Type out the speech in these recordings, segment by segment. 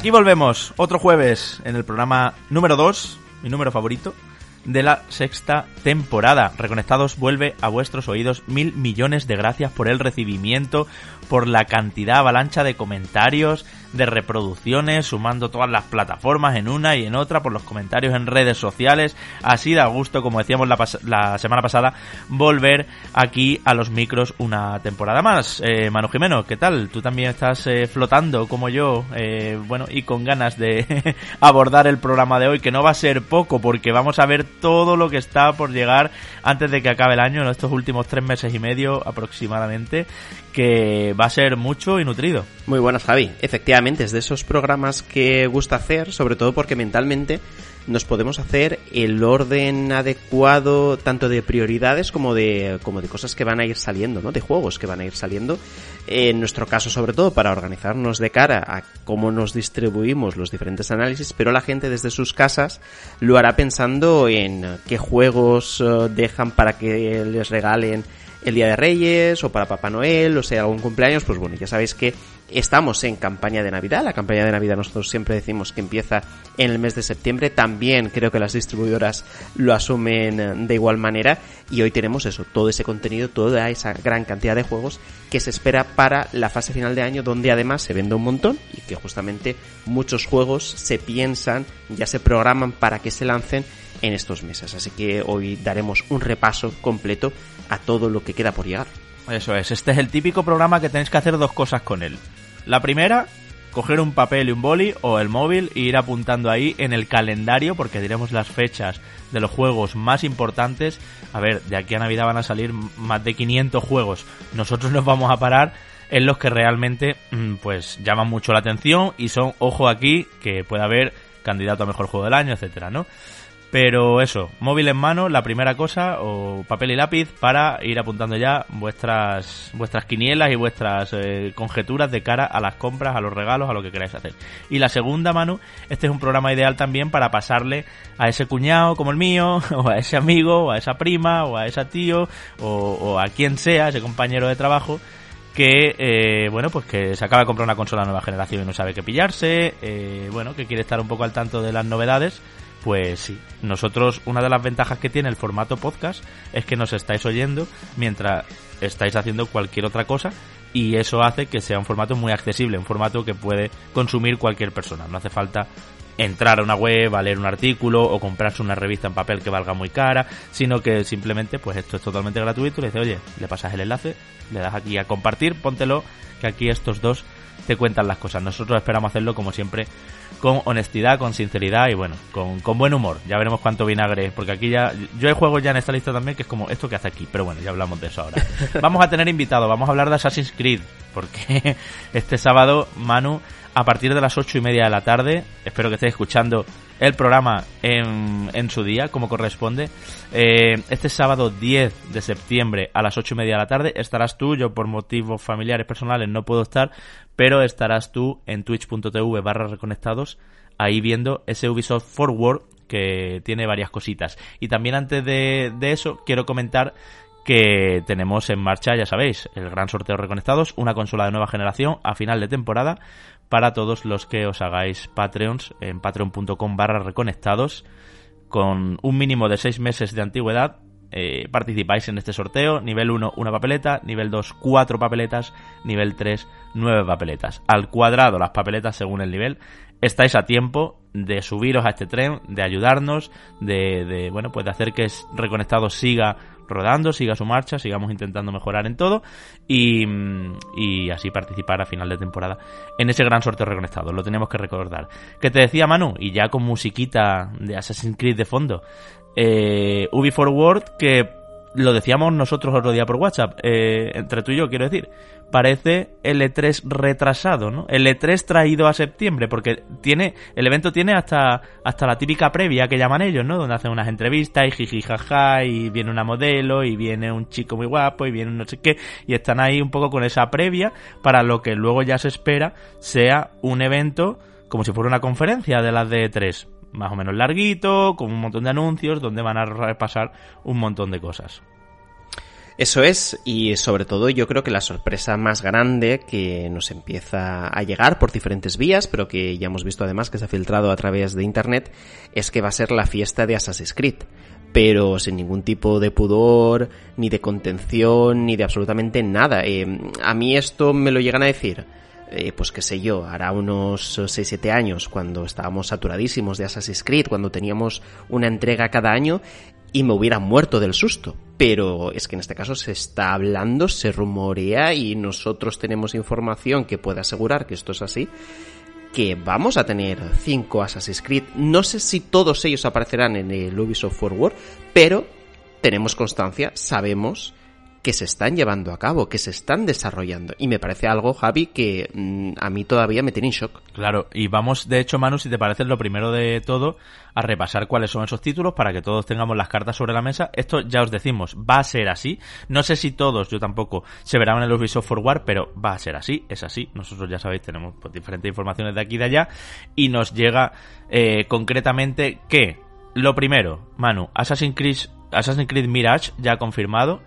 Aquí volvemos, otro jueves, en el programa número 2, mi número favorito, de la sexta temporada. Reconectados vuelve a vuestros oídos. Mil millones de gracias por el recibimiento, por la cantidad avalancha de comentarios, de reproducciones, sumando todas las plataformas en una y en otra, por los comentarios en redes sociales. Así da gusto, como decíamos la, semana pasada, volver aquí a los micros una temporada más. Eh, Manu Jimeno, ¿qué tal? Tú también estás eh, flotando como yo, eh, bueno, y con ganas de abordar el programa de hoy, que no va a ser poco, porque vamos a ver todo lo que está por llegar antes de que acabe el año, en estos últimos tres meses y medio aproximadamente, que va a ser mucho y nutrido. Muy buenas, Javi. Efectivamente, es de esos programas que gusta hacer, sobre todo porque mentalmente nos podemos hacer el orden adecuado tanto de prioridades como de como de cosas que van a ir saliendo, ¿no? De juegos que van a ir saliendo. En nuestro caso, sobre todo, para organizarnos de cara a cómo nos distribuimos los diferentes análisis, pero la gente desde sus casas lo hará pensando en qué juegos eh, dejan para que les regalen el Día de Reyes o para Papá Noel o sea algún cumpleaños, pues bueno, ya sabéis que estamos en campaña de Navidad. La campaña de Navidad nosotros siempre decimos que empieza en el mes de septiembre. También creo que las distribuidoras lo asumen de igual manera. Y hoy tenemos eso, todo ese contenido, toda esa gran cantidad de juegos que se espera para la fase final de año, donde además se vende un montón y que justamente muchos juegos se piensan, ya se programan para que se lancen en estos meses. Así que hoy daremos un repaso completo a todo lo que queda por llegar. Eso es, este es el típico programa que tenéis que hacer dos cosas con él. La primera, coger un papel y un boli o el móvil e ir apuntando ahí en el calendario porque diremos las fechas de los juegos más importantes. A ver, de aquí a Navidad van a salir más de 500 juegos. Nosotros nos vamos a parar en los que realmente mm, pues llaman mucho la atención y son, ojo aquí, que puede haber candidato a mejor juego del año, etcétera, ¿no? Pero eso, móvil en mano, la primera cosa, o papel y lápiz para ir apuntando ya vuestras vuestras quinielas y vuestras eh, conjeturas de cara a las compras, a los regalos, a lo que queráis hacer. Y la segunda, Manu, este es un programa ideal también para pasarle a ese cuñado como el mío, o a ese amigo, o a esa prima, o a ese tío, o, a quien sea, ese compañero de trabajo, que eh, bueno pues que se acaba de comprar una consola nueva generación y no sabe qué pillarse eh, bueno que quiere estar un poco al tanto de las novedades pues sí, nosotros una de las ventajas que tiene el formato podcast es que nos estáis oyendo mientras estáis haciendo cualquier otra cosa y eso hace que sea un formato muy accesible, un formato que puede consumir cualquier persona. No hace falta entrar a una web, a leer un artículo o comprarse una revista en papel que valga muy cara, sino que simplemente pues esto es totalmente gratuito, le dice, oye, le pasas el enlace, le das aquí a compartir, póntelo, que aquí estos dos te cuentan las cosas. Nosotros esperamos hacerlo como siempre con honestidad, con sinceridad y bueno, con, con buen humor. Ya veremos cuánto vinagre, porque aquí ya, yo hay juegos ya en esta lista también que es como esto que hace aquí, pero bueno, ya hablamos de eso ahora. vamos a tener invitados, vamos a hablar de Assassin's Creed, porque este sábado, Manu, a partir de las ocho y media de la tarde, espero que estéis escuchando el programa en, en su día, como corresponde. Eh, este sábado 10 de septiembre a las ocho y media de la tarde estarás tú, yo por motivos familiares personales no puedo estar, pero estarás tú en twitch.tv barra reconectados ahí viendo ese Ubisoft Forward que tiene varias cositas. Y también antes de, de eso quiero comentar que tenemos en marcha, ya sabéis, el gran sorteo reconectados, una consola de nueva generación a final de temporada para todos los que os hagáis Patreons en patreon.com barra reconectados con un mínimo de 6 meses de antigüedad eh, participáis en este sorteo. Nivel 1, una papeleta. Nivel 2, cuatro papeletas. Nivel 3, nueve papeletas. Al cuadrado las papeletas según el nivel. Estáis a tiempo de subiros a este tren, de ayudarnos, de, de bueno, pues de hacer que Reconectado siga rodando, siga su marcha, sigamos intentando mejorar en todo y, y, así participar a final de temporada en ese gran sorteo reconectado. Lo tenemos que recordar. Que te decía Manu, y ya con musiquita de Assassin's Creed de fondo, eh, Ubi Forward que lo decíamos nosotros otro día por WhatsApp, eh, entre tú y yo quiero decir, parece el E3 retrasado, ¿no? El E3 traído a septiembre, porque tiene, el evento tiene hasta, hasta la típica previa que llaman ellos, ¿no? Donde hacen unas entrevistas y jiji jaja, y viene una modelo, y viene un chico muy guapo, y viene no sé qué, y están ahí un poco con esa previa para lo que luego ya se espera sea un evento como si fuera una conferencia de las de E3 más o menos larguito, con un montón de anuncios, donde van a repasar un montón de cosas. Eso es, y sobre todo yo creo que la sorpresa más grande que nos empieza a llegar por diferentes vías, pero que ya hemos visto además que se ha filtrado a través de Internet, es que va a ser la fiesta de Assassin's Creed pero sin ningún tipo de pudor, ni de contención, ni de absolutamente nada. Eh, a mí esto me lo llegan a decir, eh, pues qué sé yo, hará unos 6-7 años, cuando estábamos saturadísimos de Assassin's Creed, cuando teníamos una entrega cada año, y me hubiera muerto del susto. Pero es que en este caso se está hablando, se rumorea y nosotros tenemos información que puede asegurar que esto es así. Que vamos a tener cinco Assassin's Creed. No sé si todos ellos aparecerán en el Ubisoft Forward, pero tenemos constancia, sabemos que se están llevando a cabo, que se están desarrollando. Y me parece algo, Javi, que mm, a mí todavía me tiene en shock. Claro, y vamos, de hecho, Manu, si te parece lo primero de todo, a repasar cuáles son esos títulos para que todos tengamos las cartas sobre la mesa. Esto ya os decimos, va a ser así. No sé si todos, yo tampoco, se verán en el Ubisoft Forward, pero va a ser así, es así. Nosotros ya sabéis, tenemos pues, diferentes informaciones de aquí y de allá. Y nos llega eh, concretamente que, lo primero, Manu, Assassin's Creed, Assassin's Creed Mirage ya confirmado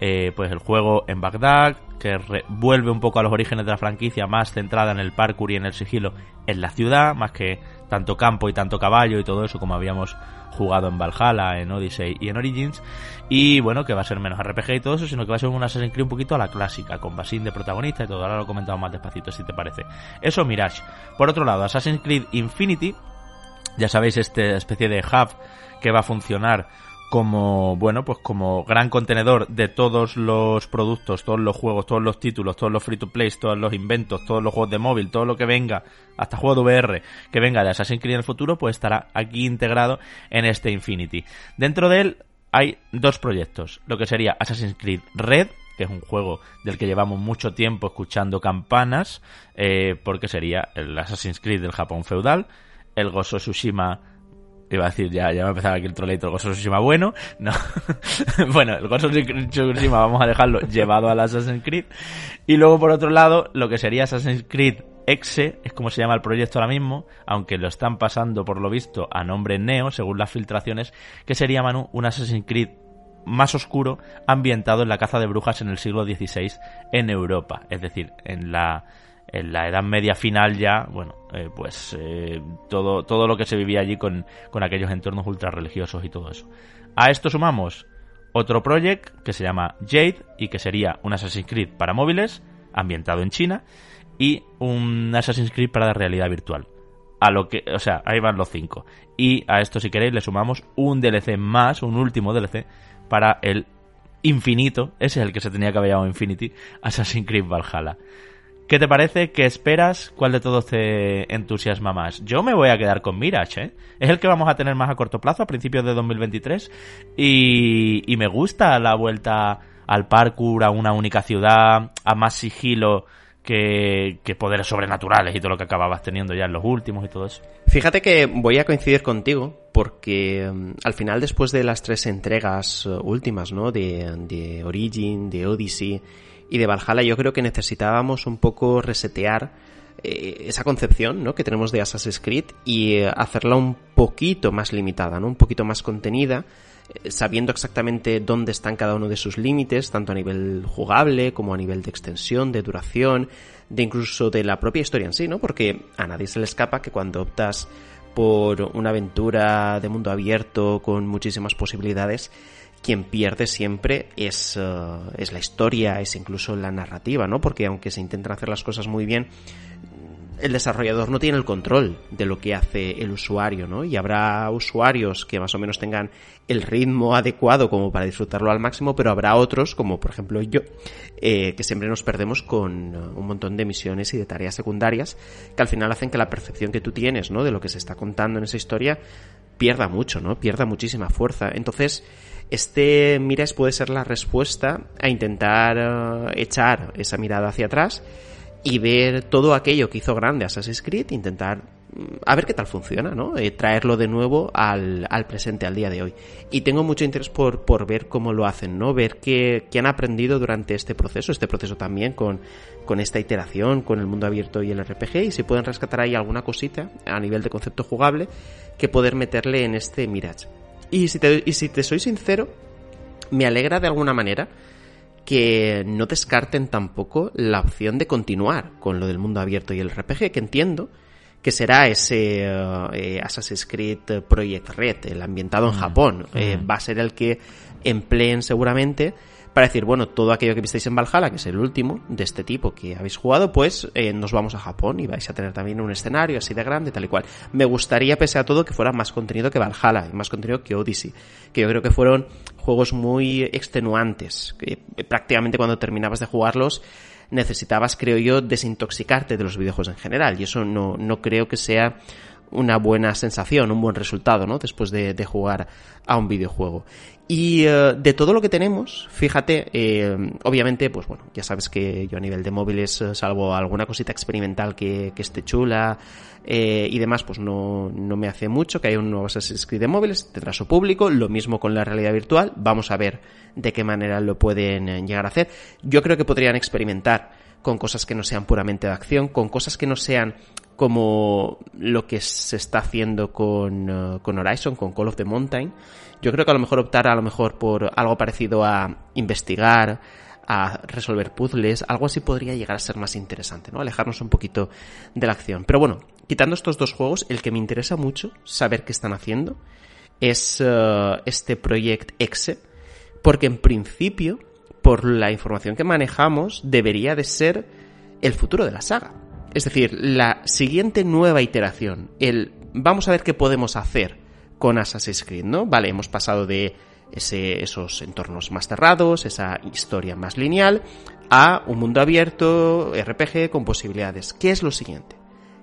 eh, pues el juego en Bagdad, que vuelve un poco a los orígenes de la franquicia, más centrada en el parkour y en el sigilo en la ciudad, más que tanto campo y tanto caballo y todo eso como habíamos jugado en Valhalla, en Odyssey y en Origins. Y bueno, que va a ser menos RPG y todo eso, sino que va a ser un Assassin's Creed un poquito a la clásica, con Basin de protagonista y todo. Ahora lo comentamos más despacito si te parece. Eso Mirage. Por otro lado, Assassin's Creed Infinity, ya sabéis, esta especie de hub que va a funcionar como, bueno, pues como gran contenedor de todos los productos, todos los juegos, todos los títulos, todos los free to play, todos los inventos, todos los juegos de móvil, todo lo que venga, hasta juego de VR, que venga de Assassin's Creed en el futuro, pues estará aquí integrado en este Infinity. Dentro de él hay dos proyectos, lo que sería Assassin's Creed Red, que es un juego del que llevamos mucho tiempo escuchando campanas, eh, porque sería el Assassin's Creed del Japón feudal, el Gozo Tsushima Iba a decir, ya, ya va a empezar aquí el troleito, el Ghost bueno. No. bueno, el Ghost Tsushima vamos a dejarlo llevado al Assassin's Creed. Y luego, por otro lado, lo que sería Assassin's Creed Exe, es como se llama el proyecto ahora mismo, aunque lo están pasando, por lo visto, a nombre Neo, según las filtraciones, que sería, Manu, un Assassin's Creed más oscuro ambientado en la caza de brujas en el siglo XVI en Europa. Es decir, en la en la Edad Media final ya, bueno, eh, pues eh, todo, todo lo que se vivía allí con, con aquellos entornos ultra religiosos y todo eso. A esto sumamos otro project que se llama Jade y que sería un Assassin's Creed para móviles, ambientado en China, y un Assassin's Creed para la realidad virtual. A lo que, o sea, ahí van los cinco. Y a esto, si queréis, le sumamos un DLC más, un último DLC, para el infinito, ese es el que se tenía que haber llamado Infinity, Assassin's Creed Valhalla. ¿Qué te parece? ¿Qué esperas? ¿Cuál de todos te entusiasma más? Yo me voy a quedar con Mirage, ¿eh? Es el que vamos a tener más a corto plazo, a principios de 2023. Y, y me gusta la vuelta al parkour, a una única ciudad, a más sigilo que, que, poderes sobrenaturales y todo lo que acababas teniendo ya en los últimos y todo eso. Fíjate que voy a coincidir contigo porque mm, al final después de las tres entregas uh, últimas, ¿no? De, de Origin, de Odyssey y de Valhalla yo creo que necesitábamos un poco resetear eh, esa concepción ¿no? que tenemos de Assassin's Creed y eh, hacerla un poquito más limitada, ¿no? un poquito más contenida, eh, sabiendo exactamente dónde están cada uno de sus límites, tanto a nivel jugable como a nivel de extensión, de duración, de incluso de la propia historia en sí, ¿no? Porque a nadie se le escapa que cuando optas por una aventura de mundo abierto con muchísimas posibilidades, quien pierde siempre es, eh, es la historia, es incluso la narrativa, ¿no? Porque aunque se intentan hacer las cosas muy bien, el desarrollador no tiene el control de lo que hace el usuario, ¿no? Y habrá usuarios que más o menos tengan el ritmo adecuado como para disfrutarlo al máximo, pero habrá otros, como por ejemplo yo, eh, que siempre nos perdemos con un montón de misiones y de tareas secundarias que al final hacen que la percepción que tú tienes, ¿no? De lo que se está contando en esa historia pierda mucho, ¿no? Pierda muchísima fuerza. Entonces, este Mires puede ser la respuesta a intentar eh, echar esa mirada hacia atrás y ver todo aquello que hizo grande Assassin's Creed, intentar mm, a ver qué tal funciona, ¿no? Eh, traerlo de nuevo al, al, presente, al día de hoy. Y tengo mucho interés por, por ver cómo lo hacen, ¿no? Ver qué, qué, han aprendido durante este proceso, este proceso también con, con esta iteración, con el mundo abierto y el RPG, y si pueden rescatar ahí alguna cosita a nivel de concepto jugable que poder meterle en este Mirage. Y si te, y si te soy sincero, me alegra de alguna manera que no descarten tampoco la opción de continuar con lo del mundo abierto y el RPG, que entiendo que será ese eh, Assassin's Creed Project Red, el ambientado en Japón. Eh, va a ser el que empleen seguramente para decir, bueno, todo aquello que visteis en Valhalla, que es el último de este tipo que habéis jugado, pues eh, nos vamos a Japón y vais a tener también un escenario así de grande, tal y cual. Me gustaría, pese a todo, que fuera más contenido que Valhalla y más contenido que Odyssey, que yo creo que fueron juegos muy extenuantes, que prácticamente cuando terminabas de jugarlos necesitabas, creo yo, desintoxicarte de los videojuegos en general y eso no, no creo que sea una buena sensación, un buen resultado, ¿no? Después de, de jugar a un videojuego. Y eh, de todo lo que tenemos, fíjate, eh, obviamente, pues bueno, ya sabes que yo a nivel de móviles, eh, salvo alguna cosita experimental que, que esté chula y demás, pues no, no me hace mucho que haya un nuevo Assassin's Creed de móviles, tendrá su público, lo mismo con la realidad virtual, vamos a ver de qué manera lo pueden llegar a hacer. Yo creo que podrían experimentar con cosas que no sean puramente de acción, con cosas que no sean como lo que se está haciendo con, con Horizon, con Call of the Mountain, yo creo que a lo mejor optar a lo mejor por algo parecido a investigar, a resolver puzzles, algo así podría llegar a ser más interesante, ¿no? Alejarnos un poquito de la acción. Pero bueno, quitando estos dos juegos, el que me interesa mucho saber qué están haciendo es uh, este Project Exe, porque en principio, por la información que manejamos, debería de ser el futuro de la saga. Es decir, la siguiente nueva iteración, el vamos a ver qué podemos hacer con Assassin's Creed, ¿no? Vale, hemos pasado de ese, esos entornos más cerrados, esa historia más lineal, a un mundo abierto, RPG con posibilidades. ¿Qué es lo siguiente?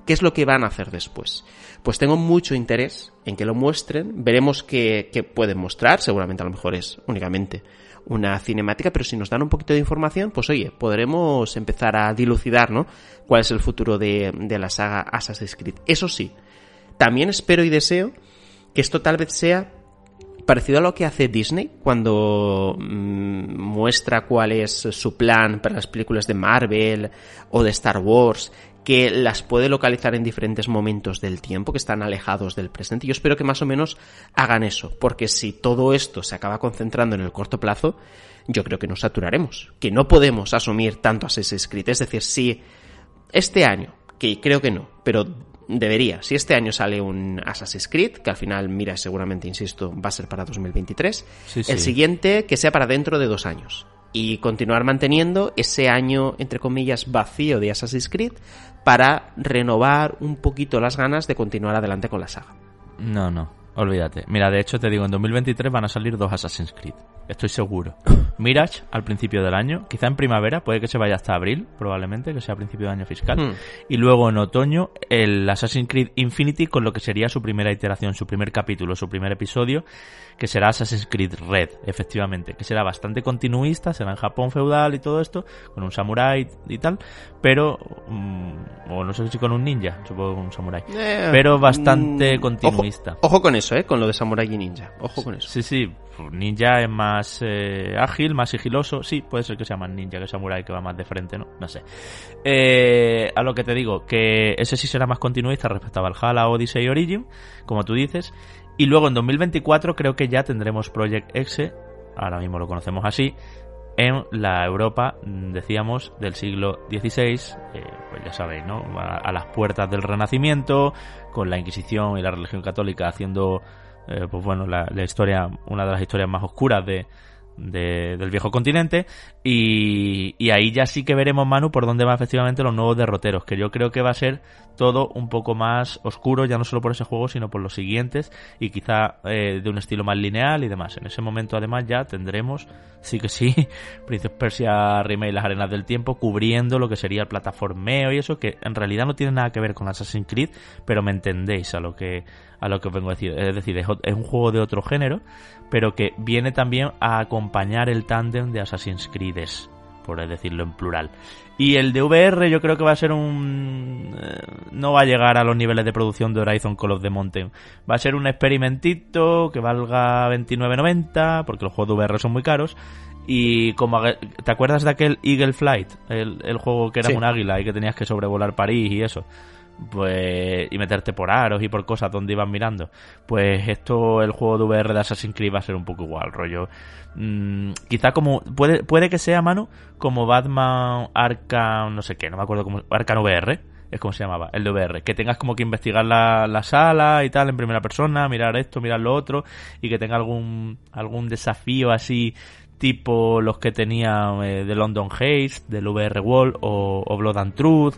¿Qué es lo que van a hacer después? Pues tengo mucho interés en que lo muestren, veremos qué, pueden mostrar, seguramente a lo mejor es únicamente una cinemática, pero si nos dan un poquito de información, pues oye, podremos empezar a dilucidar, ¿no? Cuál es el futuro de, de la saga Assassin's Creed. Eso sí, también espero y deseo que esto tal vez sea parecido a lo que hace Disney cuando mm, muestra cuál es su plan para las películas de Marvel o de Star Wars, que las puede localizar en diferentes momentos del tiempo, que están alejados del presente. Yo espero que más o menos hagan eso, porque si todo esto se acaba concentrando en el corto plazo, yo creo que nos saturaremos, que no podemos asumir tanto Assassin's Creed. Es decir, si este año, que creo que no, pero debería. Si este año sale un Assassin's Creed, que al final, mira, seguramente, insisto, va a ser para 2023, el siguiente que sea para dentro de dos años. Y continuar manteniendo ese año, entre comillas, vacío de Assassin's Creed para renovar un poquito las ganas de continuar adelante con la saga. No, no, olvídate. Mira, de hecho te digo, en 2023 van a salir dos Assassin's Creed. Estoy seguro. Mirage al principio del año, quizá en primavera, puede que se vaya hasta abril, probablemente, que sea a principio de año fiscal. Hmm. Y luego en otoño el Assassin's Creed Infinity con lo que sería su primera iteración, su primer capítulo, su primer episodio, que será Assassin's Creed Red, efectivamente, que será bastante continuista, será en Japón feudal y todo esto, con un samurái y tal, pero, mm, o no sé si con un ninja, supongo con un samurái, eh, pero bastante mm, continuista. Ojo, con eso, ¿eh? Con lo de samurái y ninja, ojo con eso. Sí, sí, ninja es más eh, ágil, más sigiloso. Sí, puede ser que sea más ninja que samurai, que va más de frente, ¿no? No sé. Eh, a lo que te digo, que ese sí será más continuista respecto a Valhalla, Odyssey y Origin, como tú dices. Y luego en 2024 creo que ya tendremos Project X, ahora mismo lo conocemos así, en la Europa, decíamos, del siglo XVI, eh, pues ya sabéis, ¿no? a, las puertas del Renacimiento, con la Inquisición y la religión católica haciendo eh, pues bueno, la, historia, una de las historias más oscuras de, del viejo continente y, y, ahí ya sí que veremos Manu por dónde van efectivamente los nuevos derroteros que yo creo que va a ser todo un poco más oscuro ya no solo por ese juego sino por los siguientes y quizá eh, de un estilo más lineal y demás en ese momento además ya tendremos sí que sí Prince Persia Remake las arenas del tiempo cubriendo lo que sería el plataformeo y eso que en realidad no tiene nada que ver con Assassin's Creed pero me entendéis a lo que a lo que os vengo a decir. Es decir, es, un juego de otro género, pero que viene también a acompañar el tándem de Assassin's Creed, por decirlo en plural. Y el de VR yo creo que va a ser un... Eh, no va a llegar a los niveles de producción de Horizon Call of the Mountain. Va a ser un experimentito que valga 29.90, porque los juegos de VR son muy caros. Y como... ¿Te acuerdas de aquel Eagle Flight? El, juego que era un águila y que tenías que sobrevolar París y eso pues y meterte por aros y por cosas donde ibas mirando pues esto el juego de VR de Assassin's Creed va a ser un poco igual rollo. Mm, quizá como puede puede que sea mano como Batman Arkham no sé qué no me acuerdo cómo Arkham VR es como se llamaba, el de VR, que tengas como que investigar la, la, sala y tal en primera persona, mirar esto, mirar lo otro, y que tenga algún, algún desafío así tipo los que tenía eh, de London Haze, del VR Wall o, o Blood and Truth,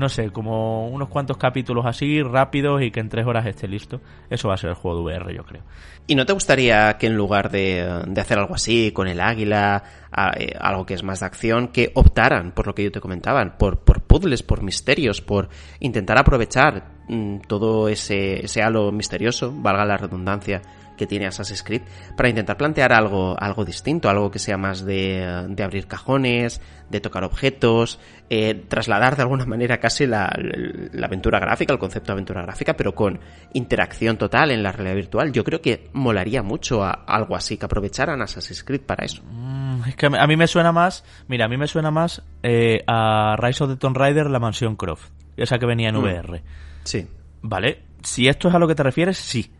no sé, como unos cuantos capítulos así, rápidos y que en tres horas esté listo. Eso va a ser el juego de VR, yo creo. ¿Y no te gustaría que en lugar de, de hacer algo así, con el águila, a, eh, algo que es más de acción, que optaran por lo que yo te comentaba, por, por puzzles, por misterios, por intentar aprovechar mm, todo ese, ese halo misterioso, valga la redundancia, que tiene Assassin's Creed para intentar plantear algo, algo distinto, algo que sea más de, de abrir cajones, de tocar objetos, eh, trasladar de alguna manera casi la, la, aventura gráfica, el concepto de aventura gráfica, pero con interacción total en la realidad virtual. Yo creo que molaría mucho a, algo así, que aprovecharan Assassin's Creed para eso. Mm, es que a mí me suena más, mira, a mí me suena más eh, a Rise of the Tomb Raider, la mansión Croft, esa que venía en mm. VR. Sí. Vale, si esto es a lo que te refieres, sí.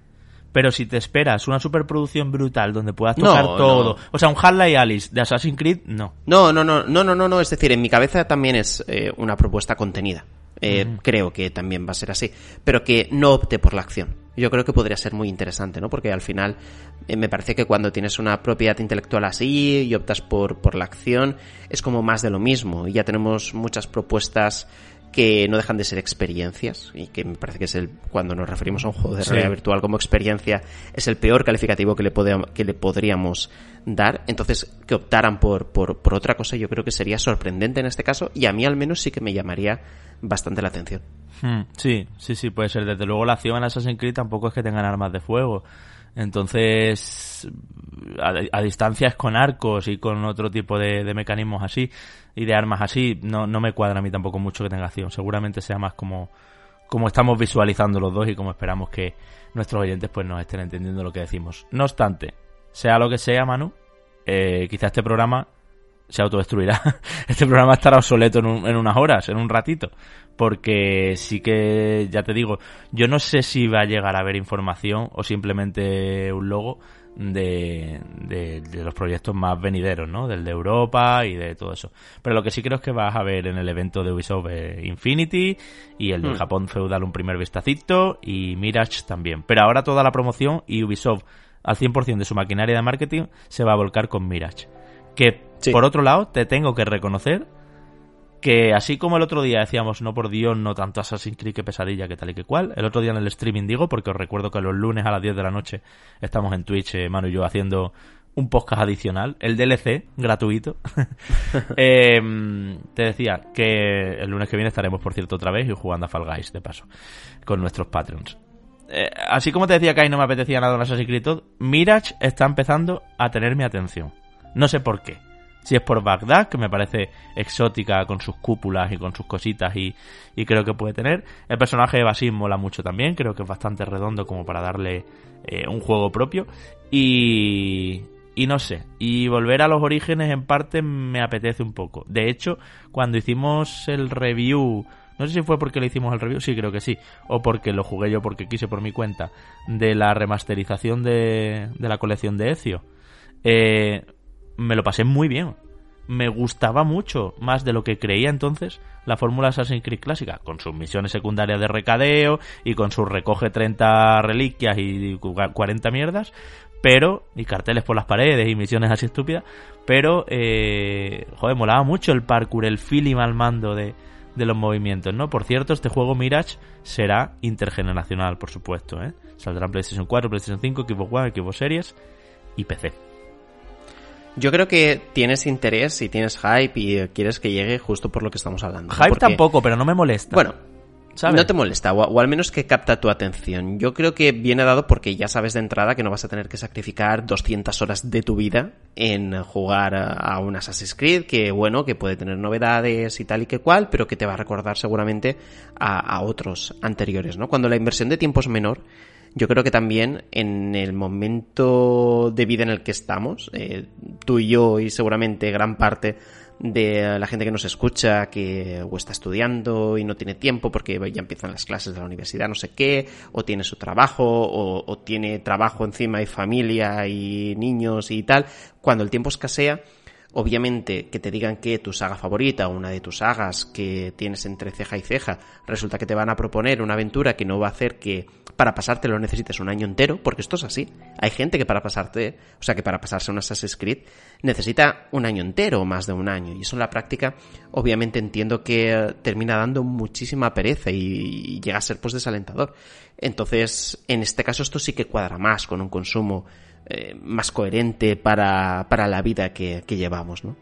Pero si te esperas una superproducción brutal donde puedas tocar No, todo, no. o sea, un Half-Life Alice de Assassin's Creed, no. No, no, no, no, no, no, no. Es decir, en mi cabeza también es eh, una propuesta contenida. Eh, Creo que también va a ser así. Pero que no opte por la acción. Yo creo que podría ser muy interesante, ¿no? Porque al final eh, me parece que cuando tienes una propiedad intelectual así y optas por, por la acción, es como más de lo mismo. Y ya tenemos muchas propuestas que no dejan de ser experiencias y que me parece que es el cuando nos referimos a un juego de Sí. realidad virtual como experiencia es el peor calificativo que le, pode- que le podríamos dar entonces que optaran por, por, por otra cosa yo creo que sería sorprendente en este caso y a mí al menos sí que me llamaría bastante la atención Hmm, sí, sí, sí, puede ser. Desde luego la acción en Assassin's Creed tampoco es que tengan armas de fuego. Entonces, a, distancias con arcos y con otro tipo de, mecanismos así y de armas así, no, no me cuadra a mí tampoco mucho que tenga acción. Seguramente sea más como, como estamos visualizando los dos y como esperamos que nuestros oyentes pues nos estén entendiendo lo que decimos. No obstante, sea lo que sea, Manu, eh, quizá este programa se autodestruirá. Este programa estará obsoleto en unas horas, en un ratito. Porque sí que, ya te digo, yo no sé si va a llegar a haber información o simplemente un logo de, de, de los proyectos más venideros, ¿no? Del de Europa y de todo eso. Pero lo que sí creo es que vas a ver en el evento de Ubisoft eh, Infinity y el de Hmm. Japón Feudal un primer vistacito y Mirage también. Pero ahora toda la promoción y Ubisoft al 100% de su maquinaria de marketing se va a volcar con Mirage. Que, Sí. por otro lado, te tengo que reconocer que así como el otro día decíamos, no por Dios, no tanto Assassin's Creed que pesadilla, que tal y que cual, el otro día en el streaming digo, porque os recuerdo que los lunes a las 10 de la noche estamos en Twitch, eh, Manu y yo, haciendo un podcast adicional, el DLC, gratuito. Eh, te decía que el lunes que viene estaremos, por cierto, otra vez y jugando a Fall Guys, de paso, con nuestros Patreons. Eh, así como te decía que ahí no me apetecía nada en Assassin's Creed, Mirage está empezando a tener mi atención. No sé por qué. Si es por Bagdad, que me parece exótica con sus cúpulas y con sus cositas y, y creo que puede tener. El personaje de Basim mola mucho también, creo que es bastante redondo como para darle eh, un juego propio. Y, y no sé, y volver a los orígenes en parte me apetece un poco. De hecho, cuando hicimos el review, no sé si fue porque le hicimos el review, sí creo que sí, o porque lo jugué yo porque quise por mi cuenta, de la remasterización de, de la colección de Ezio. Eh, me lo pasé muy bien. Me gustaba mucho, más de lo que creía entonces, la fórmula Assassin's Creed clásica, con sus misiones secundarias de recadeo y con sus recoge 30 reliquias y 40 mierdas, pero, y carteles por las paredes y misiones así estúpidas, pero, eh, joder, molaba mucho el parkour, el feeling al mando de, de los movimientos, ¿no? Por cierto, este juego Mirage será intergeneracional, por supuesto, ¿eh? Saldrá en PlayStation 4, PlayStation 5, Xbox One, Xbox Series y PC. Yo creo que tienes interés y tienes hype y quieres que llegue justo por lo que estamos hablando. Hype Porque- tampoco, pero no me molesta. bueno ¿sabes? No te molesta, o, o al menos que capta tu atención. Yo creo que viene dado porque ya sabes de entrada que no vas a tener que sacrificar 200 horas de tu vida en jugar a, a un Assassin's Creed, que bueno, que puede tener novedades y tal y que cual, pero que te va a recordar seguramente a, a otros anteriores, ¿no? Cuando la inversión de tiempo es menor, yo creo que también en el momento de vida en el que estamos, eh, tú y yo y seguramente gran parte de la gente que nos escucha que o está estudiando y no tiene tiempo porque ya empiezan las clases de la universidad, no sé qué, o tiene su trabajo, o, o tiene trabajo encima y familia y niños y tal, cuando el tiempo escasea, Obviamente que te digan que tu saga favorita o una de tus sagas que tienes entre ceja y ceja, resulta que te van a proponer una aventura que no va a hacer que para pasártelo necesites un año entero, porque esto es así. Hay gente que para pasarte, o sea, que para pasarse un Assassin's Creed necesita un año entero o más de un año. Y eso en la práctica, obviamente entiendo que termina dando muchísima pereza y, llega a ser pues desalentador. Entonces, en este caso esto sí que cuadra más con un consumo eh, más coherente para, para la vida que, llevamos, ¿no?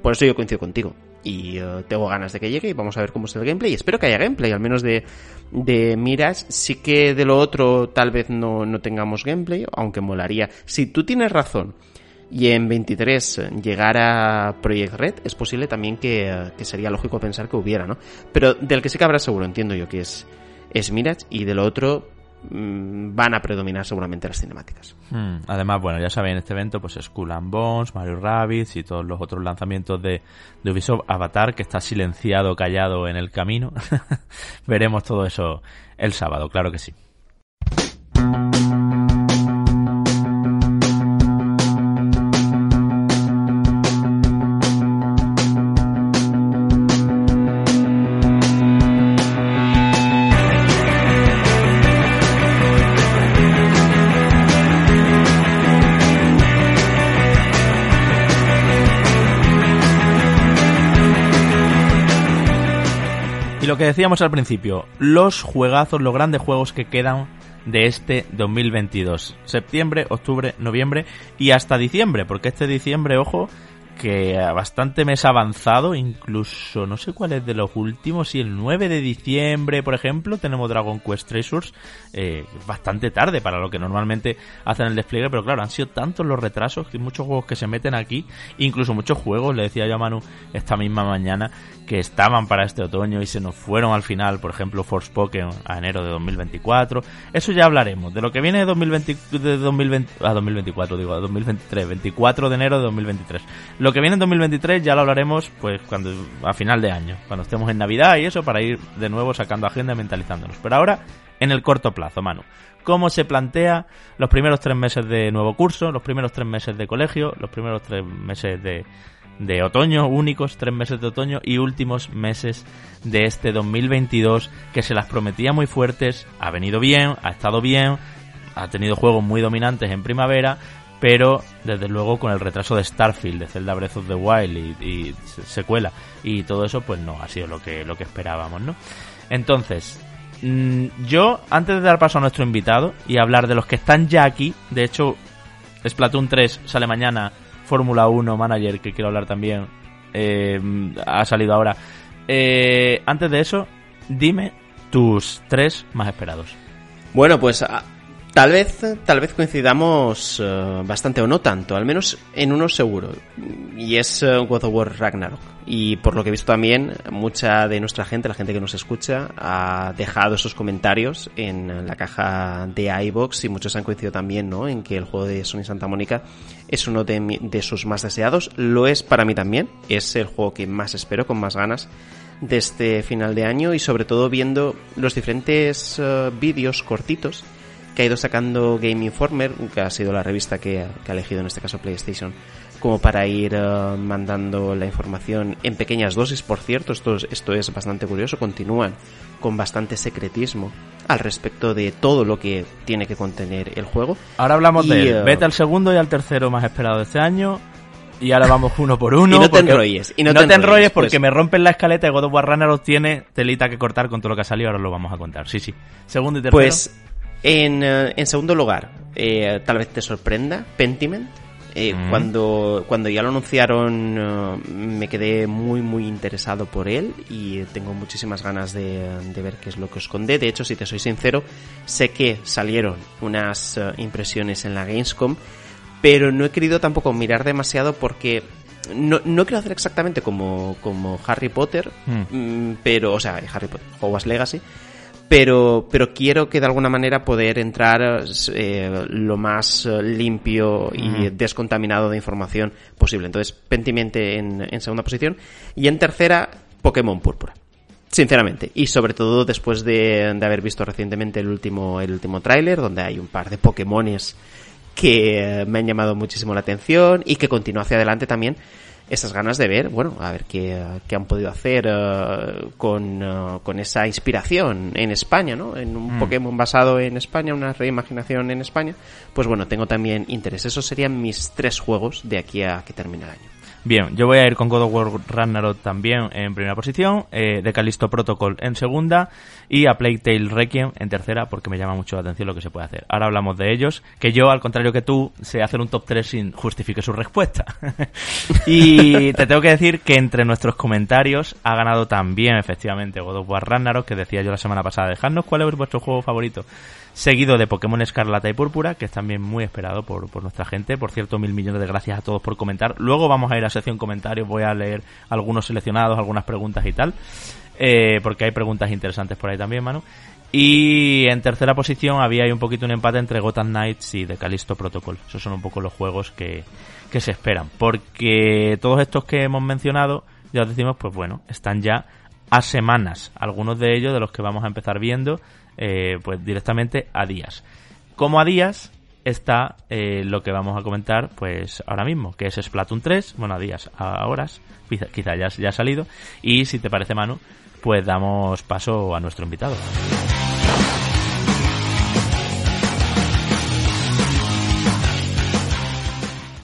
por eso yo coincido contigo. Y eh, tengo ganas de que llegue y vamos a ver cómo es el gameplay. Y espero que haya gameplay, al menos de, de miras. Sí que de lo otro tal vez no, no tengamos gameplay, aunque molaría. Si tú tienes razón y en 23 llegara Project Red, es posible también que, que, sería lógico pensar que hubiera, ¿no? Pero del que sí que habrá seguro, entiendo yo que es, es Mirage, y de lo otro van a predominar seguramente las cinemáticas. Hmm. Además, bueno, ya saben, este evento, pues Skull and Bones, Mario Rabbids y todos los otros lanzamientos de, de Ubisoft, Avatar, que está silenciado, callado en el camino. Veremos todo eso el sábado, claro que sí. Lo que decíamos al principio, los juegazos, los grandes juegos que quedan de este 2022. Septiembre, octubre, noviembre y hasta diciembre, porque este diciembre, ojo, que bastante mes avanzado, incluso no sé cuál es de los últimos, si el 9 de diciembre, por ejemplo, tenemos Dragon Quest Treasures, eh, bastante tarde para lo que normalmente hacen el despliegue, pero claro, han sido tantos los retrasos que muchos juegos que se meten aquí, incluso muchos juegos, le decía yo a Manu esta misma mañana, que estaban para este otoño y se nos fueron al final, por ejemplo, Forspoken a enero de 2024. Eso ya hablaremos. De lo que viene de 2020, de 2020 a 2024, digo, a 2023, 24 de enero de 2023. Lo que viene en 2023 ya lo hablaremos pues cuando a final de año, cuando estemos en Navidad y eso para ir de nuevo sacando agenda y mentalizándonos. Pero ahora en el corto plazo, Manu. ¿Cómo se plantea los primeros tres meses de nuevo curso, los primeros tres meses de colegio, los primeros tres meses de, de otoño, únicos tres meses de otoño y últimos meses de este 2022 que se las prometía muy fuertes, ha venido bien, ha estado bien, ha tenido juegos muy dominantes en primavera, pero desde luego con el retraso de Starfield, de Zelda Breath of the Wild y, secuela y todo eso, pues no ha sido lo que, lo que esperábamos, ¿no? Entonces, mm, yo, antes de dar paso a nuestro invitado y hablar de los que están ya aquí, de hecho, Splatoon 3 sale mañana Fórmula 1 Manager, que quiero hablar también, eh, ha salido ahora. Eh, antes de eso, dime tus tres más esperados. Bueno, pues Tal vez, tal vez coincidamos eh, bastante o no tanto, al menos en uno seguro, y es uh, God of War Ragnarok. Y por lo que he visto también, mucha de nuestra gente, la gente que nos escucha, ha dejado esos comentarios en la caja de iBox y muchos han coincidido también, ¿no? En que el juego de Sony Santa Mónica es uno de, sus más deseados. Lo es para mí también. Es el juego que más espero, con más ganas de este final de año y sobre todo viendo los diferentes uh, vídeos cortitos que ha ido sacando Game Informer, que ha sido la revista que, ha elegido en este caso PlayStation, como para ir eh, mandando la información en pequeñas dosis. Por cierto, esto, esto es bastante curioso, continúan con bastante secretismo al respecto de todo lo que tiene que contener el juego. Ahora hablamos de él. Eh, Vete al segundo y al tercero más esperado de este año. Y ahora vamos uno por uno. y no te enrolles. Y no, te, enrolles, porque pues. me rompen la escaleta y God of War Ragnarok tiene telita que cortar con todo lo que ha salido. Ahora lo vamos a contar. Sí, sí. Segundo y tercero. Pues en, eh, en segundo lugar, eh, tal vez te sorprenda, Pentiment. Eh, cuando, cuando ya lo anunciaron me quedé muy muy interesado por él y tengo muchísimas ganas de, de, ver qué es lo que esconde. De hecho, si te soy sincero, sé que salieron unas impresiones en la Gamescom, pero no he querido tampoco mirar demasiado porque no, no quiero hacer exactamente como, como Harry Potter, hmm. mm, pero, o sea, Harry Potter, Hogwarts Legacy, pero, pero quiero que de alguna manera poder entrar eh, lo más eh, limpio y descontaminado de información posible. Entonces, Pentimente en, en segunda posición. Y en tercera, Pokémon Púrpura. Sinceramente. Y sobre todo después de, de, haber visto recientemente el último, el último tráiler, donde hay un par de Pokémones que me han llamado muchísimo la atención y que continúa hacia adelante también esas ganas de ver, bueno, a ver qué, qué han podido hacer uh, con, uh, con, esa inspiración en España, ¿no? En un mm. Pokémon basado en España, una reimaginación en España. Pues bueno, tengo también interés. Esos serían mis tres juegos de aquí a que termine el año. Bien, yo voy a ir con God of War Ragnarok también en primera posición, eh, de Callisto Protocol en segunda y a Plague Tale Requiem en tercera porque me llama mucho la atención lo que se puede hacer. Ahora hablamos de ellos, que yo, al contrario que tú, sé hacer un top 3 sin justifique su respuesta. y te tengo que decir que entre nuestros comentarios ha ganado también, efectivamente, God of War Ragnarok, que decía yo la semana pasada. Dejadnos cuál es vuestro juego favorito seguido de Pokémon Escarlata y Púrpura, que es también muy esperado por, por, nuestra gente. Por cierto, mil millones de gracias a todos por comentar. Luego vamos a ir a sección comentarios, voy a leer algunos seleccionados, algunas preguntas y tal, eh, porque hay preguntas interesantes por ahí también, Manu. Y en tercera posición había ahí un poquito un empate entre Gotham Knights y The Callisto Protocol. Esos son un poco los juegos que, que se esperan. Porque todos estos que hemos mencionado, ya os decimos, pues bueno, están ya a semanas. Algunos de ellos de los que vamos a empezar viendo eh, pues directamente a días. Como a días está eh, lo que vamos a comentar pues ahora mismo, que es Splatoon 3, bueno, a días, a horas, quizá, ya, ya ha salido, y si te parece Manu, pues damos paso a nuestro invitado.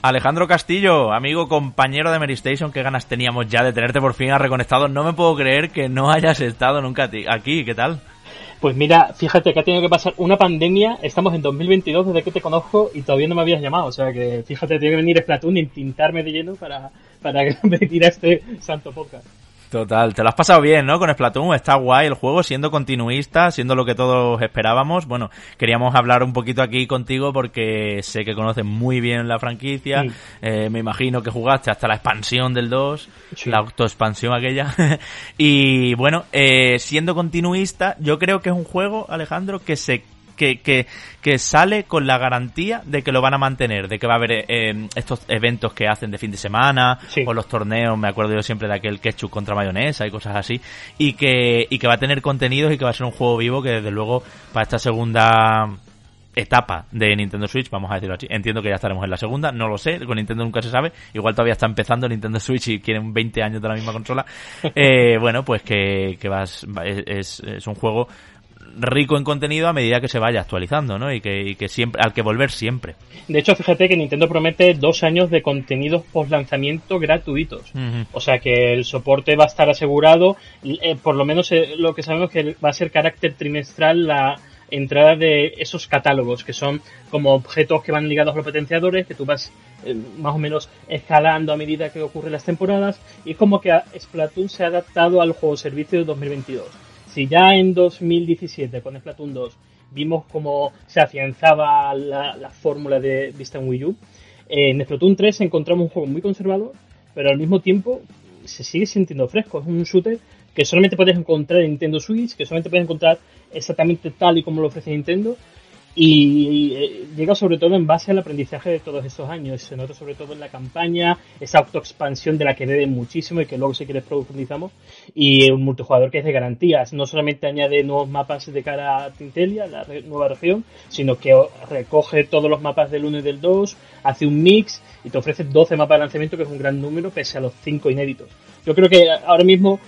Alejandro Castillo, amigo, compañero de Mary Station, qué ganas teníamos ya de tenerte por fin reconectado. No me puedo creer que no hayas estado nunca aquí, ¿qué tal? Pues mira, fíjate que ha tenido que pasar una pandemia, estamos en 2022 desde que te conozco y todavía no me habías llamado, o sea que fíjate, tiene que venir Splatoon y tintarme de lleno para, para venir a este santo podcast. Total, te lo has pasado bien, ¿no? Con Splatoon, está guay el juego, siendo continuista, siendo lo que todos esperábamos. Bueno, queríamos hablar un poquito aquí contigo porque sé que conoces muy bien la franquicia. Eh, me imagino que jugaste hasta la expansión del 2, la autoexpansión aquella. y bueno, eh, siendo continuista, yo creo que es un juego, Alejandro, que se que, que, que, sale con la garantía de que lo van a mantener, de que va a haber eh, estos eventos que hacen de fin de semana, o los torneos, me acuerdo yo siempre de aquel ketchup contra mayonesa y cosas así, y que, y que va a tener contenidos y que va a ser un juego vivo que desde luego para esta segunda etapa de Nintendo Switch, vamos a decirlo así. Entiendo que ya estaremos en la segunda, no lo sé, con Nintendo nunca se sabe. Igual todavía está empezando Nintendo Switch y quieren 20 años de la misma consola. Eh, bueno, pues que, que vas, es, es un juego rico en contenido a medida que se vaya actualizando, ¿no? Y que, que siempre, al que volver siempre. De hecho, fíjate que Nintendo promete dos años de contenidos post lanzamiento gratuitos. O sea que el soporte va a estar asegurado. Eh, por lo menos eh, lo que sabemos que va a ser carácter trimestral la entrada de esos catálogos, que son como objetos que van ligados a los potenciadores, que tú vas eh, más o menos escalando a medida que ocurren las temporadas. Y es como que Splatoon se ha adaptado al juego servicio de 2022 si ya en 2017 con Splatoon 2 vimos cómo se afianzaba la, fórmula de vista en Wii U, en Splatoon 3 encontramos un juego muy conservador, pero al mismo tiempo se sigue sintiendo fresco. Es un shooter que solamente puedes encontrar en Nintendo Switch, que solamente puedes encontrar exactamente tal y como lo ofrece Nintendo, y, eh, llega sobre todo en base al aprendizaje de todos estos años. Se nota sobre todo en la campaña, esa autoexpansión de la que beben muchísimo y que luego si quieres profundizamos. Y un multijugador que es de garantías. No solamente añade nuevos mapas de cara a Tintelia, la nueva región, sino que recoge todos los mapas del 1 y del 2, hace un mix y te ofrece 12 mapas de lanzamiento, que es un gran número, pese a los 5 inéditos. Yo creo que ahora mismo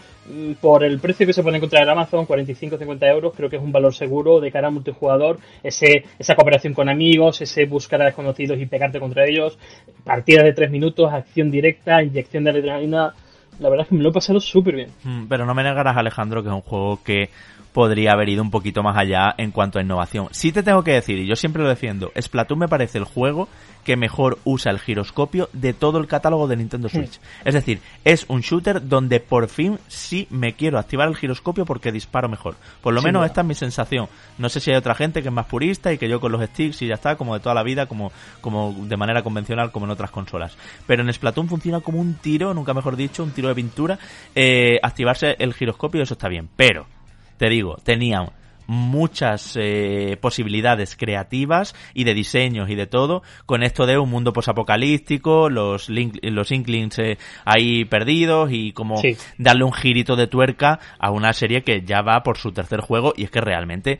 por el precio que se puede encontrar en Amazon, 45-50 euros, creo que es un valor seguro de cara multijugador, ese, esa cooperación con amigos, ese buscar a desconocidos y pegarte contra ellos, partida de 3 minutos, acción directa, inyección de adrenalina, la verdad es que me lo he pasado súper bien. Mm, pero no me negarás, Alejandro, que es un juego que podría haber ido un poquito más allá en cuanto a innovación. Sí te tengo que decir, y yo siempre lo defiendo, Splatoon me parece el juego que mejor usa el giroscopio de todo el catálogo de Nintendo Switch. Es decir, es un shooter donde por fin sí me quiero activar el giroscopio porque disparo mejor. Por lo menos esta es mi sensación. No sé si hay otra gente que es más purista y que yo con los sticks y ya está, como de toda la vida, como, como de manera convencional, como en otras consolas. Pero en Splatoon funciona como un tiro, nunca mejor dicho, un tiro de pintura. Eh, activarse el giroscopio, eso está bien. Pero, te digo, tenían muchas eh, posibilidades creativas y de diseños y de todo con esto de un mundo posapocalíptico, los los Inklings eh, ahí perdidos y como darle un girito de tuerca a una serie que ya va por su tercer juego y es que realmente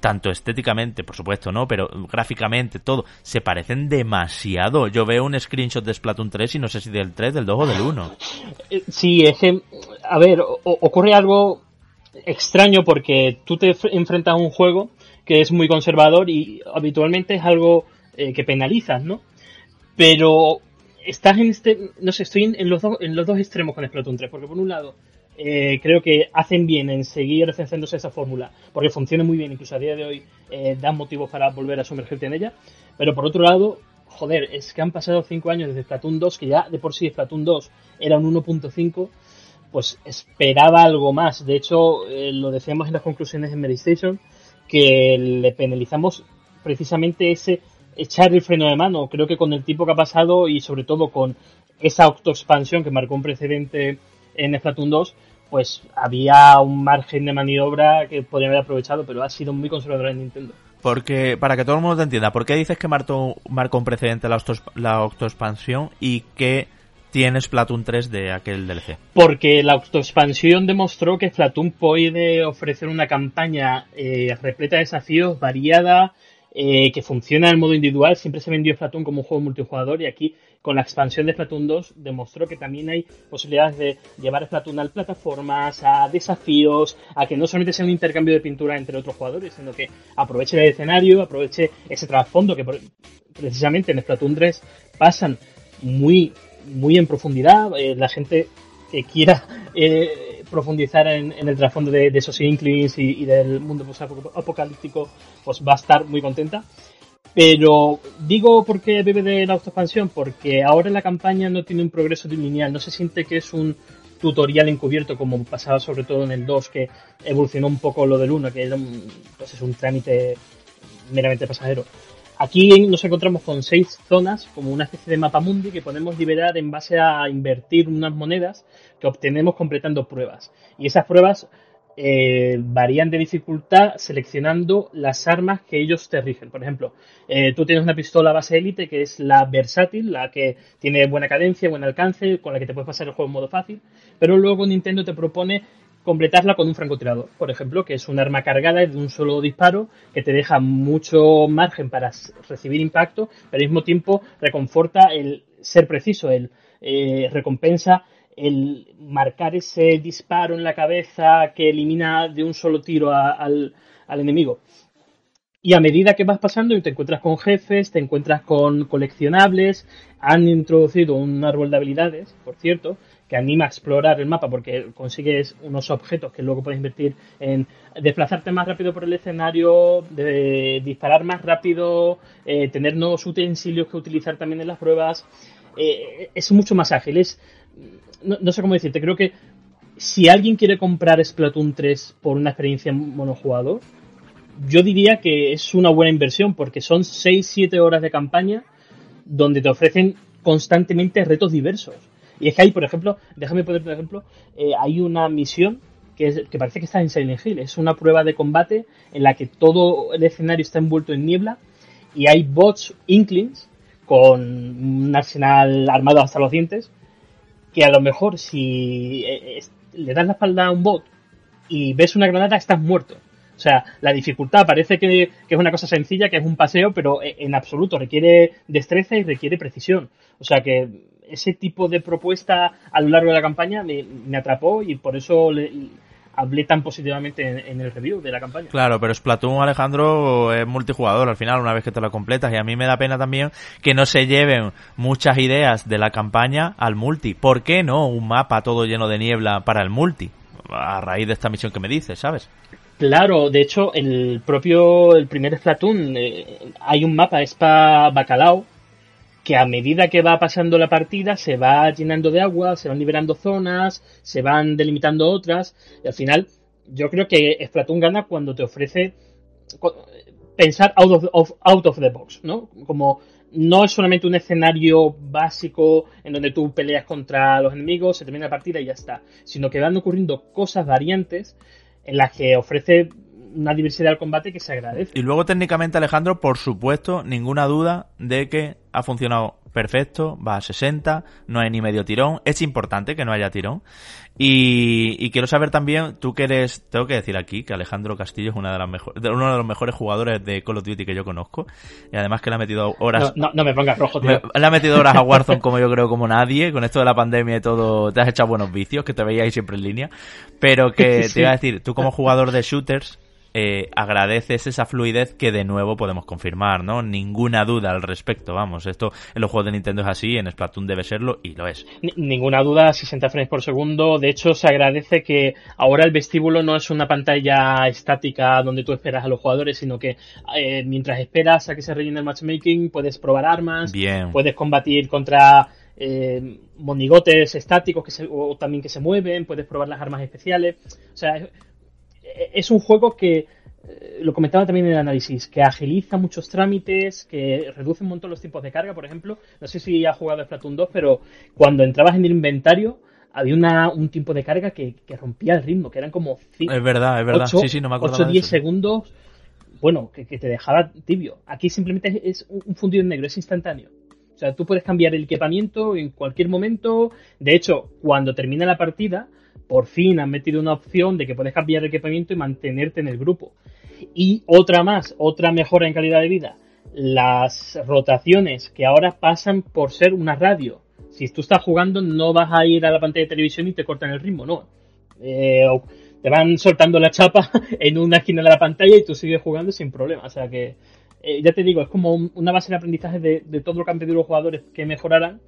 tanto estéticamente, por supuesto, ¿no? Pero gráficamente, todo, se parecen demasiado. Yo veo un screenshot de Splatoon 3 y no sé si del 3, del 2 o del 1. Eh, sí, es que, a ver, ocurre algo extraño porque tú te enfrentas a un juego que es muy conservador y habitualmente es algo eh, que penalizas, ¿no? Pero estás en este, no sé, estoy en, los, en los dos extremos con Splatoon 3, porque por un lado eh, creo que hacen bien en seguir defendiéndose esa fórmula, porque funciona muy bien, incluso a día de hoy eh, dan motivos para volver a sumergirte en ella, pero por otro lado, joder, es que han pasado 5 años desde Splatoon 2, que ya de por sí Splatoon 2 era un 1.5, pues esperaba algo más. De hecho, eh, lo decíamos en las conclusiones de Medistation, que le penalizamos precisamente ese echar el freno de mano. Creo que con el tipo que ha pasado y sobre todo con esa autoexpansión que marcó un precedente en Splatoon 2, pues había un margen de maniobra que podrían haber aprovechado, pero ha sido muy conservador en Nintendo. Porque, para que todo el mundo te entienda, ¿por qué dices que marcó, marcó un precedente la, la autoexpansión y que tiene Splatoon 3 de aquel DLC? Porque la autoexpansión demostró que Splatoon puede ofrecer una campaña eh, repleta de desafíos, variada, eh, que funciona en modo individual. Siempre se vendió Splatoon como un juego multijugador y aquí con la expansión de Splatoon 2 demostró que también hay posibilidades de llevar Splatoon a plataformas, a desafíos, a que no solamente sea un intercambio de pintura entre otros jugadores, sino que aproveche el escenario, aproveche ese trasfondo que precisamente en Splatoon 3 pasan muy muy en profundidad. Eh, la gente que quiera eh, profundizar en, el trasfondo de, esos Inklings y, del mundo apocalíptico, pues va a estar muy contenta. Pero digo por qué bebe de la autoexpansión, porque ahora la campaña no tiene un progreso lineal, no se siente que es un tutorial encubierto como pasaba sobre todo en el 2 que evolucionó un poco lo del 1 que era pues es un trámite meramente pasajero Aquí nos encontramos con seis zonas, como una especie de mapa mundi que podemos liberar en base a invertir unas monedas que obtenemos completando pruebas. Y esas pruebas eh, varían de dificultad seleccionando las armas que ellos te rigen. Por ejemplo, eh, tú tienes una pistola base élite que es la versátil, la que tiene buena cadencia, buen alcance, con la que te puedes pasar el juego en modo fácil, pero luego Nintendo te propone completarla con un francotirador, por ejemplo, que es un arma cargada de un solo disparo que te deja mucho margen para recibir impacto, pero al mismo tiempo reconforta el ser preciso, el eh, recompensa el marcar ese disparo en la cabeza que elimina de un solo tiro al, al enemigo. Y a medida que vas pasando y te encuentras con jefes, te encuentras con coleccionables, han introducido un árbol de habilidades, por cierto, que anima a explorar el mapa porque consigues unos objetos que luego puedes invertir en desplazarte más rápido por el escenario, disparar más rápido, eh, tener nuevos utensilios que utilizar también en las pruebas. Eh, es mucho más ágil. Es, no, sé cómo decirte, creo que si alguien quiere comprar Splatoon 3 por una experiencia monojugador, yo diría que es una buena inversión porque son 6-7 horas de campaña donde te ofrecen constantemente retos diversos. Y es que hay, por ejemplo, déjame poner un ejemplo, eh, hay una misión que, que, parece que está en Silent Hill. Es una prueba de combate en la que todo el escenario está envuelto en niebla y hay bots Inklings con un arsenal armado hasta los dientes que a lo mejor si eh, le das la espalda a un bot y ves una granada estás muerto. O sea, la dificultad parece que, que, es una cosa sencilla, que es un paseo, pero eh, en absoluto requiere destreza y requiere precisión. O sea que ese tipo de propuesta a lo largo de la campaña me, atrapó y por eso le, hablé tan positivamente en, el review de la campaña. Claro, pero Splatoon, Alejandro, es multijugador al final, una vez que te lo completas. Y a mí me da pena también que no se lleven muchas ideas de la campaña al multi. ¿Por qué no un mapa todo lleno de niebla para el multi? A raíz de esta misión que me dices, ¿sabes? Claro, de hecho, el propio, el primer Splatoon, eh, hay un mapa, es para Bacalao, que a medida que va pasando la partida se va llenando de agua, se van liberando zonas, se van delimitando otras, y al final yo creo que Splatoon gana cuando te ofrece pensar out of, out of the box, ¿no? Como no es solamente un escenario básico en donde tú peleas contra los enemigos, se termina la partida y ya está, sino que van ocurriendo cosas variantes en las que ofrece una diversidad del combate que se agradece. Y luego técnicamente Alejandro, por supuesto, ninguna duda de que ha funcionado perfecto, va a 60, no hay ni medio tirón, es importante que no haya tirón. Y, quiero saber también, tú que eres, tengo que decir aquí que Alejandro Castillo es una de las mejores, uno de los mejores jugadores de Call of Duty que yo conozco, y además que le ha metido horas... No, no, me pongas rojo, tío. le ha metido horas a Warzone como yo creo como nadie, con esto de la pandemia y todo, te has echado buenos vicios, que te veíais siempre en línea, pero que te iba a decir, tú como jugador de shooters, eh, agradeces esa fluidez que de nuevo podemos confirmar, ¿no? Ninguna duda al respecto, vamos. Esto en los juegos de Nintendo es así, en Splatoon debe serlo y lo es. ninguna duda, 60 frames por segundo. De hecho, se agradece que ahora el vestíbulo no es una pantalla estática donde tú esperas a los jugadores, sino que eh, mientras esperas a que se rellene el matchmaking, puedes probar armas, Bien. puedes combatir contra eh, monigotes estáticos que se, o también que se mueven, puedes probar las armas especiales. O sea, es un juego que, eh, lo comentaba también en el análisis, que agiliza muchos trámites, que reduce un montón los tiempos de carga, por ejemplo. No sé si ha jugado Splatoon 2, pero cuando entrabas en el inventario había una, un tiempo de carga que, rompía el ritmo, que eran como... es verdad, es verdad. sí, sí, no me acuerdo 8 10 segundos, bueno, que, te dejaba tibio. Aquí simplemente es un fundido en negro, es instantáneo. O sea, tú puedes cambiar el equipamiento en cualquier momento. De hecho, cuando termina la partida, por fin han metido una opción de que puedes cambiar el equipamiento y mantenerte en el grupo. Y otra más, otra mejora en calidad de vida, las rotaciones que ahora pasan por ser una radio. Si tú estás jugando no vas a ir a la pantalla de televisión y te cortan el ritmo, no. Eh, te van soltando la chapa en una esquina de la pantalla y tú sigues jugando sin problema. O sea que, eh, ya te digo, es como una base de aprendizaje de, de todo lo que han pedido los jugadores que mejoraran,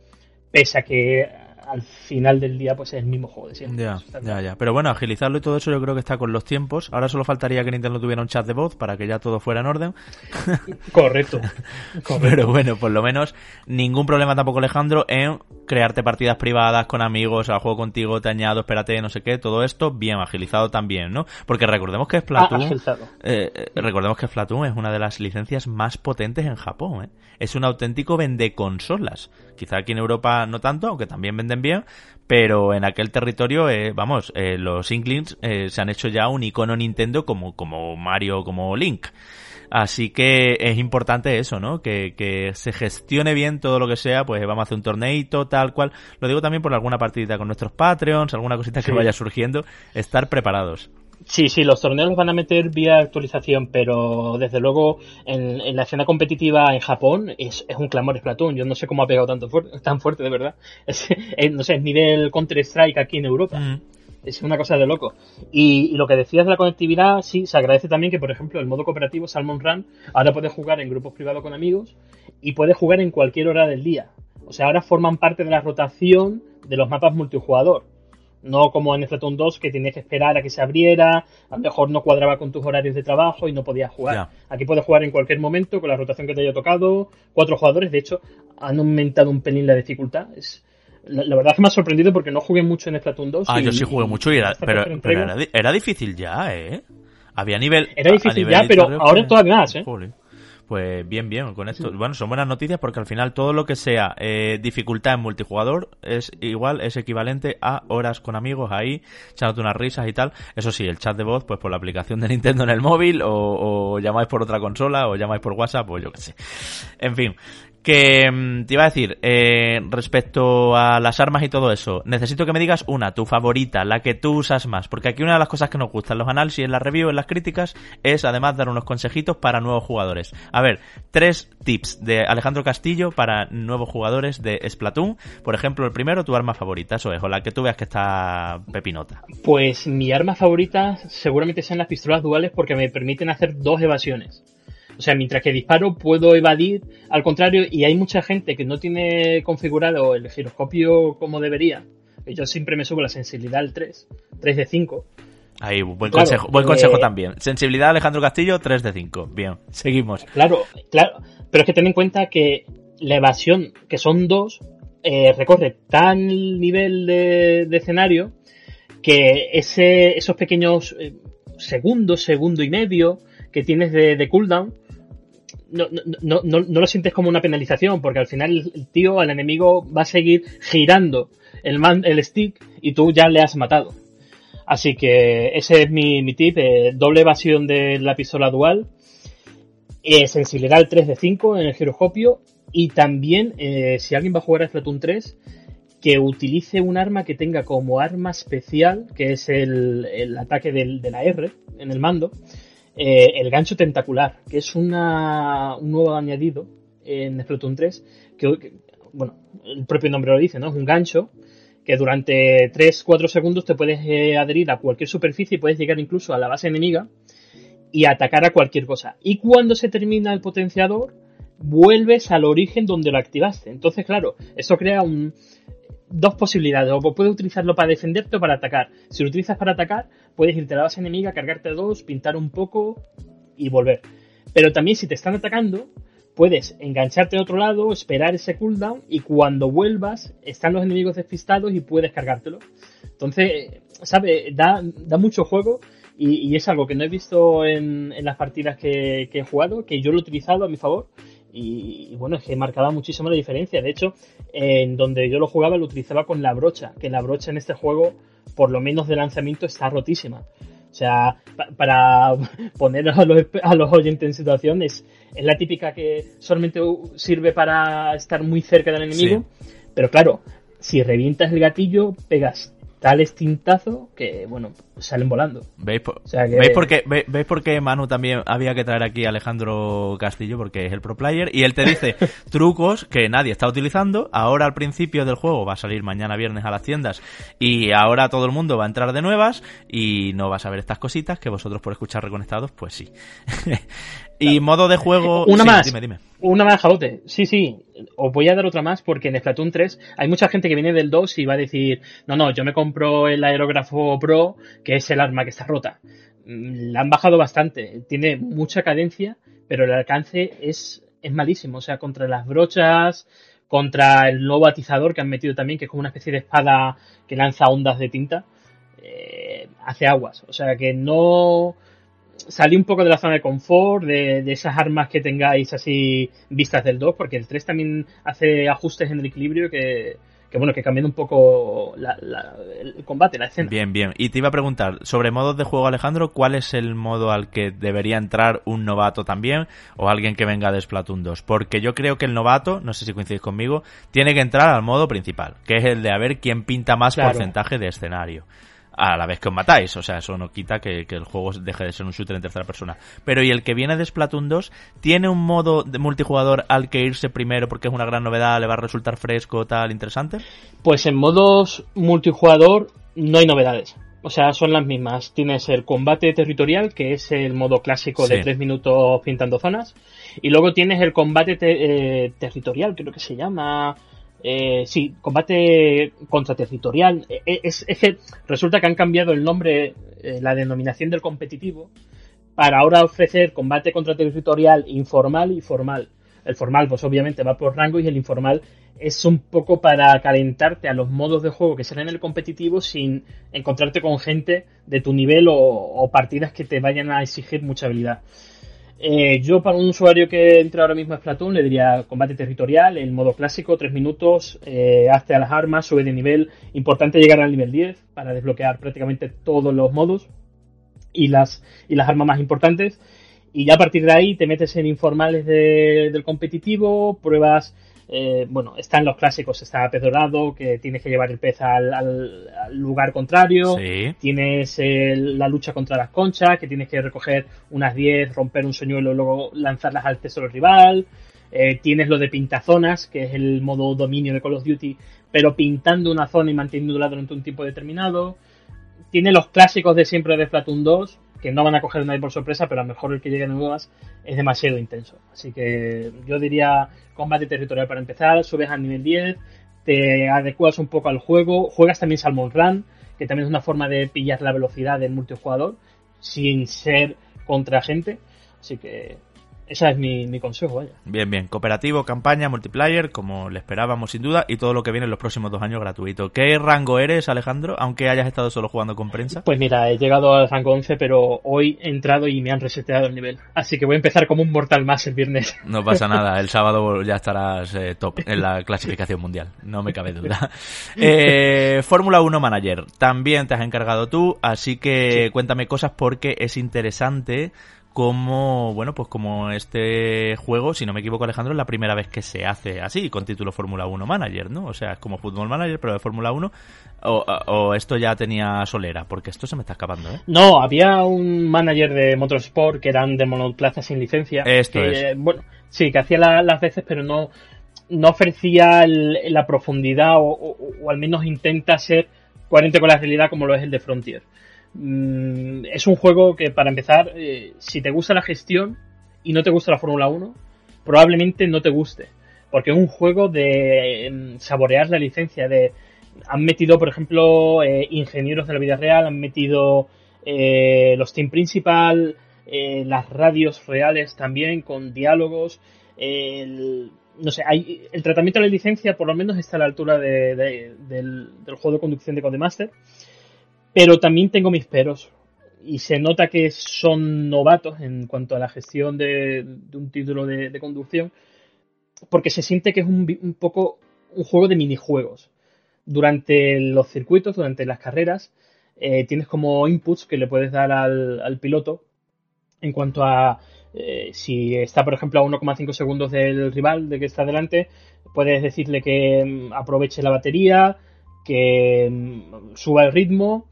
pese a que al final del día pues es el mismo juego de siempre. Ya, ya, ya. Pero bueno, agilizarlo y todo eso yo creo que está con los tiempos. Ahora solo faltaría que Nintendo tuviera un chat de voz para que ya todo fuera en orden. Correcto. Pero bueno, por lo menos ningún problema tampoco Alejandro en crearte partidas privadas con amigos, al juego contigo, te añado, espérate, no sé qué, todo esto bien agilizado también, ¿no? Porque recordemos que Splatoon, ah, eh, eh, recordemos que Splatoon es una de las licencias más potentes en Japón, ¿eh? Es un auténtico vende consolas. Quizá aquí en Europa no tanto, aunque también venden bien, pero en aquel territorio, eh, vamos, eh, los Inklings eh, se han hecho ya un icono Nintendo como, como Mario, como Link. Así que es importante eso, ¿no? Que, que se gestione bien todo lo que sea, pues vamos a hacer un torneito, tal cual. Lo digo también por alguna partida con nuestros Patreons, alguna cosita que vaya surgiendo, estar preparados. Sí, sí, los torneos los van a meter vía actualización, pero desde luego en, la escena competitiva en Japón es, es, un clamor Splatoon. Yo no sé cómo ha pegado tanto tan fuerte, de verdad. Es, no sé, es nivel Counter-Strike aquí en Europa. Mm. Es una cosa de loco. Y, lo que decías de la conectividad, sí, se agradece también que, por ejemplo, el modo cooperativo Salmon Run ahora puedes jugar en grupos privados con amigos y puedes jugar en cualquier hora del día. O sea, ahora forman parte de la rotación de los mapas multijugador no como en Splatoon 2 que tenías que esperar a que se abriera, a lo mejor no cuadraba con tus horarios de trabajo y no podías jugar. Aquí puedes jugar en cualquier momento con la rotación que te haya tocado, cuatro jugadores, de hecho han aumentado un pelín la dificultad. Es, la, verdad es que me ha sorprendido porque no jugué mucho en Splatoon 2. Ah, yo sí jugué mucho y era, pero, era, difícil ya, ¿eh? Había nivel... Era difícil ya, pero ahora todavía más, ¿eh? Pues bien, bien, con esto. Bueno, son buenas noticias porque al final todo lo que sea eh, dificultad en multijugador es igual, es equivalente a horas con amigos ahí, echándote unas risas y tal. Eso sí, el chat de voz, pues por la aplicación de Nintendo en el móvil, o, o llamáis por otra consola, o llamáis por WhatsApp, o yo qué sé. En fin, que mm, te iba a decir, eh, respecto a las armas y todo eso, necesito que me digas una, tu favorita, la que tú usas más, porque aquí una de las cosas que nos gustan los análisis, en la review, en las críticas, es además dar unos consejitos para nuevos jugadores. A ver, tres tips de Alejandro Castillo para nuevos jugadores de Splatoon. Por ejemplo, el primero, tu arma favorita, eso es, o la que tú veas que está pepinota. Pues mi arma favorita seguramente sean las pistolas duales porque me permiten hacer dos evasiones. O sea, mientras que disparo puedo evadir, al contrario, y hay mucha gente que no tiene configurado el giroscopio como debería. Yo siempre me subo la sensibilidad al 3, 3 de 5. Ahí, buen consejo, buen consejo eh, también. Sensibilidad Alejandro Castillo, 3 de 5. Bien, seguimos. Claro, claro. Pero es que ten en cuenta que la evasión, que son dos, eh, recorre tan nivel de, escenario que ese, esos pequeños eh, segundos, segundo y medio que tienes de, de cooldown, no, no, no, no, lo sientes como una penalización, porque al final el tío, el enemigo, va a seguir girando el, man, el stick y tú ya le has matado. Así que ese es mi, mi tip, eh, doble evasión de la pistola dual, eh, sensibilidad al 3 de 5 en el giroscopio y también, eh, si alguien va a jugar a Splatoon 3, que utilice un arma que tenga como arma especial, que es el, ataque del, de la R en el mando, eh, el gancho tentacular, que es una, un nuevo añadido en Splatoon 3, que, bueno, el propio nombre lo dice, ¿no? Es un gancho que durante 3-4 segundos te puedes eh, adherir a cualquier superficie y puedes llegar incluso a la base enemiga y atacar a cualquier cosa. Y cuando se termina el potenciador, vuelves al origen donde lo activaste. Entonces, claro, eso crea un, dos posibilidades. O puedes utilizarlo para defenderte o para atacar. Si lo utilizas para atacar, puedes irte a la base enemiga, cargarte dos, pintar un poco y volver. Pero también si te están atacando, puedes engancharte a otro lado, esperar ese cooldown y cuando vuelvas están los enemigos despistados y puedes cargártelo. Entonces, ¿sabe? Da, da mucho juego y, es algo que no he visto en, las partidas que, que, he jugado, que yo lo he utilizado a mi favor y, bueno, es que marcaba muchísimo la diferencia. De hecho, en donde yo lo jugaba lo utilizaba con la brocha, que la brocha en este juego, por lo menos de lanzamiento, está rotísima. O sea, para poner a los, a los oyentes en situación, es, la típica que solamente sirve para estar muy cerca del enemigo. Pero claro, si revientas el gatillo, pegas tales tintazos que, bueno, salen volando. ¿Veis por, ¿veis, por qué, ¿veis, por qué, Manu también había que traer aquí a Alejandro Castillo? Porque es el pro player y él te dice trucos que nadie está utilizando. Ahora al principio del juego va a salir mañana viernes a las tiendas y ahora todo el mundo va a entrar de nuevas y no vas a ver estas cositas que vosotros por escuchar reconectados, pues sí. y modo de juego... Una más. Dime, dime. Una más, Jabote. Sí, sí. Os voy a dar otra más porque en Splatoon 3 hay mucha gente que viene del 2 y va a decir, no, no, yo me compro el aerógrafo Pro, que es el arma que está rota. Mm, la han bajado bastante. Tiene mucha cadencia, pero el alcance es, es malísimo. O sea, contra las brochas, contra el nuevo atizador que han metido también, que es como una especie de espada que lanza ondas de tinta, eh, hace aguas. O sea que no salí un poco de la zona de confort, de, esas armas que tengáis así vistas del 2, porque el 3 también hace ajustes en el equilibrio que, bueno, que cambian un poco el combate, la escena. Bien, bien. Y te iba a preguntar, sobre modos de juego, Alejandro, ¿cuál es el modo al que debería entrar un novato también o alguien que venga de Splatoon 2? Porque yo creo que el novato, no sé si coincidís conmigo, tiene que entrar al modo principal, que es el de a ver quién pinta más porcentaje de escenario a la vez que os matáis. O sea, eso no quita que, el juego deje de ser un shooter en tercera persona. Pero y el que viene de Splatoon 2 tiene un modo de multijugador al que irse primero porque es una gran novedad, le va a resultar fresco, tal, interesante. Pues en modos multijugador no hay novedades. O sea, son las mismas. Tienes el combate territorial, que es el modo clásico de tres minutos pintando zonas. Y luego tienes el combate eh, territorial, creo que se llama eh, sí, combate contraterritorial. Eh, eh, es, es, que resulta que han cambiado el nombre, eh, la denominación del competitivo, para ahora ofrecer combate contraterritorial informal y formal. El formal, pues obviamente va por rango y el informal es un poco para calentarte a los modos de juego que salen en el competitivo sin encontrarte con gente de tu nivel o partidas que te vayan a exigir mucha habilidad. Eh, yo para un usuario que entra ahora mismo a Splatoon le diría combate territorial, el modo clásico, 3 minutos, eh, hazte a las armas, sube de nivel, importante llegar al nivel 10 para desbloquear prácticamente todos los modos y las, y las armas más importantes. Y ya a partir de ahí te metes en informales del competitivo, pruebas eh, bueno, están los clásicos, está pez dorado, que tienes que llevar el pez al, lugar contrario, tienes la lucha contra las conchas, que tienes que recoger unas 10, romper un señuelo y luego lanzarlas al tesoro rival, eh, tienes lo de pintazonas, que es el modo dominio de Call of Duty, pero pintando una zona y manteniéndola durante un tiempo determinado, tiene los clásicos de siempre de Splatoon 2, que no van a coger nadie por sorpresa, pero a lo mejor el que llegue nuevas es demasiado intenso. Así que yo diría combate territorial para empezar, subes al nivel 10, te adecuas un poco al juego, juegas también Salmon Run, que también es una forma de pillar la velocidad del multijugador sin ser contra gente. Así que Ese es mi, mi, consejo, vaya. Bien, bien. Cooperativo, campaña, multiplayer, como le esperábamos sin duda, y todo lo que viene en los próximos dos años gratuito. ¿Qué rango eres, Alejandro, aunque hayas estado solo jugando con prensa? Pues mira, he llegado al rango 11, pero hoy he entrado y me han reseteado el nivel. Así que voy a empezar como un mortal más el viernes. No pasa nada, el sábado ya estarás eh, top en la clasificación mundial, no me cabe duda. Eh, Fórmula 1 Manager, también te has encargado tú, así que cuéntame cosas porque es interesante como, bueno, pues como este juego, si no me equivoco Alejandro, es la primera vez que se hace así, con título Fórmula 1 Manager, ¿no? O sea, es como Fútbol Manager, pero de Fórmula 1, o, esto ya tenía solera, porque esto se me está escapando, ¿eh? No, había un manager de Motorsport que eran de monoplaza sin licencia. Esto es. Bueno, sí, que hacía las veces, pero no, no ofrecía la profundidad, o, o al menos intenta ser coherente con la realidad como lo es el de Frontier. Mm, es un juego que, para empezar, eh, si te gusta la gestión y no te gusta la Fórmula 1, probablemente no te guste. Porque es un juego de em, saborear la licencia, de... Han metido, por ejemplo, eh, ingenieros de la vida real, han metido eh, los team principal, las radios reales también, con diálogos. El, no sé, hay, el tratamiento de la licencia por lo menos está a la altura del, del, juego de conducción de Codemaster. Pero también tengo mis peros. Y se nota que son novatos en cuanto a la gestión de, un título de, conducción. Porque se siente que es un, poco un juego de minijuegos. Durante los circuitos, durante las carreras, eh, tienes como inputs que le puedes dar al, piloto en cuanto a eh, si está, por ejemplo, a 1,5 segundos del rival de que está delante, puedes decirle que mm, aproveche la batería, que mm, suba el ritmo,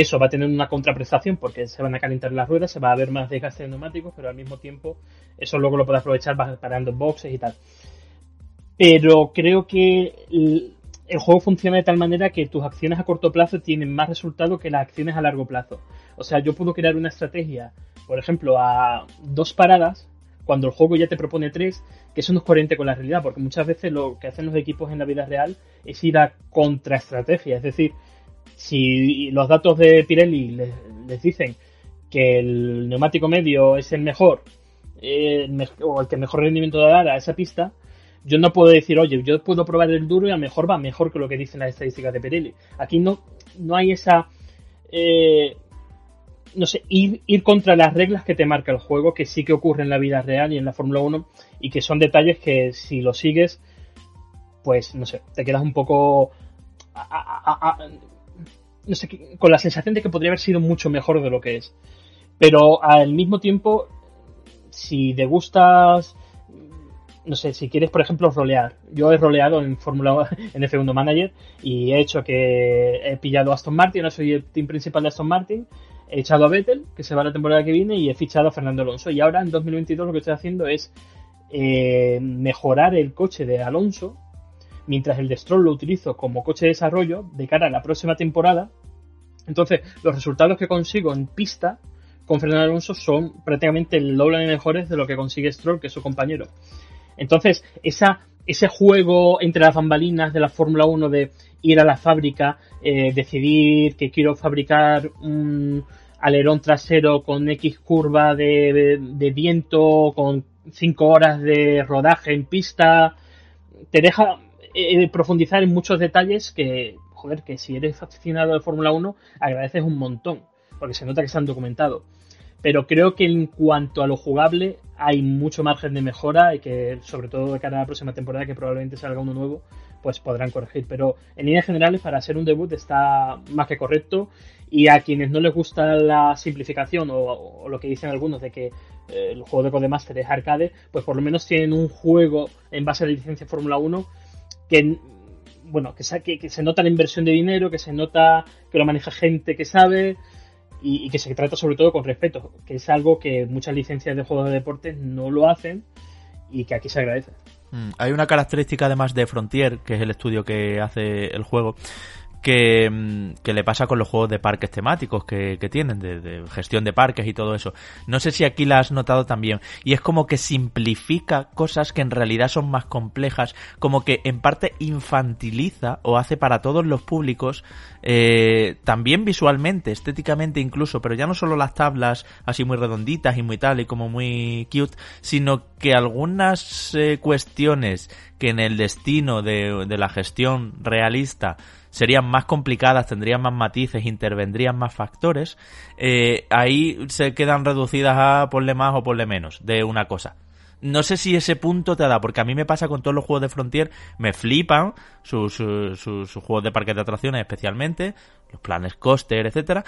eso va a tener una contraprestación porque se van a calentar las ruedas, se va a ver más desgaste de neumáticos, pero al mismo tiempo eso luego lo puedes aprovechar parando en boxes y tal. Pero creo que el, juego funciona de tal manera que tus acciones a corto plazo tienen más resultado que las acciones a largo plazo. O sea, yo puedo crear una estrategia, por ejemplo, a dos paradas, cuando el juego ya te propone tres, que eso no es coherente con la realidad, porque muchas veces lo que hacen los equipos en la vida real es ir a contraestrategia, es decir, si los datos de Pirelli les, dicen que el neumático medio es el mejor eh, o el que mejor rendimiento da a esa pista, yo no puedo decir, oye, yo puedo probar el duro y a lo mejor va mejor que lo que dicen las estadísticas de Pirelli. Aquí no, no hay esa... Eh, no sé, ir, ir contra las reglas que te marca el juego, que sí que ocurre en la vida real y en la Fórmula 1, y que son detalles que si lo sigues, pues no sé, te quedas un poco no sé, con la sensación de que podría haber sido mucho mejor de lo que es. Pero al mismo tiempo, si te gustas, no sé, si quieres, por ejemplo, rolear. Yo he roleado en Fórmula en F1 Manager y he hecho que he pillado a Aston Martin, ahora soy el team principal de Aston Martin, he echado a Vettel, que se va la temporada que viene, y he fichado a Fernando Alonso. Y ahora en 2022 lo que estoy haciendo es eh, mejorar el coche de Alonso mientras el de Stroll lo utilizo como coche de desarrollo de cara a la próxima temporada. Entonces, los resultados que consigo en pista con Fernando Alonso son prácticamente el doble de mejores de lo que consigue Stroll, que es su compañero. Entonces, ese juego entre las bambalinas de la Fórmula 1 de ir a la fábrica, eh, decidir que quiero fabricar un alerón trasero con X curva de, de viento, con 5 horas de rodaje en pista, te deja eh, profundizar en muchos detalles que, joder, que si eres aficionado de Fórmula 1 agradeces un montón, porque se nota que se han documentado. Pero creo que en cuanto a lo jugable hay mucho margen de mejora y que sobre todo de cara a la próxima temporada que probablemente salga uno nuevo, pues podrán corregir. Pero en líneas generales para ser un debut está más que correcto y a quienes no les gusta la simplificación o, lo que dicen algunos de que eh, el juego de Codemaster es arcade, pues por lo menos tienen un juego en base a la licencia Fórmula 1 que bueno, que, que, se nota la inversión de dinero, que se nota que lo maneja gente que sabe y, que se trata sobre todo con respeto, que es algo que muchas licencias de juegos de deportes no lo hacen y que aquí se agradece. Mm, hay una característica además de Frontier, que es el estudio que hace el juego, que, mm, que, le pasa con los juegos de parques temáticos que, que tienen, de, de, gestión de parques y todo eso. No sé si aquí la has notado también. Y es como que simplifica cosas que en realidad son más complejas, como que en parte infantiliza o hace para todos los públicos, eh, también visualmente, estéticamente incluso, pero ya no solo las tablas así muy redonditas y muy tal y como muy cute, sino que algunas eh, cuestiones que en el destino de, de la gestión realista serían más complicadas, tendrían más matices, intervendrían más factores, eh, ahí se quedan reducidas a ponle más o ponle menos de una cosa. No sé si ese punto te da, porque a mí me pasa con todos los juegos de Frontier, me flipan sus, juegos de parques de atracciones especialmente, los planes coaster, etcétera,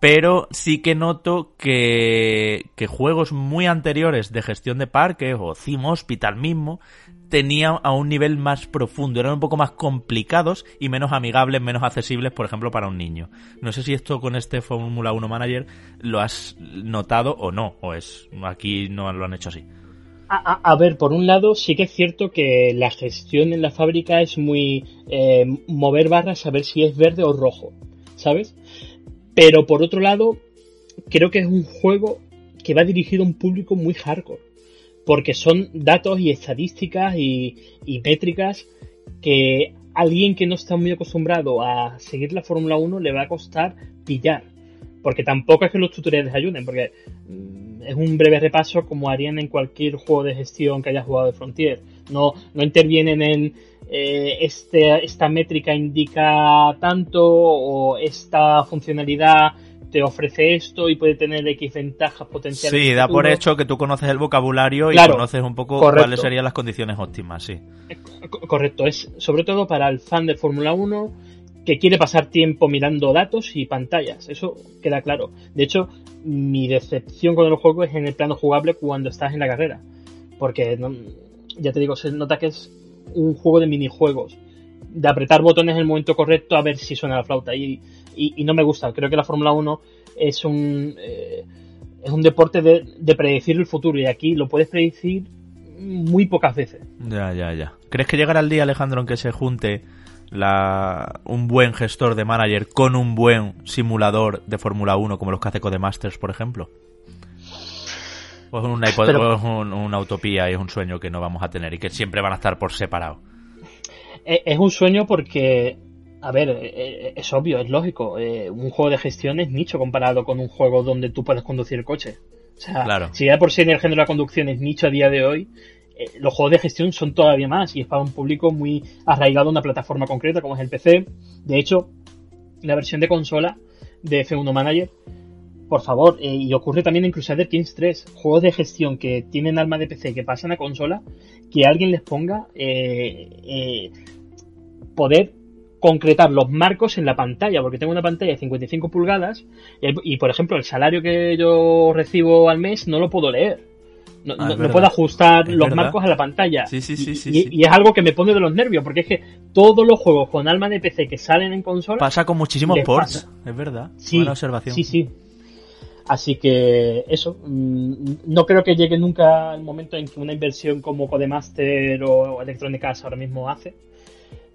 pero sí que noto que, que juegos muy anteriores de gestión de parques o Theme Hospital mismo tenían a un nivel más profundo, eran un poco más complicados y menos amigables, menos accesibles, por ejemplo, para un niño. No sé si esto con este Fórmula 1 Manager lo has notado o no, o es aquí no lo han hecho así. A, ver, por un lado, sí que es cierto que la gestión en la fábrica es muy eh, mover barras a ver si es verde o rojo, ¿sabes? Pero por otro lado, creo que es un juego que va dirigido a un público muy hardcore. Porque son datos y estadísticas y, métricas que alguien que no está muy acostumbrado a seguir la Fórmula 1 le va a costar pillar. Porque tampoco es que los tutoriales ayuden, porque es un breve repaso como harían en cualquier juego de gestión que haya jugado de Frontier. No, no intervienen en eh, este, esta métrica indica tanto o esta funcionalidad te ofrece esto y puede tener X ventajas potenciales. Sí, da por hecho que tú conoces el vocabulario y claro, conoces un poco correcto. cuáles serían las condiciones óptimas, sí. Correcto, es sobre todo para el fan de Fórmula 1 que quiere pasar tiempo mirando datos y pantallas, eso queda claro. De hecho, mi decepción con el juego es en el plano jugable cuando estás en la carrera, porque no, ya te digo, se nota que es un juego de minijuegos, de apretar botones en el momento correcto a ver si suena la flauta. Y, y, y no me gusta. Creo que la Fórmula 1 es un, eh, es un deporte de, de, predecir el futuro y aquí lo puedes predecir muy pocas veces. Ya, ya, ya. ¿Crees que llegará el día, Alejandro, en que se junte la, un buen gestor de manager con un buen simulador de Fórmula 1 como los que hace Codemasters, por ejemplo? ¿O es una, Pero, es un, una utopía y es un sueño que no vamos a tener y que siempre van a estar por separado? Es un sueño porque a ver, es obvio, es lógico. un juego de gestión es nicho comparado con un juego donde tú puedes conducir el coche. O sea, claro. si ya por sí en el género de la conducción es nicho a día de hoy, eh, los juegos de gestión son todavía más y es para un público muy arraigado a una plataforma concreta como es el PC. De hecho, la versión de consola de F1 Manager, por favor, eh, y ocurre también en Crusader Kings 3, juegos de gestión que tienen alma de PC que pasan a consola, que alguien les ponga eh, poder concretar los marcos en la pantalla, porque tengo una pantalla de 55 pulgadas y, y, por ejemplo, el salario que yo recibo al mes no lo puedo leer. No, ah, no, no puedo ajustar es los verdad. marcos a la pantalla. Sí, sí, sí, y, y, es algo que me pone de los nervios, porque es que todos los juegos con alma de PC que salen en consola... Pasa con muchísimos ports, pasa. es verdad. Sí, Buena observación. Sí, sí. Así que eso, mm, no creo que llegue nunca el momento en que una inversión como Codemaster o Electronic Arts ahora mismo hace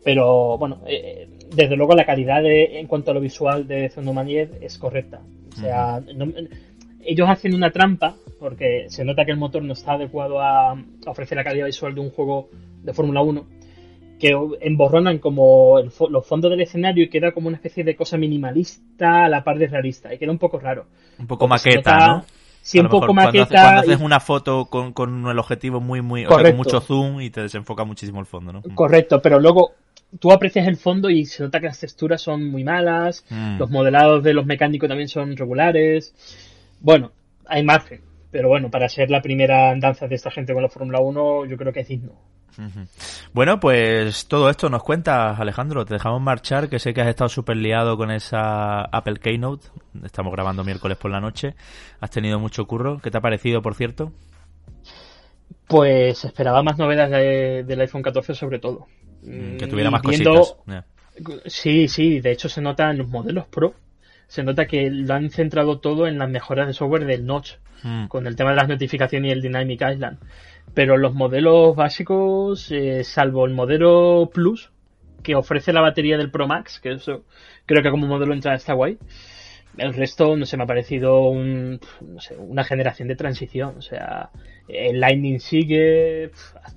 pero bueno, eh, desde luego la calidad de, en cuanto a lo visual de Zonomanier es correcta. O sea, no, ellos hacen una trampa porque se nota que el motor no está adecuado a, a ofrecer la calidad visual de un juego de Fórmula 1 que emborronan como el, los fondos del escenario y queda como una especie de cosa minimalista a la par de realista y queda un poco raro. Un poco maqueta, nota, ¿no? Sí, un poco cuando maqueta. Haces, cuando haces una foto con, con, el objetivo muy, muy, o sea, con mucho zoom y te desenfoca muchísimo el fondo, ¿no? Correcto, pero luego tú aprecias el fondo y se nota que las texturas son muy malas, mm. los modelados de los mecánicos también son regulares. Bueno, hay margen, pero bueno, para ser la primera andanza de esta gente con la Fórmula 1, yo creo que es digno. Bueno, pues todo esto nos cuentas, Alejandro. Te dejamos marchar, que sé que has estado súper liado con esa Apple Keynote. Estamos grabando miércoles por la noche. Has tenido mucho curro. ¿Qué te ha parecido, por cierto? Pues esperaba más novedades de, del iPhone 14 sobre todo. Mm, que tuviera más Viendo, cositas. Yeah. Sí, sí, de hecho se nota en los modelos Pro. Se nota que lo han centrado todo en las mejoras de software del Notch, mm. con el tema de las notificaciones y el Dynamic Island. Pero los modelos básicos, eh, salvo el modelo Plus, que ofrece la batería del Pro Max, que eso creo que como modelo entrada está guay. El resto, no sé, me ha parecido un, no sé, una generación de transición. O sea, el Lightning sigue.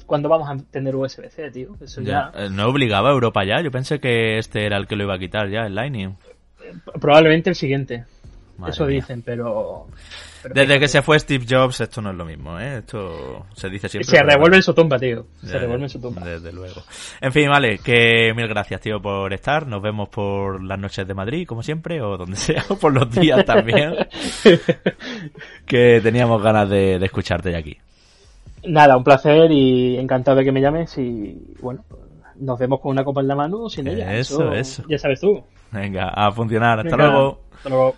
¿Cuándo vamos a tener USB-C, tío? Eso ya... Eh, no obligaba a Europa ya. Yo pensé que este era el que lo iba a quitar ya, el Lightning. Probablemente el siguiente. Eso dicen, pero desde que se fue Steve Jobs, esto no es lo mismo, ¿eh? Esto se dice siempre. Se revuelve en su tumba, tío. Se revuelve en su tumba. Desde luego. En fin, vale, que mil gracias, tío, por estar. Nos vemos por las noches de Madrid, como siempre, o donde sea, o por los días también. que teníamos ganas de, escucharte ya aquí. Nada, un placer y encantado de que me llames y, bueno, nos vemos con una copa en la mano o sin ella. Eso, eso. Ya sabes tú. Venga, a funcionar. Hasta luego. Hasta luego.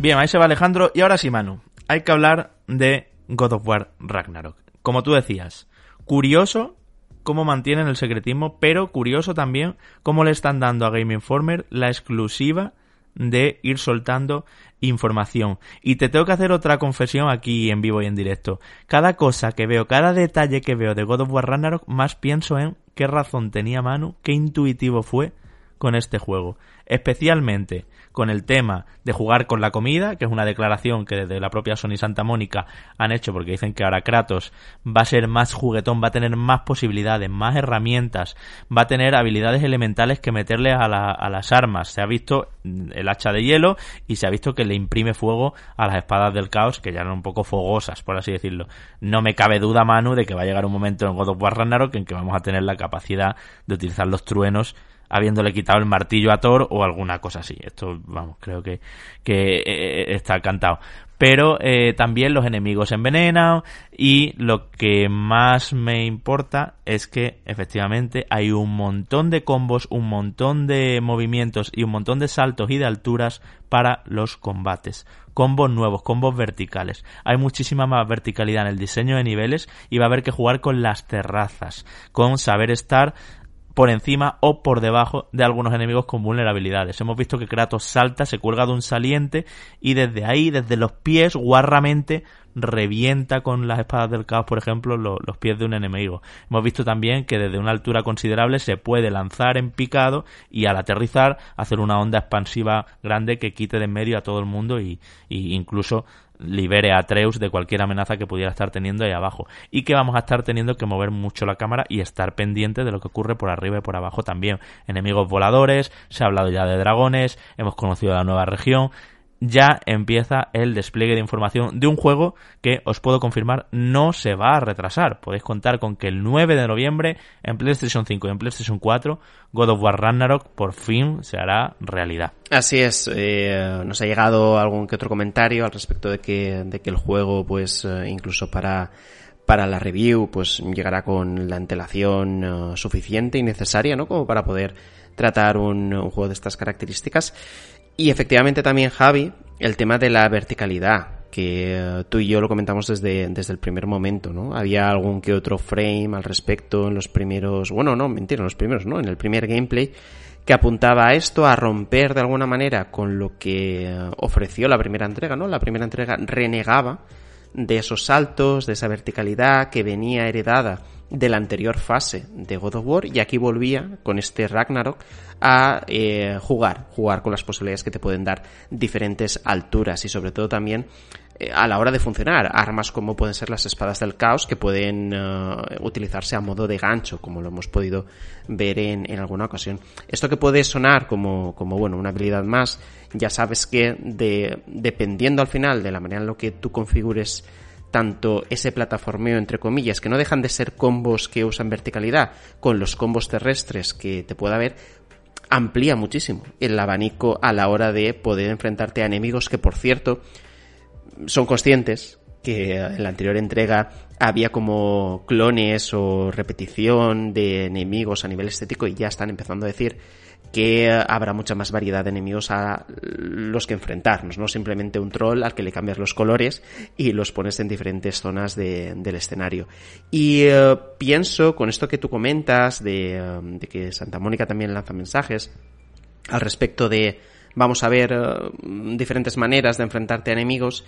Bien, ahí se va Alejandro. Y ahora sí, Manu. Hay que hablar de God of War Ragnarok. Como tú decías, curioso cómo mantienen el secretismo, pero curioso también cómo le están dando a Game Informer la exclusiva de ir soltando información. Y te tengo que hacer otra confesión aquí en vivo y en directo. Cada cosa que veo, cada detalle que veo de God of War Ragnarok, más pienso en qué razón tenía Manu, qué intuitivo fue con este juego. Especialmente con el tema de jugar con la comida, que es una declaración que desde la propia Sony Santa Mónica han hecho porque dicen que ahora Kratos va a ser más juguetón, va a tener más posibilidades, más herramientas, va a tener habilidades elementales que meterle a, a las armas. Se ha visto el hacha de hielo y se ha visto que le imprime fuego a las espadas del caos, que ya eran un poco fogosas, por así decirlo. No me cabe duda, Manu, de que va a llegar un momento en God of War Ragnarok en que vamos a tener la capacidad de utilizar los truenos habiéndole quitado el martillo a Thor o alguna cosa así. Esto, vamos, creo que, que eh, eh, está cantado. Pero eh, también los enemigos envenenan y lo que más me importa es que efectivamente hay un montón de combos, un montón de movimientos y un montón de saltos y de alturas para los combates. Combos nuevos, combos verticales. Hay muchísima más verticalidad en el diseño de niveles y va a haber que jugar con las terrazas, con saber estar por encima o por debajo de algunos enemigos con vulnerabilidades. Hemos visto que Kratos salta, se cuelga de un saliente y desde ahí, desde los pies, guarramente revienta con las espadas del caos, por ejemplo, los pies de un enemigo. Hemos visto también que desde una altura considerable se puede lanzar en picado y al aterrizar hacer una onda expansiva grande que quite de en medio a todo el mundo y, y incluso libere a Atreus de cualquier amenaza que pudiera estar teniendo ahí abajo. Y que vamos a estar teniendo que mover mucho la cámara y estar pendiente de lo que ocurre por arriba y por abajo también. Enemigos voladores, se ha hablado ya de dragones, hemos conocido la nueva región ya empieza el despliegue de información de un juego que os puedo confirmar no se va a retrasar. Podéis contar con que el 9 de noviembre en PlayStation 5 y en PlayStation 4 God of War Ragnarok por fin se hará realidad. Así es, eh, nos ha llegado algún que otro comentario al respecto de que, de que el juego pues eh, incluso para para la review pues llegará con la antelación eh, suficiente y necesaria, ¿no? Como para poder tratar un, un juego de estas características. Y efectivamente también, Javi, el tema de la verticalidad, que eh, tú y yo lo comentamos desde, desde el primer momento, ¿no? Había algún que otro frame al respecto en los primeros, bueno, no, mentira, en los primeros, ¿no? En el primer gameplay que apuntaba a esto, a romper de alguna manera con lo que eh, ofreció la primera entrega, ¿no? La primera entrega renegaba de esos saltos, de esa verticalidad que venía heredada de la anterior fase de God of War y aquí volvía con este Ragnarok a eh, jugar, jugar con las posibilidades que te pueden dar diferentes alturas y sobre todo también eh, a la hora de funcionar, armas como pueden ser las espadas del caos que pueden eh, utilizarse a modo de gancho, como lo hemos podido ver en, en alguna ocasión. Esto que puede sonar como, como bueno, una habilidad más, ya sabes que de, dependiendo al final de la manera en lo que tú configures tanto ese plataformeo entre comillas, que no dejan de ser combos que usan verticalidad, con los combos terrestres que te pueda haber, amplía muchísimo el abanico a la hora de poder enfrentarte a enemigos que, por cierto, son conscientes que en la anterior entrega había como clones o repetición de enemigos a nivel estético y ya están empezando a decir que habrá mucha más variedad de enemigos a los que enfrentarnos, no simplemente un troll al que le cambias los colores y los pones en diferentes zonas del escenario. Y eh, pienso, con esto que tú comentas, de, eh, de, que Santa Mónica también lanza mensajes al respecto de vamos a ver eh, diferentes maneras de enfrentarte a enemigos,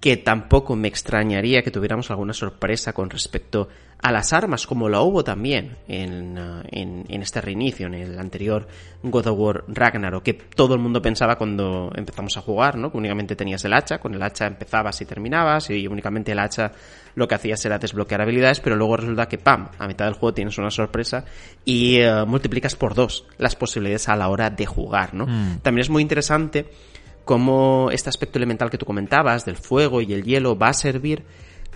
que tampoco me extrañaría que tuviéramos alguna sorpresa con respecto a las armas, como la hubo también en, uh, en, en, este reinicio, en el anterior God of War Ragnarok, que todo el mundo pensaba cuando empezamos a jugar, ¿no? Que únicamente tenías el hacha, con el hacha empezabas y terminabas, y únicamente el hacha lo que hacías era desbloquear habilidades, pero luego resulta que, ¡pam!, a mitad del juego tienes una sorpresa y uh, multiplicas por dos las posibilidades a la hora de jugar, ¿no? Mm. También es muy interesante cómo este aspecto elemental que tú comentabas del fuego y el hielo va a servir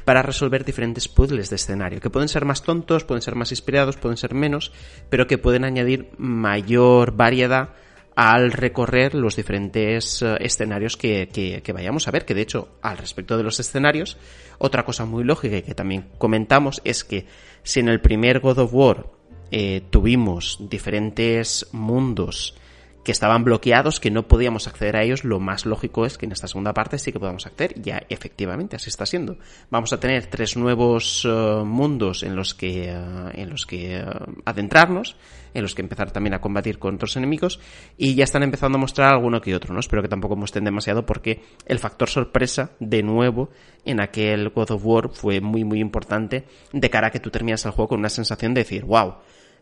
para resolver diferentes puzzles de escenario, que pueden ser más tontos, pueden ser más inspirados, pueden ser menos, pero que pueden añadir mayor variedad al recorrer los diferentes uh, escenarios que, que, que, vayamos a ver, que de hecho, al respecto de los escenarios, otra cosa muy lógica y que también comentamos es que si en el primer God of War eh, tuvimos diferentes mundos que estaban bloqueados, que no podíamos acceder a ellos, lo más lógico es que en esta segunda parte sí que podamos acceder. Ya efectivamente así está siendo. Vamos a tener tres nuevos uh, mundos en los que, uh, en los que uh, adentrarnos, en los que empezar también a combatir con otros enemigos y ya están empezando a mostrar alguno que otro, ¿no? Espero que tampoco muestren demasiado porque el factor sorpresa, de nuevo, en aquel God of War fue muy muy importante de cara a que tú terminas el juego con una sensación de decir, wow,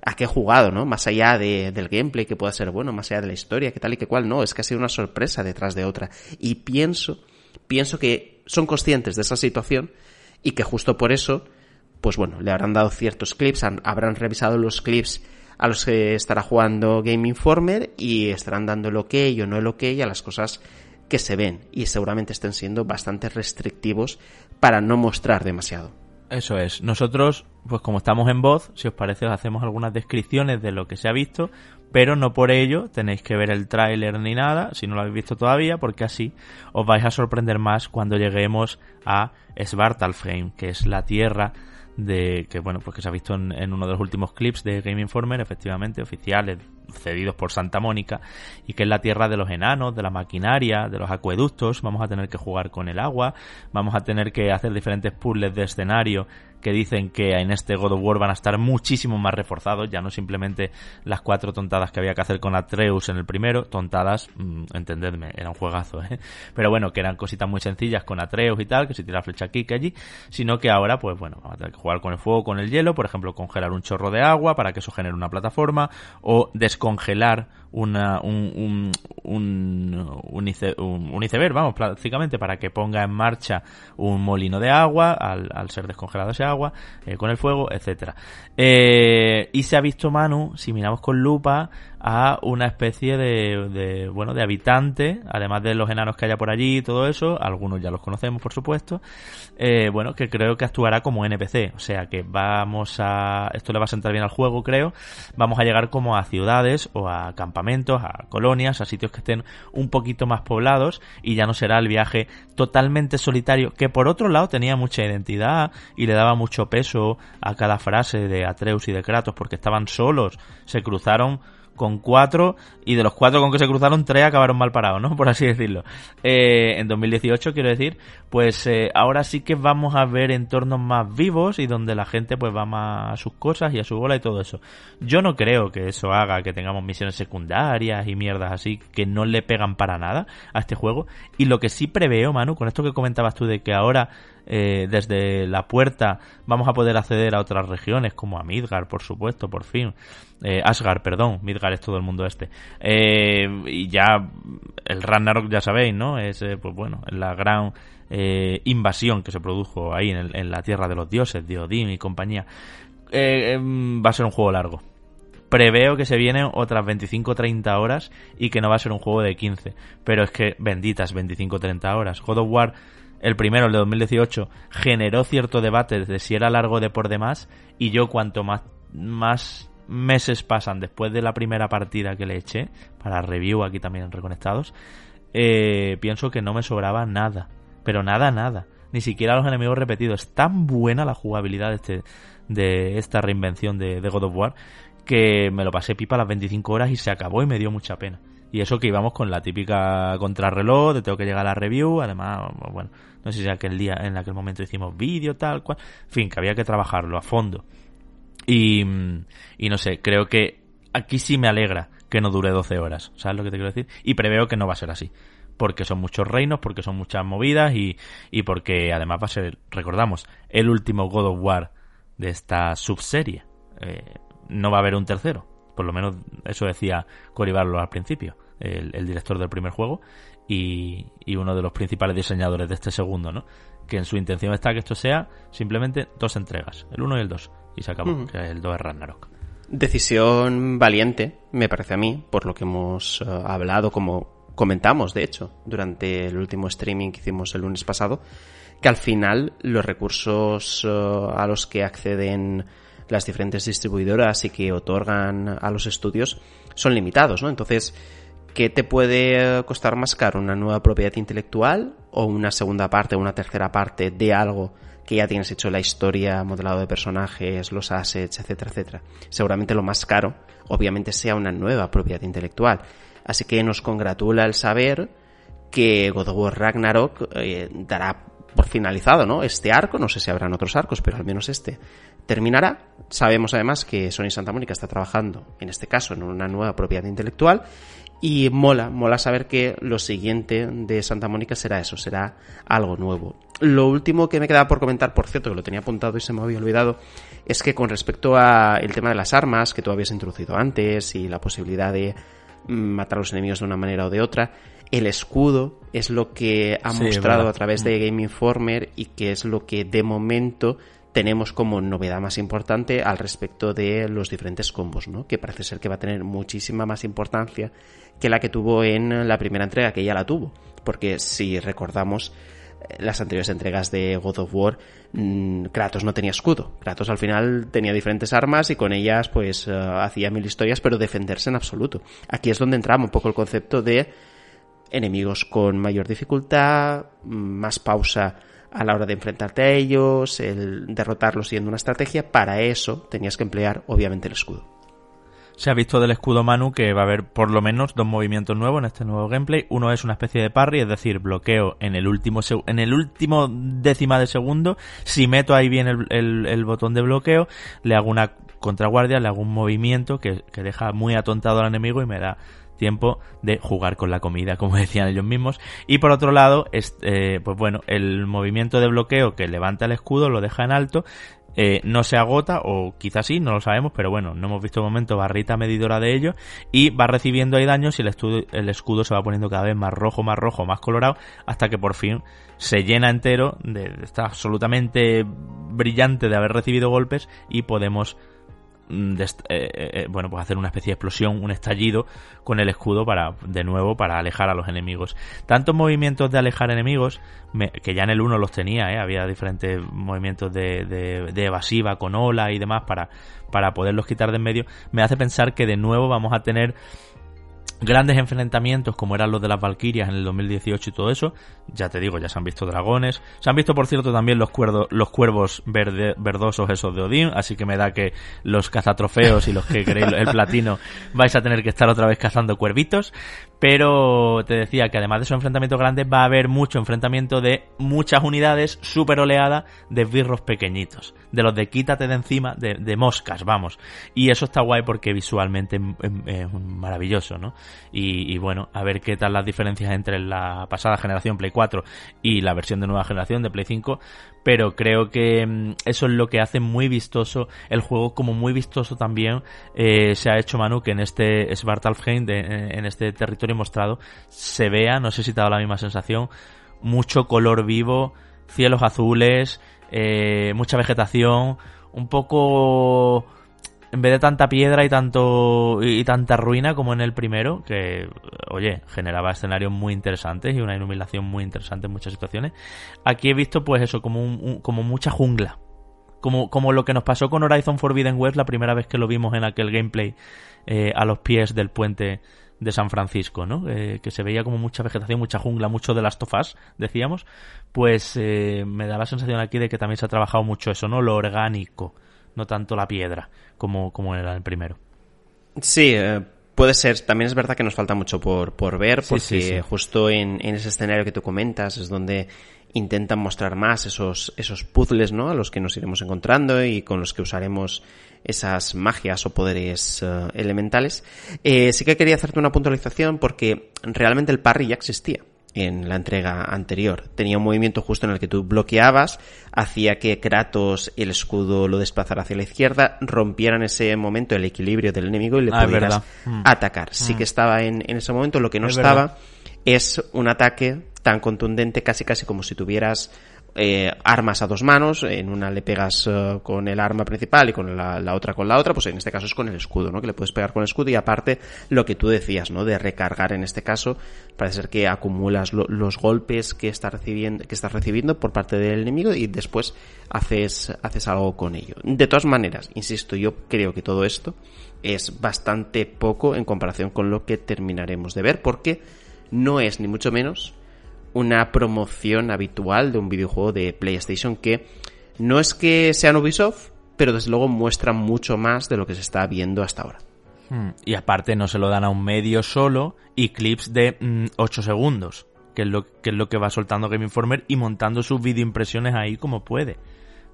a qué he jugado, ¿no? Más allá de, del gameplay que pueda ser bueno, más allá de la historia, que tal y que cual, no, es que ha sido una sorpresa detrás de otra. Y pienso, pienso que son conscientes de esa situación y que justo por eso, pues bueno, le habrán dado ciertos clips, han, habrán revisado los clips a los que estará jugando Game Informer y estarán dando el ok o no el ok a las cosas que se ven y seguramente estén siendo bastante restrictivos para no mostrar demasiado. Eso es. Nosotros, pues como estamos en voz, si os parece, os hacemos algunas descripciones de lo que se ha visto, pero no por ello tenéis que ver el tráiler ni nada, si no lo habéis visto todavía, porque así os vais a sorprender más cuando lleguemos a Svartalfheim, que es la tierra de que bueno pues que se ha visto en, en, uno de los últimos clips de Game Informer efectivamente oficiales cedidos por Santa Mónica y que es la tierra de los enanos de la maquinaria de los acueductos vamos a tener que jugar con el agua vamos a tener que hacer diferentes puzzles de escenario que dicen que en este God of War van a estar muchísimo más reforzados, ya no simplemente las cuatro tontadas que había que hacer con Atreus en el primero, tontadas, mmm, entendedme, era un juegazo, ¿eh? pero bueno, que eran cositas muy sencillas con Atreus y tal, que si tira flecha aquí, que allí, sino que ahora, pues bueno, vamos a tener que jugar con el fuego, con el hielo, por ejemplo, congelar un chorro de agua para que eso genere una plataforma, o descongelar descongelar una, un, un, un, un, ice, un, un iceberg, vamos, prácticamente para que ponga en marcha un molino de agua al, al ser descongelado ese agua, eh, con el fuego, etcétera. Eh, y se ha visto Manu, si miramos con lupa, a una especie de, de, bueno, de habitante, además de los enanos que haya por allí y todo eso, algunos ya los conocemos por supuesto, eh, bueno, que creo que actuará como NPC, o sea que vamos a, esto le va a sentar bien al juego creo, vamos a llegar como a ciudades o a campamentos, a colonias, a sitios que estén un poquito más poblados y ya no será el viaje totalmente solitario, que por otro lado tenía mucha identidad y le daba mucho peso a cada frase de Atreus y de Kratos porque estaban solos, se cruzaron con cuatro y de los cuatro con que se cruzaron tres acabaron mal parados, ¿no? Por así decirlo. Eh, en 2018 quiero decir, pues eh, ahora sí que vamos a ver entornos más vivos y donde la gente pues va más a sus cosas y a su bola y todo eso. Yo no creo que eso haga que tengamos misiones secundarias y mierdas así que no le pegan para nada a este juego. Y lo que sí preveo, Manu, con esto que comentabas tú de que ahora eh, desde la puerta vamos a poder acceder a otras regiones como a Midgar, por supuesto, por fin. Eh, Asgard, perdón, Midgar es todo el mundo este. Eh, y ya el Ragnarok ya sabéis, ¿no? Es, eh, pues bueno, la gran eh, invasión que se produjo ahí en, el, en, la tierra de los dioses, de y compañía. Eh, va a ser un juego largo. Preveo que se vienen otras 25-30 horas y que no va a ser un juego de 15. Pero es que benditas 25-30 horas. God of War el primero, el de 2018, generó cierto debate de si era largo de por demás y yo cuanto más, meses pasan después de la primera partida que le eché, para review aquí también Reconectados, eh, pienso que no me sobraba nada, pero nada, nada. Ni siquiera los enemigos repetidos. Es tan buena la jugabilidad de, este, de esta reinvención de, de God of War que me lo pasé pipa las 25 horas y se acabó y me dio mucha pena. Y eso que íbamos con la típica contrarreloj, de tengo que llegar a la review, además, bueno, no sé si aquel día, en aquel momento hicimos vídeo, tal cual, en fin, que había que trabajarlo a fondo. Y, y no sé, creo que aquí sí me alegra que no dure 12 horas. ¿Sabes lo que te quiero decir? Y preveo que no va a ser así. Porque son muchos reinos, porque son muchas movidas y, y porque además va a ser, recordamos, el último God of War de esta subserie. Eh, no va a haber un tercero. Por lo menos eso decía Cory al principio, el, director del primer juego y, y uno de los principales diseñadores de este segundo, ¿no? Que en su intención está que esto sea simplemente dos entregas, el uno y el dos. Y se acabó, que el 2 es Ragnarok. Decisión valiente, me parece a mí, por lo que hemos uh, hablado, como comentamos, de hecho, durante el último streaming que hicimos el lunes pasado, que al final los recursos uh, a los que acceden las diferentes distribuidoras y que otorgan a los estudios son limitados, ¿no? Entonces, ¿qué te puede costar más caro? ¿Una nueva propiedad intelectual o una segunda parte una tercera parte de algo que ya tienes hecho la historia, modelado de personajes, los assets, etcétera, etcétera? Seguramente lo más caro, obviamente, sea una nueva propiedad intelectual. Así que nos congratula el saber que God of War Ragnarok eh, dará por finalizado, ¿no? Este arco, no sé si habrán otros arcos, pero al menos este terminará. Sabemos además que Sony Santa Mónica está trabajando, en este caso, en una nueva propiedad intelectual y mola, mola saber que lo siguiente de Santa Mónica será eso, será algo nuevo. Lo último que me queda por comentar, por cierto, que lo tenía apuntado y se me había olvidado, es que con respecto a el tema de las armas que tú habías introducido antes y la posibilidad de mm, matar a los enemigos de una manera o de otra, el escudo es lo que ha sí, mostrado a través de mm. Game Informer y que es lo que de momento tenemos como novedad más importante al respecto de los diferentes combos, ¿no? Que parece ser que va a tener muchísima más importancia que la que tuvo en la primera entrega, que ya la tuvo. Porque si recordamos eh, las anteriores entregas de God of War, mmm, Kratos no tenía escudo. Kratos al final tenía diferentes armas y con ellas pues uh, hacía mil historias, pero defenderse en absoluto. Aquí es donde entraba un poco el concepto de enemigos con mayor dificultad, más pausa a la hora de enfrentarte a ellos, el derrotarlos siguiendo una estrategia, para eso tenías que emplear obviamente el escudo. Se ha visto del escudo Manu que va a haber por lo menos dos movimientos nuevos en este nuevo gameplay. Uno es una especie de parry, es decir, bloqueo en el último en el último décima de segundo. Si meto ahí bien el, botón de bloqueo, le hago una contraguardia, le hago un movimiento que, que deja muy atontado al enemigo y me da tiempo de jugar con la comida, como decían ellos mismos. Y por otro lado, este, pues bueno, el movimiento de bloqueo que levanta el escudo lo deja en alto. Eh, no se agota, o quizás sí, no lo sabemos, pero bueno, no hemos visto de momento barrita medidora de ello, y va recibiendo ahí daños y el, el escudo se va poniendo cada vez más rojo, más rojo, más colorado, hasta que por fin se llena entero, de, está absolutamente brillante de haber recibido golpes y podemos de, eh, eh, bueno, pues hacer una especie de explosión, un estallido con el escudo para, de nuevo, para alejar a los enemigos. Tantos movimientos de alejar enemigos, que ya en el 1 los tenía, ¿eh? había diferentes movimientos de, de, de, evasiva con ola y demás para, para poderlos quitar de en medio, me hace pensar que de nuevo vamos a tener grandes enfrentamientos como eran los de las Valquirias en el 2018 y todo eso. Ya te digo, ya se han visto dragones. Se han visto, por cierto, también los, cuerdos, los cuervos verde, verdosos esos de Odín. Así que me da que los cazatrofeos y los que queréis el platino vais a tener que estar otra vez cazando cuervitos. Pero te decía que además de esos enfrentamientos grandes va a haber mucho enfrentamiento de muchas unidades super oleadas de birros pequeñitos. De los de quítate de encima, de, moscas, vamos. Y eso está guay porque visualmente es maravilloso, ¿no? Y, y, bueno, a ver qué tal las diferencias entre la pasada generación Play 4 y la versión de nueva generación de Play 5, pero creo que mm, eso es lo que hace muy vistoso el juego, como muy vistoso también eh, se ha hecho Manu que en este Svartalfheim, de, en este territorio mostrado, se vea, no sé si te ha dado la misma sensación, mucho color vivo, cielos azules, eh, mucha vegetación, un poco en vez de tanta piedra y tanto y tanta ruina como en el primero, que oye, generaba escenarios muy interesantes y una iluminación muy interesante en muchas situaciones. Aquí he visto pues eso como un, como mucha jungla. Como, como lo que nos pasó con Horizon Forbidden West la primera vez que lo vimos en aquel gameplay eh, a los pies del puente de San Francisco, ¿no? Eh, que se veía como mucha vegetación, mucha jungla, mucho de las tofas, decíamos, pues eh, me da la sensación aquí de que también se ha trabajado mucho eso, ¿no? Lo orgánico, no tanto la piedra como, como era el primero. Sí, eh, Puede ser, también es verdad que nos falta mucho por, por ver, porque justo en, en, ese escenario que tú comentas es donde intentan mostrar más esos, esos puzzles, ¿no? A los que nos iremos encontrando y con los que usaremos esas magias o poderes eh, elementales. Eh, sí que quería hacerte una puntualización porque realmente el parry ya existía en la entrega anterior. Tenía un movimiento justo en el que tú bloqueabas, hacía que Kratos el escudo lo desplazara hacia la izquierda, rompiera en ese momento el equilibrio del enemigo y le ah, pudieras mm. atacar. Sí mm. que estaba en, en, ese momento, lo que no estaba es un ataque tan contundente casi casi como si tuvieras eh, armas a dos manos, en una le pegas eh, con el arma principal y con la, otra con la otra, pues en este caso es con el escudo, ¿no? Que le puedes pegar con el escudo y aparte lo que tú decías, ¿no? De recargar en este caso, parece ser que acumulas los golpes que estás recibiendo, que estás recibiendo por parte del enemigo y después haces, haces algo con ello. De todas maneras, insisto, yo creo que todo esto es bastante poco en comparación con lo que terminaremos de ver porque no es ni mucho menos una promoción habitual de un videojuego de PlayStation que no es que sean Ubisoft, pero desde luego muestran mucho más de lo que se está viendo hasta ahora. Hmm. Y aparte no se lo dan a un medio solo y clips de 8 mm, segundos, que es, lo, que es lo que va soltando Game Informer y montando sus videoimpresiones ahí como puede,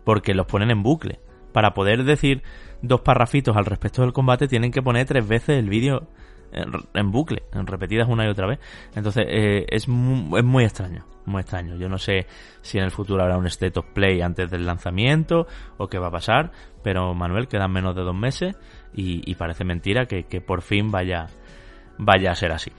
porque los ponen en bucle. Para poder decir dos parrafitos al respecto del combate tienen que poner tres veces el vídeo en, bucle, en repetidas una y otra vez. Entonces eh, es, muy, es muy extraño, muy extraño. Yo no sé si en el futuro habrá un state of play antes del lanzamiento o qué va a pasar, pero Manuel quedan menos de dos meses y, parece mentira que, que por fin vaya, vaya a ser así.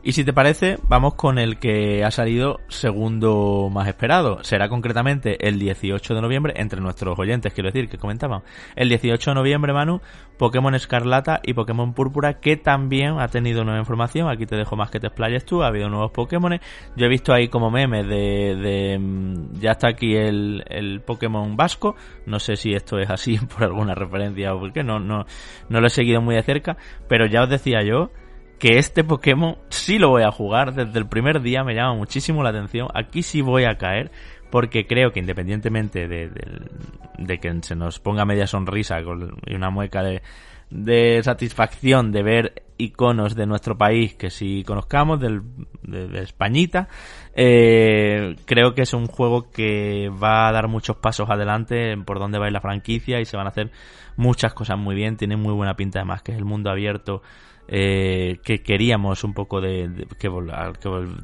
Y si te parece, vamos con el que ha salido segundo más esperado. Será concretamente el 18 de noviembre, entre nuestros oyentes, quiero decir, que comentaban. El 18 de noviembre, Manu, Pokémon Escarlata y Pokémon Púrpura, que también ha tenido nueva información. Aquí te dejo más que te explayes tú, ha habido nuevos Pokémon. Yo he visto ahí como memes de, de mm, ya está aquí el, el Pokémon Vasco. No sé si esto es así por alguna referencia o por qué, no, no, no lo he seguido muy de cerca. Pero ya os decía yo que este Pokémon sí lo voy a jugar desde el primer día, me llama muchísimo la atención. Aquí sí voy a caer porque creo que independientemente de, que se nos ponga media sonrisa y una mueca de, satisfacción de ver iconos de nuestro país que sí conozcamos, del, de, Españita, eh, creo que es un juego que va a dar muchos pasos adelante por donde va la franquicia y se van a hacer muchas cosas muy bien, tiene muy buena pinta además que es el mundo abierto eh, que queríamos un poco de, que,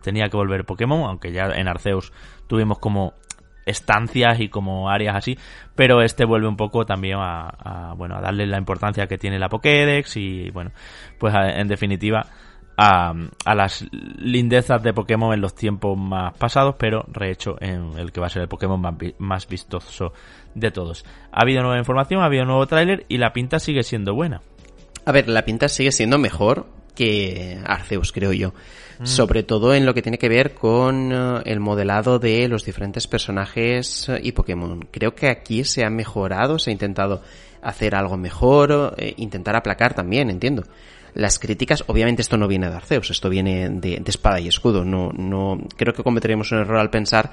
tenía que volver Pokémon, aunque ya en Arceus tuvimos como estancias y como áreas así, pero este vuelve un poco también a, bueno a darle la importancia que tiene la Pokédex y bueno, pues en definitiva a, a, las lindezas de Pokémon en los tiempos más pasados, pero rehecho en el que va a ser el Pokémon más vistoso de todos. Ha habido nueva información, ha habido nuevo tráiler y la pinta sigue siendo buena. A ver, la pinta sigue siendo mejor que Arceus, creo yo. Mm. Sobre todo en lo que tiene que ver con eh, el modelado de los diferentes personajes y Pokémon. Creo que aquí se ha mejorado, se ha intentado hacer algo mejor, eh, intentar aplacar también, entiendo. Las críticas, obviamente esto no viene de Arceus, esto viene de, de espada y escudo. No, no, creo que cometeríamos un error al pensar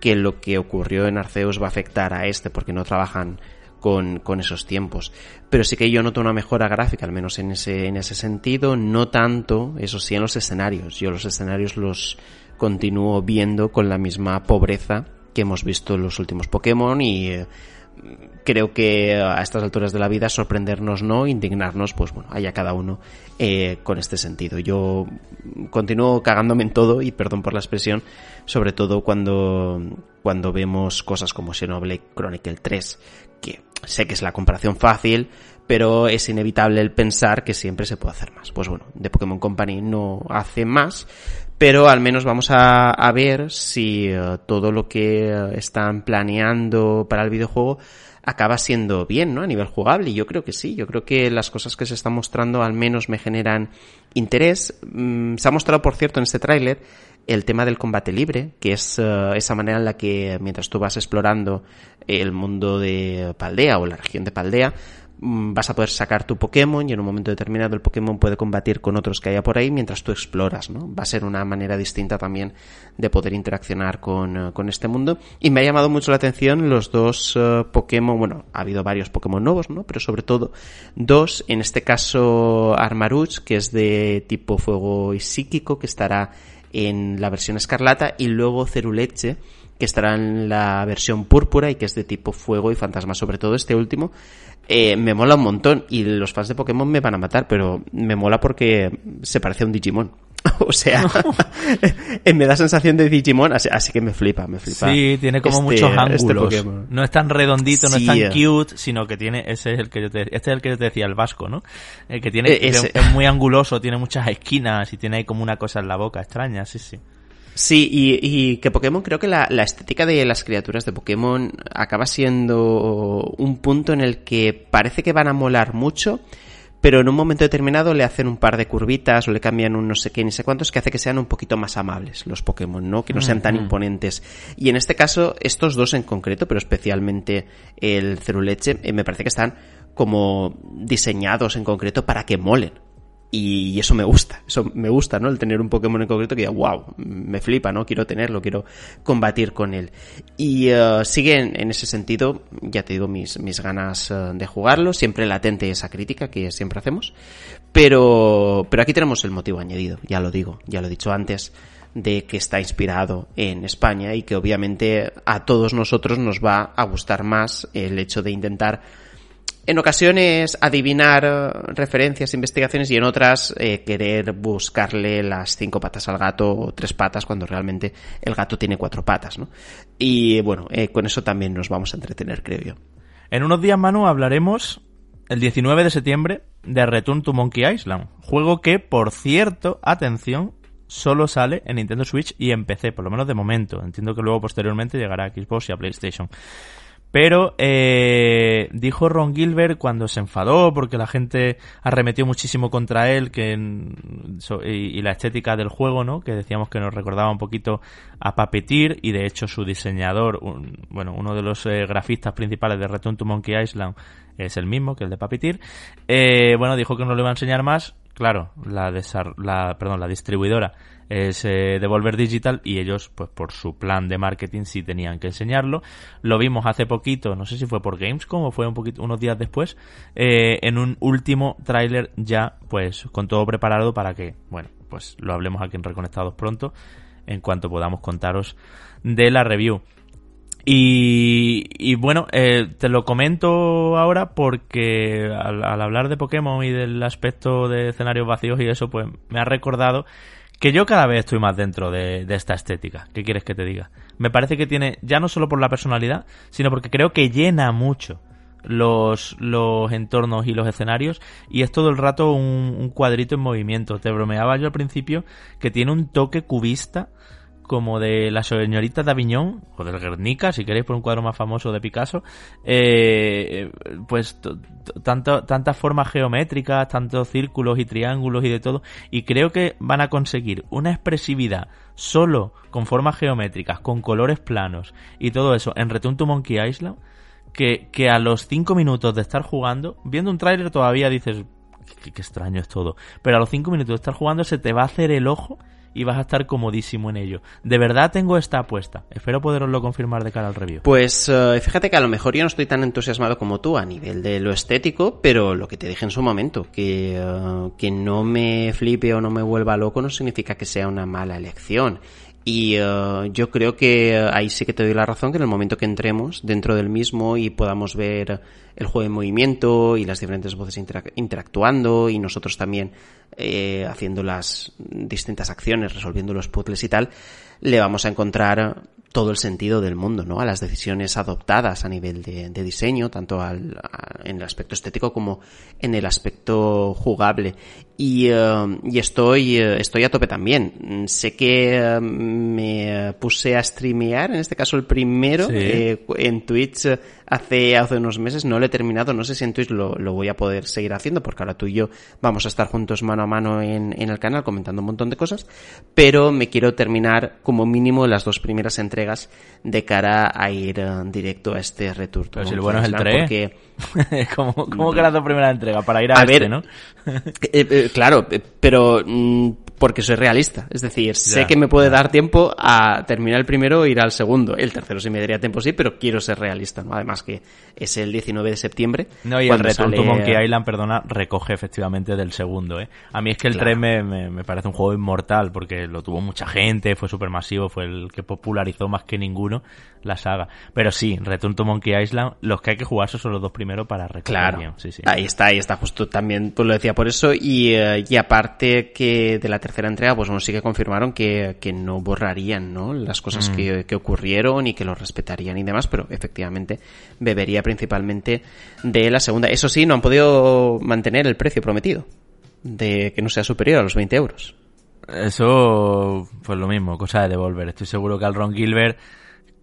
que lo que ocurrió en Arceus va a afectar a este porque no trabajan con, esos tiempos. Pero sí que yo noto una mejora gráfica, al menos en ese, en ese sentido, no tanto, eso sí, en los escenarios. Yo los escenarios los continúo viendo con la misma pobreza que hemos visto en los últimos Pokémon y eh, creo que a estas alturas de la vida sorprendernos no, indignarnos, pues bueno, haya cada uno eh, con este sentido. Yo continúo cagándome en todo y perdón por la expresión, sobre todo cuando, cuando vemos cosas como Xenoblade Chronicle 3, que sé que es la comparación fácil, pero es inevitable el pensar que siempre se puede hacer más. Pues bueno, de Pokémon Company no hace más, pero al menos vamos a, a ver si eh, todo lo que eh, están planeando para el videojuego acaba siendo bien, ¿no? A nivel jugable. Y yo creo que sí. Yo creo que las cosas que se están mostrando al menos me generan interés. Mm, se ha mostrado, por cierto, en este tráiler el tema del combate libre, que es eh, esa manera en la que mientras tú vas explorando el mundo de Paldea o la región de Paldea, mm, vas a poder sacar tu Pokémon y en un momento determinado el Pokémon puede combatir con otros que haya por ahí mientras tú exploras, ¿no? Va a ser una manera distinta también de poder interaccionar con, eh, con este mundo. Y me ha llamado mucho la atención los dos eh, Pokémon, bueno, ha habido varios Pokémon nuevos, ¿no? Pero sobre todo dos, en este caso Armarouche, que es de tipo fuego y psíquico, que estará en la versión escarlata, y luego Ceruleche, que estará en la versión púrpura y que es de tipo fuego y fantasma. Sobre todo este último eh, me mola un montón y los fans de Pokémon me van a matar, pero me mola porque se parece a un Digimon. o sea, me da sensación de Digimon, así, que me flipa, me flipa. Sí, tiene como este, muchos este ángulos. no es tan redondito, no es tan cute, sino que tiene, ese es el que yo te, este es el que yo te decía, el vasco, ¿no? El que tiene, eh, es muy anguloso, tiene muchas esquinas y tiene ahí como una cosa en la boca extraña, sí, sí. Sí, y, que Pokémon, creo que la, estética de las criaturas de Pokémon acaba siendo un punto en el que parece que van a molar mucho, pero en un momento determinado le hacen un par de curvitas o le cambian un no sé qué ni sé cuántos que hace que sean un poquito más amables los Pokémon, ¿no? Que no sean tan imponentes. Y en este caso, estos dos en concreto, pero especialmente el Ceruleche, eh, me parece que están como diseñados en concreto para que molen. Y eso me gusta, eso me gusta, ¿no? El tener un Pokémon en concreto que diga, wow, me flipa, ¿no? Quiero tenerlo, quiero combatir con él. Y uh, sigue en, ese sentido, ya te digo, mis, mis ganas uh, de jugarlo, siempre latente esa crítica que siempre hacemos. Pero, pero aquí tenemos el motivo añadido, ya lo digo, ya lo he dicho antes de que está inspirado en España y que obviamente a todos nosotros nos va a gustar más el hecho de intentar en ocasiones adivinar eh, referencias, investigaciones y en otras eh, querer buscarle las cinco patas al gato o tres patas cuando realmente el gato tiene cuatro patas, ¿no? Y bueno, eh, con eso también nos vamos a entretener, creo yo. En unos días, Manu, hablaremos el 19 de septiembre de Return to Monkey Island, juego que, por cierto, atención, solo sale en Nintendo Switch y en PC, por lo menos de momento. Entiendo que luego posteriormente llegará a Xbox y a PlayStation. Pero eh, dijo Ron Gilbert cuando se enfadó porque la gente arremetió muchísimo contra él que y, la estética del juego, ¿no? Que decíamos que nos recordaba un poquito a Papetir y de hecho su diseñador, bueno, uno de los eh, grafistas principales de Return to Monkey Island es el mismo que el de Papetir. Eh, bueno, dijo que no le iba a enseñar más. Claro, la, la, perdón, la distribuidora es eh, Devolver Digital y ellos, pues por su plan de marketing, sí tenían que enseñarlo. Lo vimos hace poquito, no sé si fue por Gamescom o fue un poquito, unos días después, eh, en un último tráiler ya, pues con todo preparado para que, bueno, pues lo hablemos aquí en Reconectados pronto, en cuanto podamos contaros de la review. Y, bueno, eh, te lo comento ahora porque al, al hablar de Pokémon y del aspecto de escenarios vacíos y eso, pues me ha recordado que yo cada vez estoy más dentro de, esta estética. ¿Qué quieres que te diga? Me parece que tiene, ya no solo por la personalidad, sino porque creo que llena mucho los, los entornos y los escenarios y es todo el rato un, un cuadrito en movimiento. Te bromeaba yo al principio que tiene un toque cubista como de la señorita de Aviñón, o del Guernica, si queréis por un cuadro más famoso de Picasso, eh, pues tantas formas geométricas, tantos círculos y triángulos y de todo, y creo que van a conseguir una expresividad solo con formas geométricas, con colores planos y todo eso en Return to Monkey Island, que, que a los 5 minutos de estar jugando, viendo un tráiler todavía dices, qué extraño es todo, pero a los 5 minutos de estar jugando se te va a hacer el ojo y vas a estar comodísimo en ello. De verdad tengo esta apuesta. Espero poderoslo confirmar de cara al review. Pues eh, fíjate que a lo mejor yo no estoy tan entusiasmado como tú a nivel de lo estético, pero lo que te dije en su momento, que, eh, que no me flipe o no me vuelva loco no significa que sea una mala elección. Y uh, yo creo que uh, ahí sí que te doy la razón, que en el momento que entremos dentro del mismo y podamos ver el juego en movimiento y las diferentes voces interactuando y nosotros también eh, haciendo las distintas acciones, resolviendo los puzzles y tal, le vamos a encontrar todo el sentido del mundo, ¿no? A las decisiones adoptadas a nivel de, diseño, tanto al, en el aspecto estético como en el aspecto jugable. Y, eh, y estoy, eh, estoy a tope también. Sé que eh, me puse a streamear, en este caso el primero, en Twitch hace, hace unos meses. No lo he terminado, no sé si en Twitch lo, lo, voy a poder seguir haciendo, porque ahora tú y yo vamos a estar juntos mano a mano en, en el canal comentando un montón de cosas. Pero me quiero terminar como mínimo las dos primeras entregas de cara a ir eh, directo a este Return Pero si lo bueno es el 3. Porque... ¿Cómo, ¿Cómo, que las dos primeras entregas? Para ir a, a este, ver, ¿no? claro, pero mm, porque soy realista. Es decir, sé que me puede dar tiempo a terminar el primero e ir al segundo. El tercero sí me daría tiempo, sí, pero quiero ser realista, ¿no? Además que es el 19 de septiembre. No, y el Return to Monkey Island, perdona, recoge efectivamente del segundo, ¿eh? A mí es que el 3 me, me, parece un juego inmortal porque lo tuvo mucha gente, fue súper masivo, fue el que popularizó más que ninguno la saga. Pero sí, Return to Monkey Island, los que hay que jugar son los dos primeros para recordar claro. Sí, sí. Ahí está, ahí está, justo también, pues lo decía por eso. Y, eh, y aparte que de la tercera entrega, pues bueno, sí que confirmaron que, que no borrarían, ¿no? Las cosas mm. que, que, ocurrieron y que lo respetarían y demás, pero efectivamente bebería principalmente de la segunda. Eso sí, no han podido mantener el precio prometido, de que no sea superior a los 20 euros. Eso, pues lo mismo, cosa de devolver. Estoy seguro que al Ron Gilbert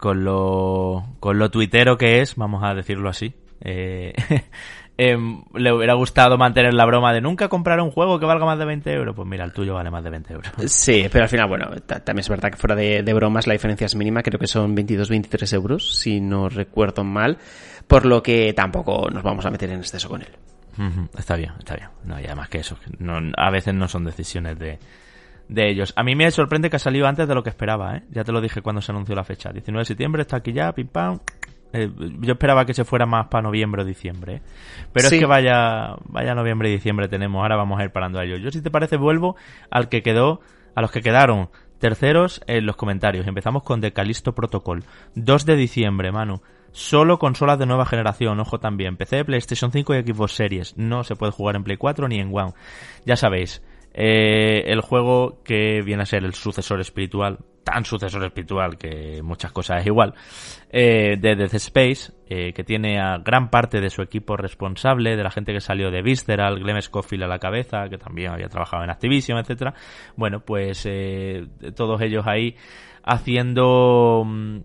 con lo, con lo tuitero que es, vamos a decirlo así, eh, em, le hubiera gustado mantener la broma de nunca comprar un juego que valga más de 20 euros. Pues mira, el tuyo vale más de 20 euros. Sí, pero al final, bueno, también es verdad que fuera de, bromas la diferencia es mínima, creo que son 22-23 euros, si no recuerdo mal, por lo que tampoco nos vamos a meter en exceso con él. Está bien, está bien. No, y además que eso, no, a veces no son decisiones de, de ellos. A mí me sorprende que ha salido antes de lo que esperaba, ¿eh? Ya te lo dije cuando se anunció la fecha. 19 de septiembre está aquí ya, pim pam. Eh, yo esperaba que se fuera más para noviembre o diciembre. ¿eh? Pero es que vaya, vaya noviembre y diciembre tenemos. Ahora vamos a ir parando a ellos. Yo, si te parece, vuelvo al que quedó, a los que quedaron terceros en los comentarios. Empezamos con The Callisto Protocol. 2 de diciembre, Manu. Solo consolas de nueva generación, ojo también. PC, PlayStation 5 y Xbox Series. No se puede jugar en Play 4 ni en One. Ya sabéis, eh, el juego que viene a ser el sucesor espiritual, tan sucesor espiritual que muchas cosas es igual, eh, de Death Space, eh, que tiene a gran parte de su equipo responsable, de la gente que salió de Visceral, Glenn Scofield a la cabeza, que también había trabajado en Activision, etcétera. Bueno, pues eh, todos ellos ahí haciendo mm,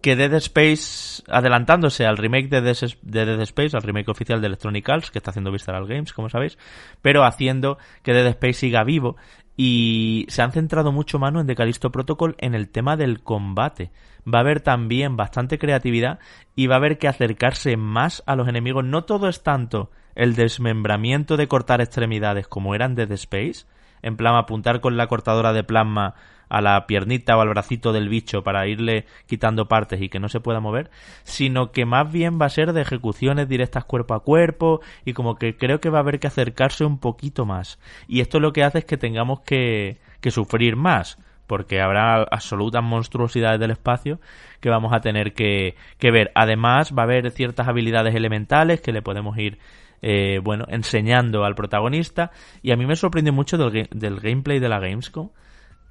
que Dead Space, adelantándose al remake de Dead, Space, al remake oficial de Electronic Arts, que está haciendo Visceral Games, como sabéis, pero haciendo que Dead Space siga vivo. Y se han centrado mucho mano en The Protocol en el tema del combate. Va a haber también bastante creatividad y va a haber que acercarse más a los enemigos. No todo es tanto el desmembramiento de cortar extremidades como eran Dead Space, en plan apuntar con la cortadora de plasma a la piernita o al bracito del bicho para irle quitando partes y que no se pueda mover, sino que más bien va a ser de ejecuciones directas cuerpo a cuerpo y como que creo que va a haber que acercarse un poquito más. Y esto lo que hace es que tengamos que, que sufrir más porque habrá absolutas monstruosidades del espacio que vamos a tener que, que, ver. Además, va a haber ciertas habilidades elementales que le podemos ir eh, bueno, enseñando al protagonista. Y a mí me sorprende mucho del, del gameplay de la Gamescom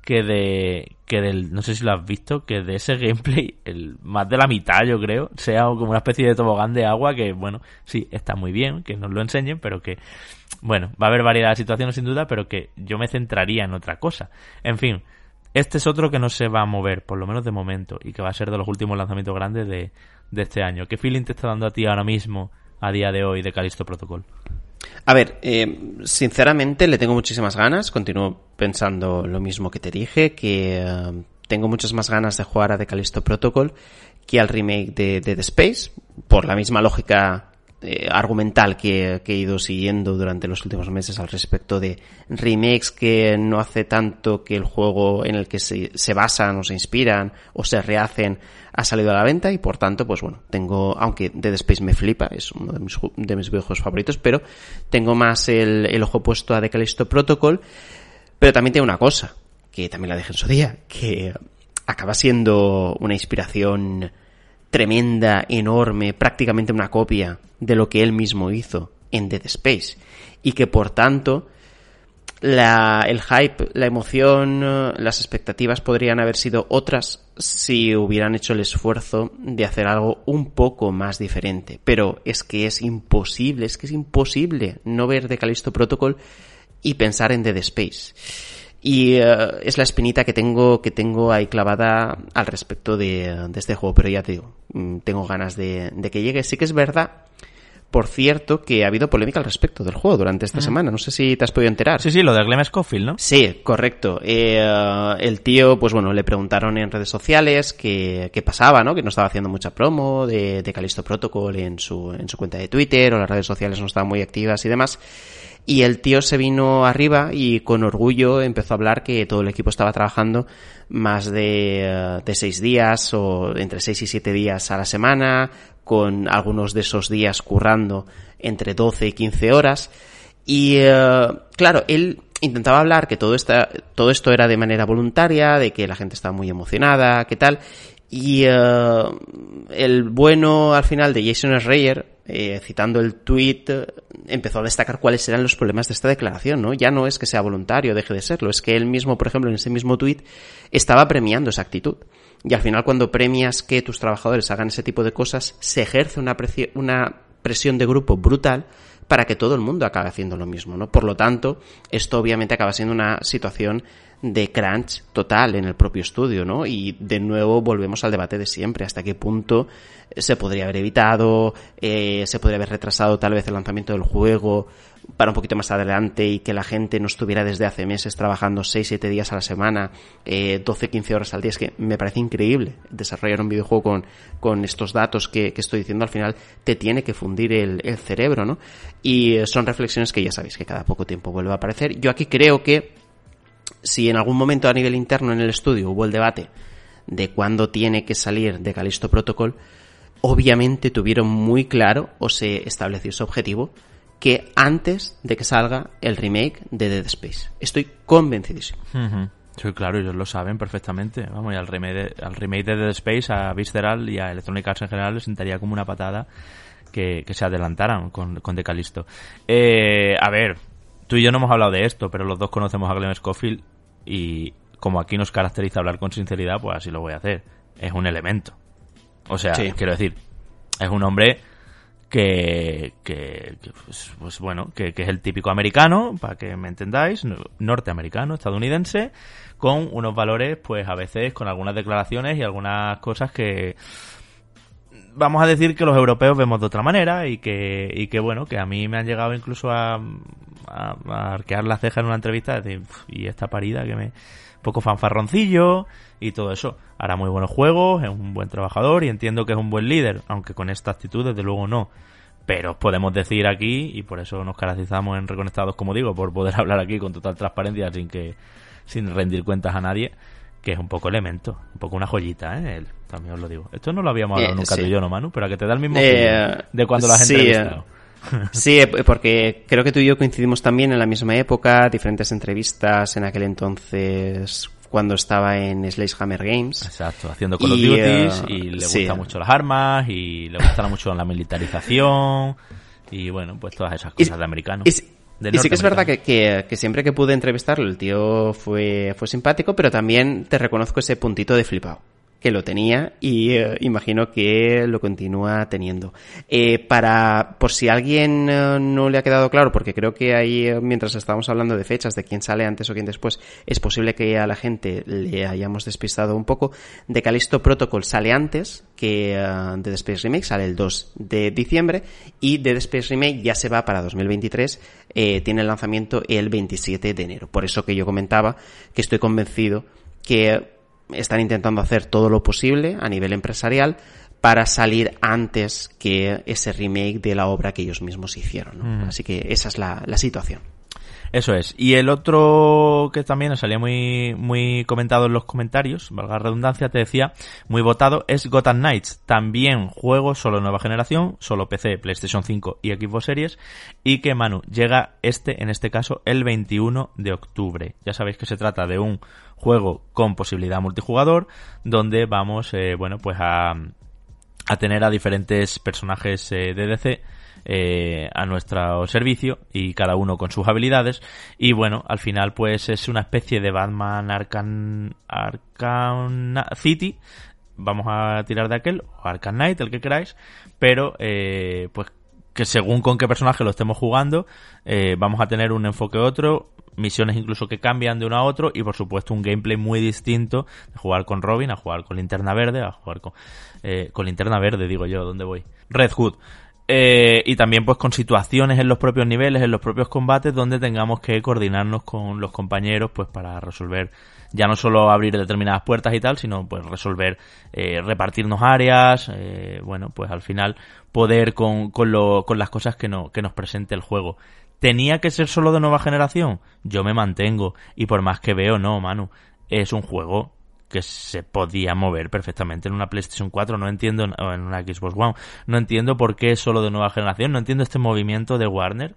que de que del no sé si lo has visto que de ese gameplay el más de la mitad yo creo sea como una especie de tobogán de agua que bueno sí está muy bien que nos lo enseñen pero que bueno va a haber variedad de situaciones sin duda pero que yo me centraría en otra cosa en fin este es otro que no se va a mover por lo menos de momento y que va a ser de los últimos lanzamientos grandes de, de este año ¿qué feeling te está dando a ti ahora mismo a día de hoy de Calisto Protocol? A ver, eh, sinceramente le tengo muchísimas ganas. Continúo pensando lo mismo que te dije, que eh, tengo muchas más ganas de jugar a The Callisto Protocol que al remake de Dead Space, por la misma lógica eh, argumental que, he ido siguiendo durante los últimos meses al respecto de remakes que no hace tanto que el juego en el que se, basan o se inspiran o se rehacen ha salido a la venta y por tanto, pues bueno, tengo, aunque Dead Space me flipa, es uno de mis, de mis videojuegos favoritos, pero tengo más el, el ojo puesto a The Callisto Protocol, pero también tengo una cosa, que también la dejé en su día, que acaba siendo una inspiración tremenda, enorme, prácticamente una copia de lo que él mismo hizo en Dead Space. Y que por tanto, la, el hype, la emoción, las expectativas podrían haber sido otras si hubieran hecho el esfuerzo de hacer algo un poco más diferente. Pero es que es imposible, es que es imposible no ver de Callisto Protocol y pensar en Dead Space. Y eh, es la espinita que tengo, que tengo ahí clavada al respecto de, de, este juego. Pero ya te digo, mm, tengo ganas de, de que llegue. Sí que es verdad por cierto, que ha habido polémica al respecto del juego durante esta semana. No sé si te has podido enterar. Sí, sí, lo de Glenn Scofield, ¿no? Sí, correcto. Eh, el tío, pues bueno, le preguntaron en redes sociales qué, qué pasaba, ¿no? Que no estaba haciendo mucha promo de, de Callisto Protocol en su, en su cuenta de Twitter o las redes sociales no estaban muy activas y demás. Y el tío se vino arriba y con orgullo empezó a hablar que todo el equipo estaba trabajando más de, eh, de seis días o entre seis y siete días a la semana, con algunos de esos días currando entre 12 y 15 horas. Y eh, claro, él intentaba hablar que todo, esta, todo esto era de manera voluntaria, de que la gente estaba muy emocionada, que tal. Y eh, el bueno al final de Jason Schreier, eh, citando el tweet, empezó a destacar cuáles eran los problemas de esta declaración, ¿no? Ya no es que sea voluntario, deje de serlo, es que él mismo, por ejemplo, en ese mismo tweet, estaba premiando esa actitud. Y al final cuando premias que tus trabajadores hagan ese tipo de cosas, se ejerce una, una presión de grupo brutal para que todo el mundo acabe haciendo lo mismo, ¿no? Por lo tanto, esto obviamente acaba siendo una situación de crunch total en el propio estudio, ¿no? Y de nuevo volvemos al debate de siempre, hasta qué punto se podría haber evitado, eh, se podría haber retrasado tal vez el lanzamiento del juego para un poquito más adelante y que la gente no estuviera desde hace meses trabajando 6-7 días a la semana, eh, 12-15 horas al día. Es que me parece increíble desarrollar un videojuego con, con estos datos que, que estoy diciendo. Al final te tiene que fundir el, el cerebro, ¿no? Y son reflexiones que ya sabéis que cada poco tiempo vuelve a aparecer. Yo aquí creo que si en algún momento a nivel interno en el estudio hubo el debate de cuándo tiene que salir de Calisto Protocol, obviamente tuvieron muy claro o se estableció ese objetivo que antes de que salga el remake de Dead Space. Estoy convencidísimo. Sí, claro, ellos lo saben perfectamente. Vamos, y al remake, de, al remake de Dead Space, a Visceral y a Electronic Arts en general les sentaría como una patada que, se adelantaran con, con The Callisto. Eh, a ver, tú y yo no hemos hablado de esto, pero los dos conocemos a Glenn Scofield y como aquí nos caracteriza hablar con sinceridad, pues así lo voy a hacer. Es un elemento. O sea, quiero decir, es un hombre que, que, pues, pues, bueno, que, que, es el típico americano, para que me entendáis, norteamericano, estadounidense, con unos valores, pues a veces con algunas declaraciones y algunas cosas que vamos a decir que los europeos vemos de otra manera y que, y que bueno, que a mí me han llegado incluso a, a, arquear la ceja en una entrevista de, y esta parida que me poco fanfarroncillo y todo eso. Hará muy buenos juegos, es un buen trabajador y entiendo que es un buen líder, aunque con esta actitud desde luego no. Pero podemos decir aquí, y por eso nos caracterizamos en Reconectados, como digo, por poder hablar aquí con total transparencia sin que sin rendir cuentas a nadie, que es un poco elemento, un poco una joyita, ¿eh? también os lo digo. Esto no lo habíamos hablado eh, nunca tú y yo, ¿no, Manu? Pero a que te da el mismo eh, de cuando la gente sí, eh, Sí, porque creo que tú y yo coincidimos también en la misma época, diferentes entrevistas en aquel entonces cuando estaba en Hammer Games. Exacto, haciendo Call of Duty y le gustan mucho las armas y le gusta mucho la militarización y bueno, pues todas esas cosas de americano. Y, sí que es verdad que, que, que, siempre que pude entrevistarlo el tío fue, fue simpático, pero también te reconozco ese puntito de flipado que lo tenía y eh, imagino que lo continúa teniendo. Eh, para, por si alguien eh, no le ha quedado claro, porque creo que ahí, mientras estábamos hablando de fechas, de quién sale antes o quién después, es posible que a la gente le hayamos despistado un poco. De Calisto Protocol sale antes que de The Space Remake, sale el 2 de diciembre, y de The Space Remake ya se va para 2023, tiene el lanzamiento el 27 de enero. Por eso que yo comentaba que estoy convencido que están intentando hacer todo lo posible a nivel empresarial para salir antes que ese remake de la obra que ellos mismos hicieron. Así que esa es la, la, situación. Eso es. Y el otro que también salía muy, muy comentado en los comentarios, valga la redundancia, te decía, muy votado, es Gotham Knights. También juego solo nueva generación, solo PC, PlayStation 5 y Xbox Series. Y que Manu llega este, en este caso, el 21 de octubre. Ya sabéis que se trata de un juego con posibilidad multijugador, donde vamos, eh, bueno, pues a, a tener a diferentes personajes eh, de DC eh, a nuestro servicio y cada uno con sus habilidades. Y bueno al final pues es una especie de Batman Arkham, Arkham City. Vamos a tirar de aquel o Arkham Knight el que queráis pero eh, pues que según con qué personaje lo estemos jugando eh, vamos a tener un enfoque otro misiones incluso que cambian de uno a otro y por supuesto un gameplay muy distinto de jugar con Robin a jugar con Linterna Verde, a jugar con, eh, con Linterna Verde, digo yo, ¿dónde voy? Red Hood. Eh, y también pues con situaciones en los propios niveles, en los propios combates, donde tengamos que coordinarnos con los compañeros pues para resolver ya no solo abrir determinadas puertas y tal, sino pues resolver, eh, repartirnos áreas, bueno, pues al final poder con, con, lo, con las cosas que, no, que nos presente el juego. ¿Tenía que ser solo de nueva generación? Yo me mantengo. Y por más que veo, no, Manu. Es un juego que se podía mover perfectamente en una PlayStation 4, no entiendo, o en una Xbox One, no entiendo por qué es solo de nueva generación, no entiendo este movimiento de Warner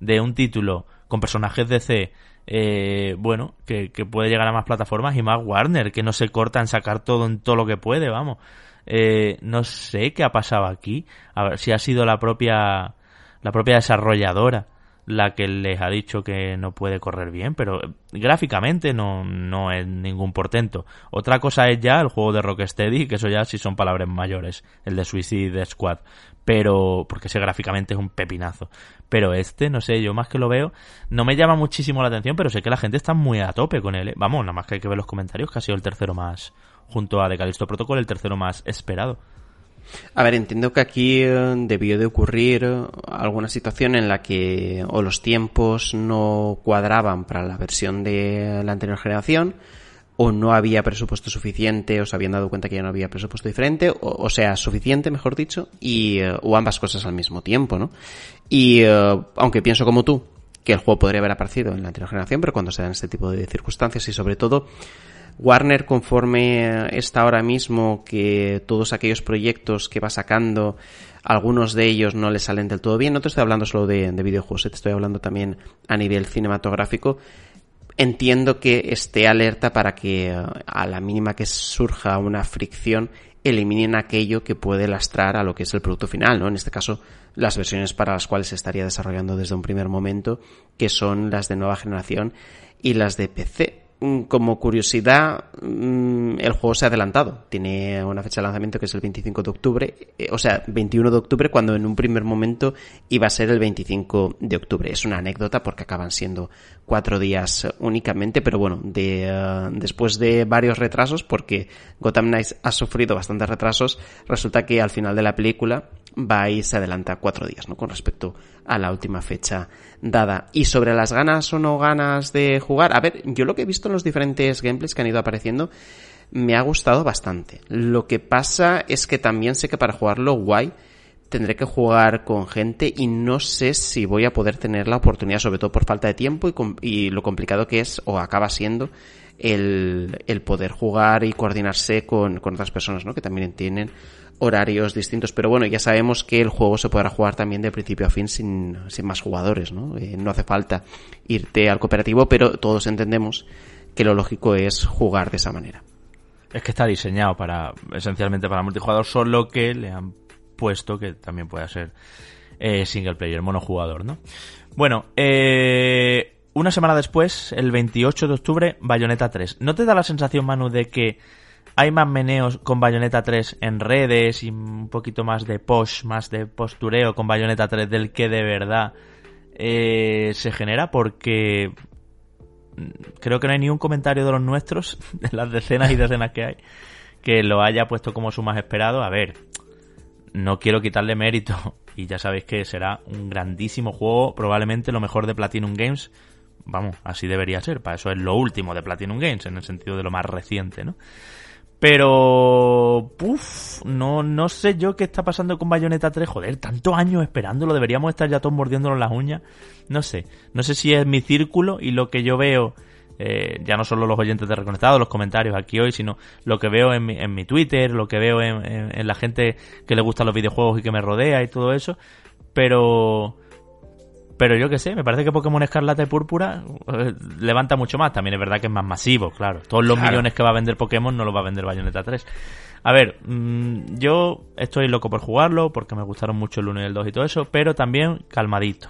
de un título con personajes de C, eh, bueno, que, puede llegar a más plataformas y más Warner, que no se corta en sacar todo en todo lo que puede, vamos. Eh, no sé qué ha pasado aquí, a ver si ha sido la propia, la propia desarrolladora la que les ha dicho que no puede correr bien, pero gráficamente no, no es ningún portento. Otra cosa es ya el juego de Rocksteady, que eso ya sí son palabras mayores, el de Suicide Squad, pero porque ese gráficamente es un pepinazo. Pero este, no sé, yo más que lo veo, no me llama muchísimo la atención, pero sé que la gente está muy a tope con él. ¿eh? Vamos, nada más que hay que ver los comentarios, que ha sido el tercero más, junto a The Callisto Protocol, el tercero más esperado. A ver, entiendo que aquí eh, debió de ocurrir alguna situación en la que o los tiempos no cuadraban para la versión de la anterior generación, o no había presupuesto suficiente, o se habían dado cuenta que ya no había presupuesto diferente, o, sea, suficiente, mejor dicho, y, eh, o ambas cosas al mismo tiempo, ¿no? Y eh, aunque pienso como tú, que el juego podría haber aparecido en la anterior generación, pero cuando se dan este tipo de circunstancias y sobre todo Warner, conforme está ahora mismo que todos aquellos proyectos que va sacando, algunos de ellos no le salen del todo bien, no te estoy hablando solo de, videojuegos, eh, te estoy hablando también a nivel cinematográfico, entiendo que esté alerta para que eh, a la mínima que surja una fricción eliminen aquello que puede lastrar a lo que es el producto final, ¿no? En este caso, las versiones para las cuales se estaría desarrollando desde un primer momento, que son las de nueva generación y las de PC. Mm, como curiosidad, mm, el juego se ha adelantado. Tiene una fecha de lanzamiento que es el 25 de octubre, eh, o sea, 21 de octubre, cuando en un primer momento iba a ser el 25 de octubre. Es una anécdota porque acaban siendo cuatro días únicamente, pero bueno, de, eh, después de varios retrasos, porque Gotham Knights ha sufrido bastantes retrasos, resulta que al final de la película va y se adelanta cuatro días, ¿no? Con respecto a la última fecha dada. Y sobre las ganas o no ganas de jugar, a ver, yo lo que he visto en los diferentes gameplays que han ido apareciendo, me ha gustado bastante. Lo que pasa es que también sé que para jugarlo guay, tendré que jugar con gente y no sé si voy a poder tener la oportunidad, sobre todo por falta de tiempo y, lo complicado que es o acaba siendo el, el poder jugar y coordinarse con, con, otras personas, ¿no? Que también tienen horarios distintos. Pero bueno, ya sabemos que el juego se podrá jugar también de principio a fin sin, sin más jugadores, ¿no? Eh, no hace falta irte al cooperativo, pero todos entendemos que lo lógico es jugar de esa manera. Es que está diseñado para, esencialmente para multijugador, solo que le han puesto que también pueda ser eh, single player, monojugador, ¿no? Bueno, eh, una semana después, el 28 de octubre, Bayonetta 3. ¿No te da la sensación, Manu, de que hay más meneos con Bayonetta 3 en redes y un poquito más de posh, más de postureo con Bayonetta 3 del que de verdad eh, se genera? Porque creo que no hay ni un comentario de los nuestros, de las decenas y decenas que hay, que lo haya puesto como su más esperado. A ver, no quiero quitarle mérito y ya sabéis que será un grandísimo juego, probablemente lo mejor de Platinum Games. Vamos, así debería ser, para eso es lo último de Platinum Games, en el sentido de lo más reciente, ¿no? Pero, puff, no, no sé yo qué está pasando con Bayonetta 3. Joder, tantos años esperándolo, deberíamos estar ya todos mordiéndonos las uñas. No sé, no sé si es mi círculo y lo que yo veo eh, ya no solo los oyentes de Reconectados, los comentarios aquí hoy, sino lo que veo en mi, en mi Twitter, lo que veo en, la gente que le gustan los videojuegos y que me rodea y todo eso. Pero, pero yo qué sé, me parece que Pokémon Escarlata y Púrpura eh, levanta mucho más. También es verdad que es más masivo, claro. Todos los millones que va a vender Pokémon no los va a vender Bayonetta 3. A ver, mm, yo estoy loco por jugarlo porque me gustaron mucho el 1 y el 2 y todo eso, pero también calmadito.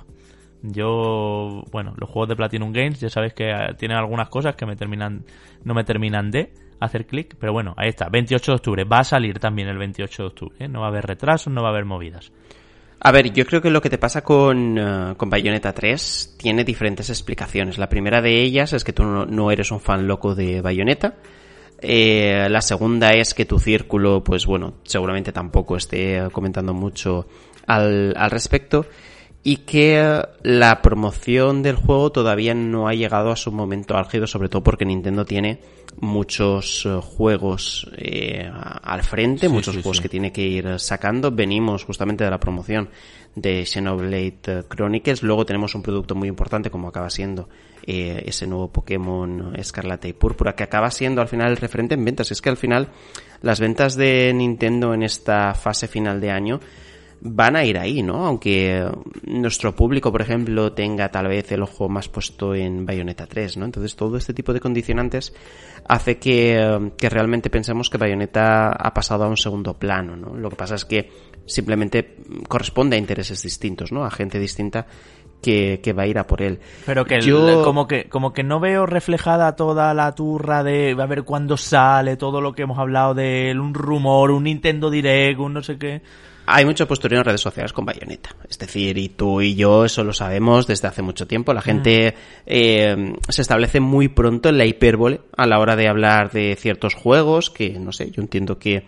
Yo, bueno, los juegos de Platinum Games ya sabéis que eh, tienen algunas cosas que me terminan, no me terminan de hacer clic, pero bueno, ahí está, 28 de octubre, va a salir también el 28 de octubre, ¿eh? no va a haber retrasos, no va a haber movidas. A ver, yo creo que lo que te pasa con, uh, con Bayonetta 3 tiene diferentes explicaciones. La primera de ellas es que tú no, eres un fan loco de Bayonetta. Eh, la segunda es que tu círculo, pues bueno, seguramente tampoco esté comentando mucho al, al respecto y que la promoción del juego todavía no ha llegado a su momento álgido, sobre todo porque Nintendo tiene muchos eh, juegos eh, al frente, muchos juegos que tiene que ir sacando. Venimos justamente de la promoción de Xenoblade eh, Chronicles, luego tenemos un producto muy importante como acaba siendo ese nuevo Pokémon Escarlata y Púrpura, que acaba siendo al final el referente en ventas. Es que al final las ventas de Nintendo en esta fase final de año van a ir ahí, ¿no? Aunque nuestro público, por ejemplo, tenga tal vez el ojo más puesto en Bayonetta 3, ¿no? Entonces todo este tipo de condicionantes hace que, que realmente pensemos que Bayonetta ha pasado a un segundo plano, ¿no? Lo que pasa es que simplemente corresponde a intereses distintos, ¿no? A gente distinta que, que, va a ir a por él. Pero que Yo... como que como que no veo reflejada toda la turra de a ver cuándo sale todo lo que hemos hablado de un rumor, un Nintendo Direct, un no sé qué. Hay mucho postureo en redes sociales con Bayonetta. Es decir, y tú y yo eso lo sabemos desde hace mucho tiempo. La gente eh, se establece muy pronto en la hipérbole a la hora de hablar de ciertos juegos que, no sé, yo entiendo que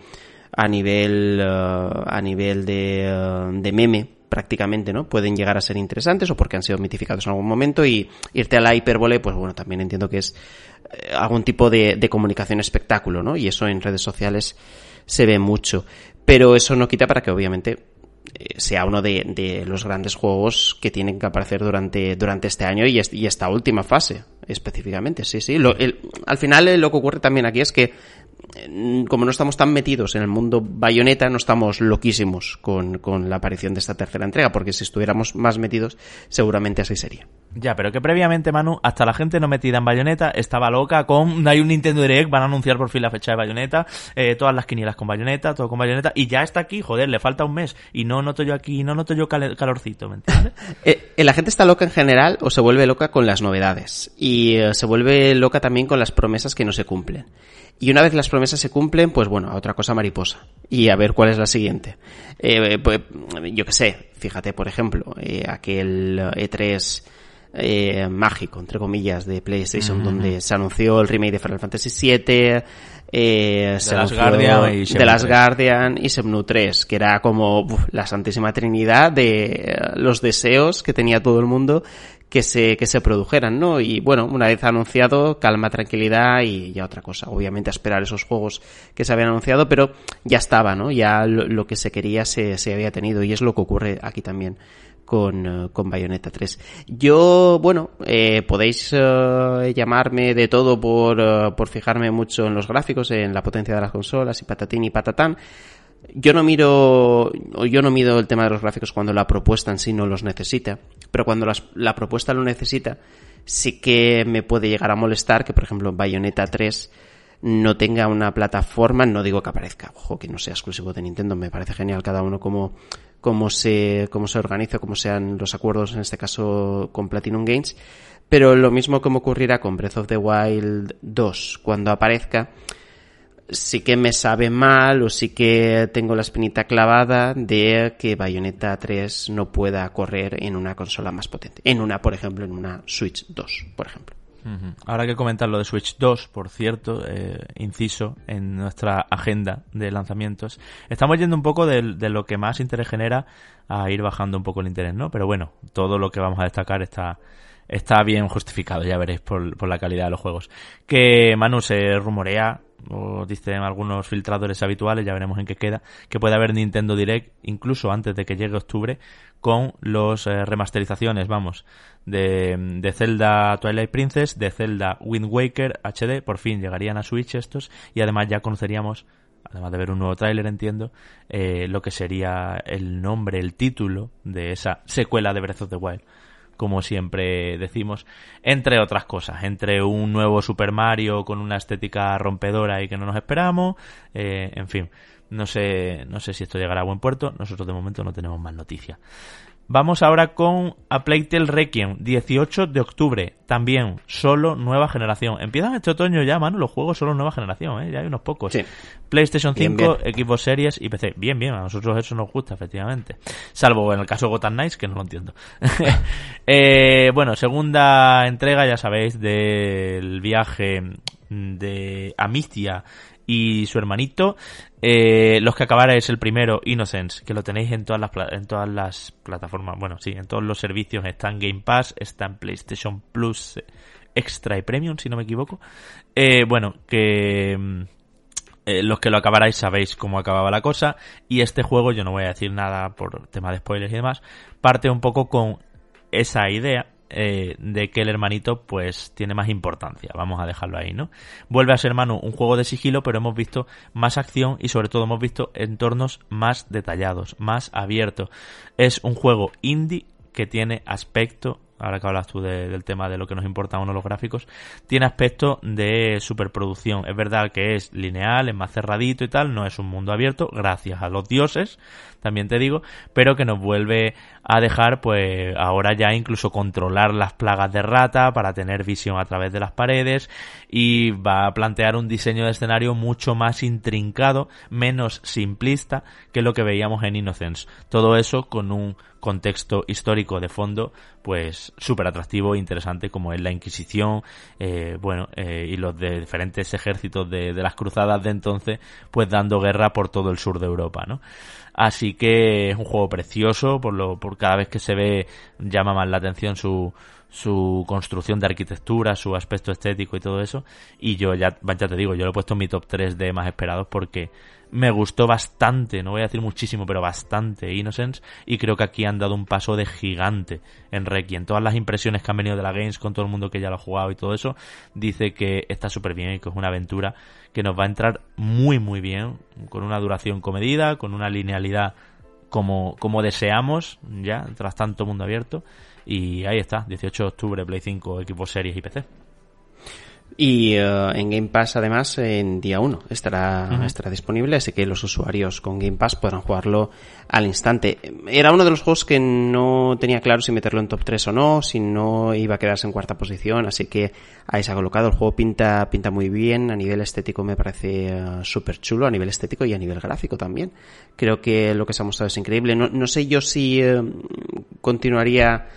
a nivel, uh, a nivel de, uh, de meme prácticamente, ¿no? Pueden llegar a ser interesantes o porque han sido mitificados en algún momento y irte a la hipérbole, pues bueno, también entiendo que es eh, algún tipo de, de comunicación espectáculo, ¿no? Y eso en redes sociales se ve mucho. Pero eso no quita para que obviamente eh, sea uno de, los grandes juegos que tienen que aparecer durante, durante este año y, esta última fase específicamente. Sí, sí. Al final eh, lo que ocurre también aquí es que como no estamos tan metidos en el mundo bayoneta, no estamos loquísimos con, con, la aparición de esta tercera entrega, porque si estuviéramos más metidos, seguramente así sería. Ya, pero que previamente, Manu, hasta la gente no metida en bayoneta estaba loca con. Hay un Nintendo Direct, van a anunciar por fin la fecha de bayoneta, eh, todas las quinielas con bayoneta, todo con bayoneta, y ya está aquí, joder, le falta un mes, y no noto yo aquí, no noto yo calorcito, ¿me entiendes? eh, la gente está loca en general o se vuelve loca con las novedades, y eh, se vuelve loca también con las promesas que no se cumplen. Y una vez las promesas se cumplen, pues bueno, a otra cosa mariposa. Y a ver cuál es la siguiente. Eh, pues, yo qué sé, fíjate, por ejemplo, eh, aquel E3 eh, mágico, entre comillas, de PlayStation, donde se anunció el remake de Final Fantasy VII, eh, de las Guardian y de las Guardian y Semnu 3, que era como uf, la santísima trinidad de los deseos que tenía todo el mundo que se, que se produjeran, ¿no? Y bueno, una vez anunciado, calma, tranquilidad y ya otra cosa. Obviamente esperar esos juegos que se habían anunciado, pero ya estaba, ¿no? Ya lo, lo que se quería se, se había tenido y es lo que ocurre aquí también con, con Bayonetta 3. Yo, bueno, eh, podéis uh, llamarme de todo por, uh, por fijarme mucho en los gráficos, en la potencia de las consolas y patatín y patatán. Yo no miro, yo no mido el tema de los gráficos cuando la propuesta en sí no los necesita, pero cuando la propuesta lo necesita, sí que me puede llegar a molestar que, por ejemplo, Bayonetta 3 no tenga una plataforma, no digo que aparezca, ojo, que no sea exclusivo de Nintendo, me parece genial cada uno como, cómo se, cómo se organiza, cómo sean los acuerdos, en este caso con Platinum Games, pero lo mismo como ocurrirá con Breath of the Wild 2, cuando aparezca, sí que me sabe mal o sí que tengo la espinita clavada de que Bayonetta 3 no pueda correr en una consola más potente. En una, por ejemplo, en una Switch 2, por ejemplo. Ahora que comentar lo de Switch 2, por cierto, eh, inciso en nuestra agenda de lanzamientos. Estamos yendo un poco de, de, lo que más interés genera a ir bajando un poco el interés, ¿no? Pero bueno, todo lo que vamos a destacar está, está bien justificado, ya veréis, por, por la calidad de los juegos. Que Manu se rumorea o dicen algunos filtradores habituales, ya veremos en qué queda, que puede haber Nintendo Direct incluso antes de que llegue octubre con los eh, remasterizaciones, vamos, de, de, Zelda Twilight Princess, de Zelda Wind Waker HD, por fin llegarían a Switch estos y además ya conoceríamos además de ver un nuevo tráiler entiendo, eh, lo que sería el nombre, el título de esa secuela de Breath of the Wild como siempre decimos, entre otras cosas, entre un nuevo Super Mario con una estética rompedora y que no nos esperamos, eh, en fin, no sé, no sé si esto llegará a buen puerto, nosotros de momento no tenemos más noticias. Vamos ahora con A Playtale Requiem, 18 de octubre, también solo nueva generación. Empiezan este otoño ya, mano, los juegos solo nueva generación, ¿eh? ya hay unos pocos. Sí. PlayStation 5, bien, bien. Xbox Series y PC. Bien, bien, a nosotros eso nos gusta, efectivamente. Salvo en el caso de Gotham Knights, que no lo entiendo. eh, bueno, segunda entrega, ya sabéis, del viaje de Amicia y su hermanito. Eh, los que acabaréis el primero, Innocence, que lo tenéis en todas las en todas las plataformas, bueno, sí, en todos los servicios, está en Game Pass, está en PlayStation Plus Extra y Premium, si no me equivoco. Eh, bueno, que mm, eh, los que lo acabaráis sabéis cómo acababa la cosa y este juego, yo no voy a decir nada por tema de spoilers y demás, parte un poco con esa idea eh, de que el hermanito pues tiene más importancia, vamos a dejarlo ahí, ¿no? Vuelve a ser Manu un juego de sigilo, pero hemos visto más acción y sobre todo hemos visto entornos más detallados, más abiertos. Es un juego indie que tiene aspecto ahora que hablas tú del tema de lo que nos importa a uno los gráficos, tiene aspecto de superproducción. Es verdad que es lineal, es más cerradito y tal, no es un mundo abierto, gracias a los dioses, también te digo, pero que nos vuelve a dejar, pues ahora ya incluso controlar las plagas de rata para tener visión a través de las paredes y va a plantear un diseño de escenario mucho más intrincado, menos simplista que lo que veíamos en Innocence. Todo eso con un contexto histórico de fondo, pues súper atractivo e interesante como es la Inquisición, eh, bueno, eh, y los de diferentes ejércitos de, de las cruzadas de entonces, pues dando guerra por todo el sur de Europa, ¿no? Así que es un juego precioso, por lo, por cada vez que se ve llama más la atención su, su construcción de arquitectura, su aspecto estético y todo eso. Y yo ya, te digo, yo lo he puesto en mi top 3 de más esperados porque me gustó bastante, no voy a decir muchísimo, pero bastante Innocence y creo que aquí han dado un paso de gigante en Requiem. Todas las impresiones que han venido de la Games con todo el mundo que ya lo ha jugado y todo eso, dice que está súper bien y que es una aventura que nos va a entrar muy muy bien, con una duración comedida, con una linealidad como, como deseamos, ya, tras tanto mundo abierto. Y ahí está, 18 de octubre, Play 5, equipo series y PC. Y eh, en Game Pass, además, en día 1 estará, estará disponible, así que los usuarios con Game Pass podrán jugarlo al instante. Era uno de los juegos que no tenía claro si meterlo en top 3 o no, si no iba a quedarse en cuarta posición, así que ahí se ha colocado. El juego pinta, pinta muy bien, a nivel estético me parece uh, súper chulo, a nivel estético y a nivel gráfico también. Creo que lo que se ha mostrado es increíble. No, no sé yo si eh, continuaría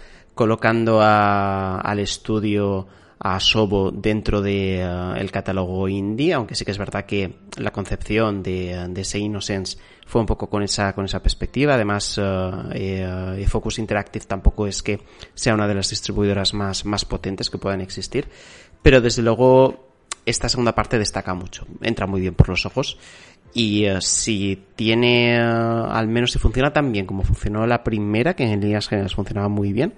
colocando a, al estudio a Sobo dentro de eh, catálogo indie, aunque sí que es verdad que la concepción de, de ese Innocence fue un poco con esa, con esa perspectiva. Además, eh, eh, Focus Interactive tampoco es que sea una de las distribuidoras más, más potentes que puedan existir. Pero desde luego, esta segunda parte destaca mucho. Entra muy bien por los ojos. Y si tiene, al menos si funciona tan bien como funcionó la primera, que en líneas generales funcionaba muy bien,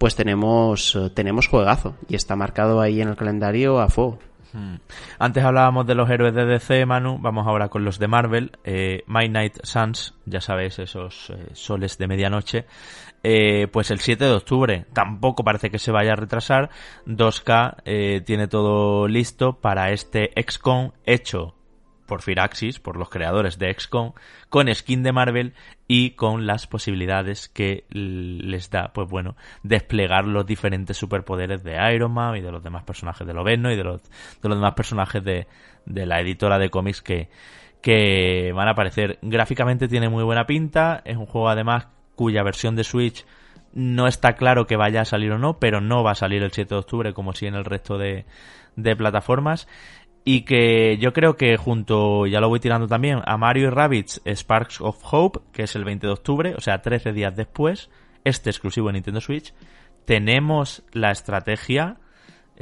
pues tenemos, eh, tenemos juegazo y está marcado ahí en el calendario a fuego. Hmm. Antes hablábamos de los héroes de DC, Manu. Vamos ahora con los de Marvel. Eh, My Night Suns, ya sabéis, esos eh, soles de medianoche. Eh, pues el 7 de octubre. Tampoco parece que se vaya a retrasar. 2K tiene todo listo para este XCOM hecho por Firaxis, por los creadores de XCOM, con skin de Marvel y con las posibilidades que les da, pues bueno, desplegar los diferentes superpoderes de Iron Man y de los demás personajes de Loveno y de los, de los demás personajes de, de la editora de cómics que, que van a aparecer. Gráficamente tiene muy buena pinta, es un juego además cuya versión de Switch no está claro que vaya a salir o no, pero no va a salir el 7 de octubre como si en el resto de, de plataformas y que yo creo que junto, ya lo voy tirando también, a Mario y Rabbids Sparks of Hope, que es el 20 de octubre, o sea, 13 días después, este exclusivo en Nintendo Switch, tenemos la estrategia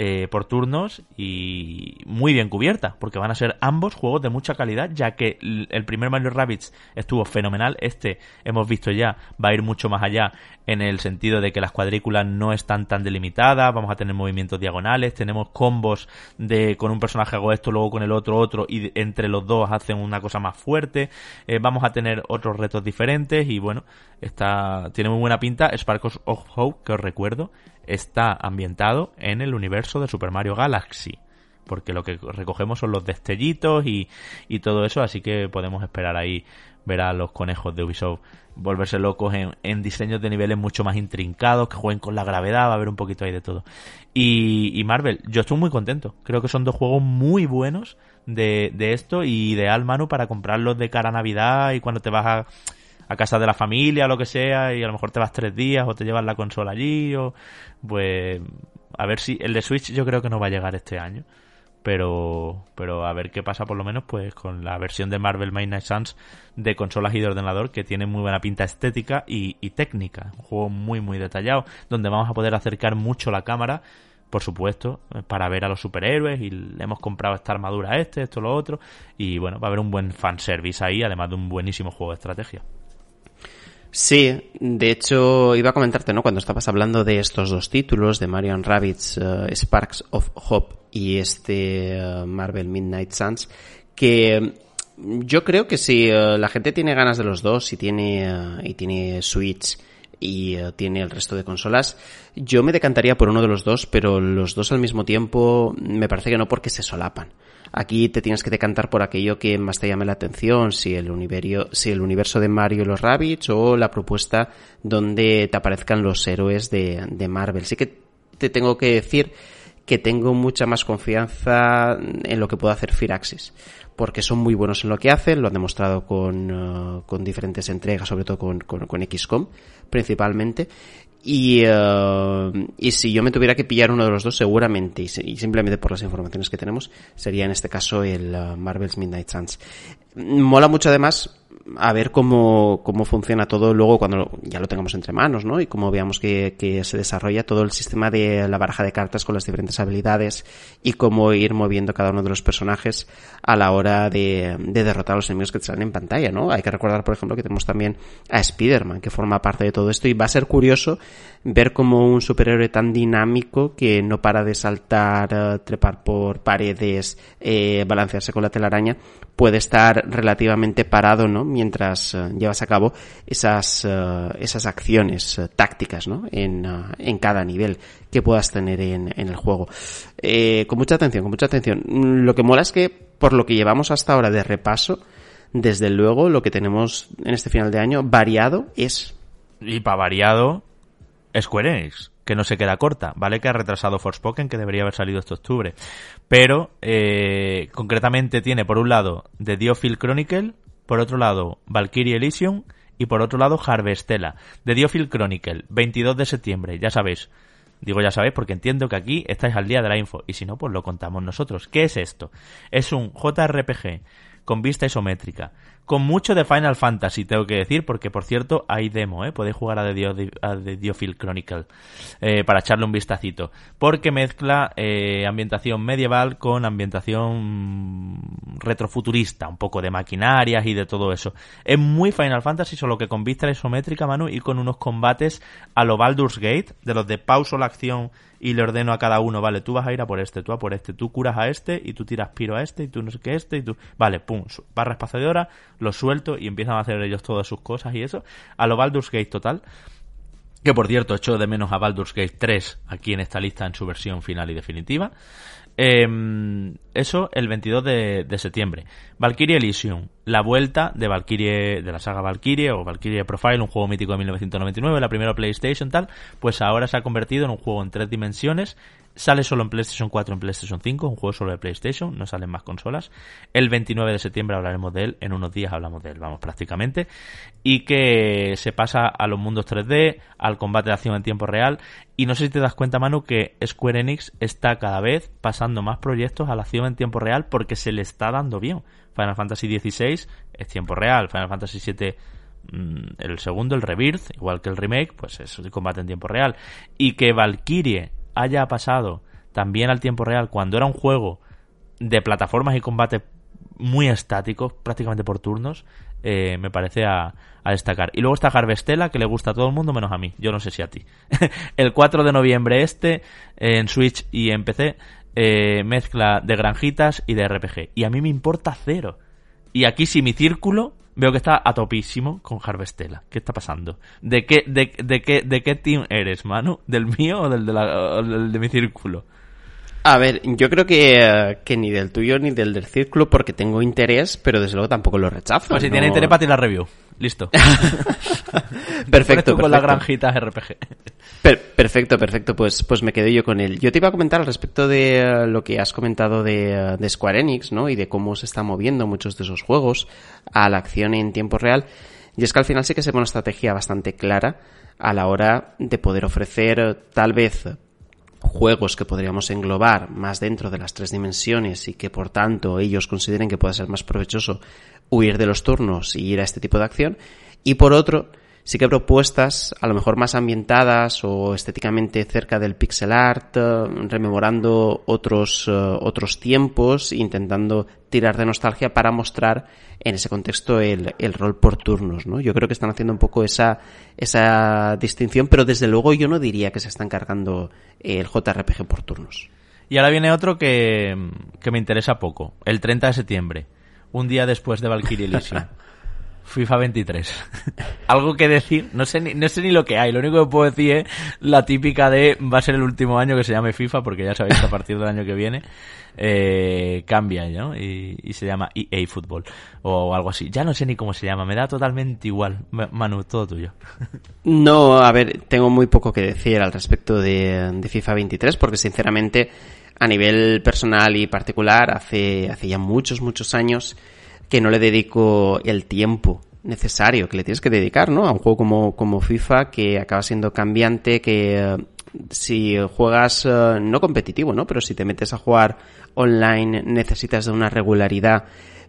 eh, por turnos y muy bien cubierta, porque van a ser ambos juegos de mucha calidad, ya que el primer Mario Rabbids estuvo fenomenal, este hemos visto ya va a ir mucho más allá en el sentido de que las cuadrículas no están tan delimitadas, vamos a tener movimientos diagonales, tenemos combos de con un personaje hago esto, luego con el otro otro y entre los dos hacen una cosa más fuerte, eh, vamos a tener otros retos diferentes y bueno, está tiene muy buena pinta Sparkles of Hope, que os recuerdo, está ambientado en el universo de Super Mario Galaxy. Porque lo que recogemos son los destellitos y, y todo eso, así que podemos esperar ahí ver a los conejos de Ubisoft volverse locos en, en, diseños de niveles mucho más intrincados, que jueguen con la gravedad, va a haber un poquito ahí de todo. Y, y Marvel, yo estoy muy contento. Creo que son dos juegos muy buenos de, de esto y ideal, Manu, para comprarlos de cara a Navidad y cuando te vas a a casa de la familia lo que sea y a lo mejor te vas tres días o te llevas la consola allí o pues a ver si el de Switch yo creo que no va a llegar este año pero pero a ver qué pasa por lo menos pues con la versión de Marvel Midnight Suns de consolas y de ordenador que tiene muy buena pinta estética y, y técnica un juego muy muy detallado donde vamos a poder acercar mucho la cámara por supuesto, para ver a los superhéroes y le hemos comprado esta armadura a este, esto, lo otro, y bueno, va a haber un buen fanservice ahí, además de un buenísimo juego de estrategia. Sí, de hecho iba a comentarte, ¿no? Cuando estabas hablando de estos dos títulos, de Mario Rabbits, uh, Sparks of Hope y este uh, Marvel Midnight Suns, que yo creo que si uh, la gente tiene ganas de los dos y tiene, y tiene Switch y eh, tiene el resto de consolas. Yo me decantaría por uno de los dos, pero los dos al mismo tiempo me parece que no porque se solapan. Aquí te tienes que decantar por aquello que más te llame la atención, si el universo, si el universo de Mario y los Rabbits o la propuesta donde te aparezcan los héroes de, Marvel. Sí que te tengo que decir que tengo mucha más confianza en lo que puede hacer Firaxis porque son muy buenos en lo que hacen, lo han demostrado con, con diferentes entregas, sobre todo con, con XCOM principalmente. Y, uh, y si yo me tuviera que pillar uno de los dos, seguramente, y, simplemente por las informaciones que tenemos, sería en este caso el uh, Marvel's Midnight Suns. Mola mucho además a ver cómo, cómo funciona todo luego cuando ya lo tengamos entre manos, ¿no? Y cómo veamos que, que, se desarrolla todo el sistema de la baraja de cartas con las diferentes habilidades y cómo ir moviendo cada uno de los personajes a la hora de, de derrotar a los enemigos que te salen en pantalla, ¿no? Hay que recordar, por ejemplo, que tenemos también a Spider-Man, que forma parte de todo esto y va a ser curioso ver como un superhéroe tan dinámico que no para de saltar, uh, trepar por paredes, eh, balancearse con la telaraña, puede estar relativamente parado, ¿no? Mientras uh, llevas a cabo esas, uh, esas acciones tácticas, ¿no? En, en cada nivel que puedas tener en, en el juego. Eh, con mucha atención, con mucha atención. Lo que mola es que, por lo que llevamos hasta ahora de repaso, desde luego lo que tenemos en este final de año variado es... Y para variado, Square que no se queda corta. Vale que ha retrasado Forspoken, que debería haber salido este octubre. Pero, eh, concretamente tiene por un lado The Diophil Chronicle, por otro lado Valkyrie Elysium y por otro lado Harvestella. The Diophil Chronicle, 22 de septiembre, ya sabéis. Digo ya sabéis porque entiendo que aquí estáis al día de la info y si no, pues lo contamos nosotros. ¿Qué es esto? Es un JRPG con vista isométrica con mucho de Final Fantasy, tengo que decir, porque por cierto hay demo, ¿eh? podéis jugar a The, Dio, Diophil Chronicle eh, para echarle un vistacito, porque mezcla eh, ambientación medieval con ambientación retrofuturista, un poco de maquinarias y de todo eso. Es muy Final Fantasy, solo que con vista isométrica, Manu, y con unos combates a lo Baldur's Gate, de los de pauso la acción y le ordeno a cada uno, vale, tú vas a ir a por este, tú a por este, tú curas a este y tú tiras piro a este y tú no sé qué este y tú, vale, pum, barra espaciadora, lo suelto y empiezan a hacer ellos todas sus cosas y eso, a lo Baldur's Gate total. Que por cierto, echo de menos a Baldur's Gate 3 aquí en esta lista en su versión final y definitiva. Eh, eso el 22 de, de, septiembre. Valkyrie Elysium, la vuelta de Valkyrie, de la saga Valkyrie o Valkyrie Profile, un juego mítico de 1999, la primera PlayStation tal, pues ahora se ha convertido en un juego en tres dimensiones Sale solo en PlayStation 4 y en PlayStation 5, un juego solo de PlayStation, no salen más consolas. El 29 de septiembre hablaremos de él, en unos días hablamos de él, vamos, prácticamente. Y que se pasa a los mundos 3D, al combate de acción en tiempo real. Y no sé si te das cuenta, Manu, que Square Enix está cada vez pasando más proyectos a la acción en tiempo real porque se le está dando bien. Final Fantasy XVI es tiempo real, Final Fantasy VII mm, el segundo, el Rebirth, igual que el remake, pues es combate en tiempo real. Y que Valkyrie haya pasado también al tiempo real cuando era un juego de plataformas y combate muy estáticos, prácticamente por turnos, eh, me parece a, destacar. Y luego está Harvestella, que le gusta a todo el mundo menos a mí. Yo no sé si a ti. el 4 de noviembre este, en Switch y en PC, eh, mezcla de granjitas y de RPG. Y a mí me importa cero. Y aquí si mi círculo veo que está a topísimo con Harvestella. ¿Qué está pasando? ¿De qué, de, de, qué, de qué team eres, Manu? ¿Del mío o del de, la, del de mi círculo? A ver, yo creo que, que, ni del tuyo ni del del círculo porque tengo interés, pero desde luego tampoco lo rechazo. Pues si no... tiene interés para tirar review. Listo. perfecto, perfecto. con la granjita RPG. Per perfecto, perfecto. Pues, pues me quedo yo con él. Yo te iba a comentar al respecto de uh, lo que has comentado de, uh, de, Square Enix, ¿no? Y de cómo se están moviendo muchos de esos juegos a la acción en tiempo real. Y es que al final sí que se pone una estrategia bastante clara a la hora de poder ofrecer uh, tal vez juegos que podríamos englobar más dentro de las tres dimensiones y que por tanto ellos consideren que pueda ser más provechoso huir de los turnos y ir a este tipo de acción. Y por otro, sí que propuestas a lo mejor más ambientadas o estéticamente cerca del pixel art, eh, rememorando otros, eh, otros tiempos, intentando tirar de nostalgia para mostrar en ese contexto el, el, rol por turnos, ¿no? Yo creo que están haciendo un poco esa, esa distinción, pero desde luego yo no diría que se están cargando el JRPG por turnos. Y ahora viene otro que, que me interesa poco, el 30 de septiembre, un día después de Valkyrie Elysium. FIFA 23. Algo que decir, no sé, ni, no sé ni lo que hay, lo único que puedo decir es la típica de va a ser el último año que se llame FIFA, porque ya sabéis que a partir del año que viene eh, cambia, ¿no? Y, se llama EA Football o algo así. Ya no sé ni cómo se llama, me da totalmente igual. Manu, todo tuyo. No, a ver, tengo muy poco que decir al respecto de, de FIFA 23, porque sinceramente, a nivel personal y particular, hace, hace ya muchos, muchos años que no le dedico el tiempo necesario que le tienes que dedicar, ¿no? A un juego como, como FIFA que acaba siendo cambiante, que uh, si juegas uh, no competitivo, ¿no? Pero si te metes a jugar online necesitas de una regularidad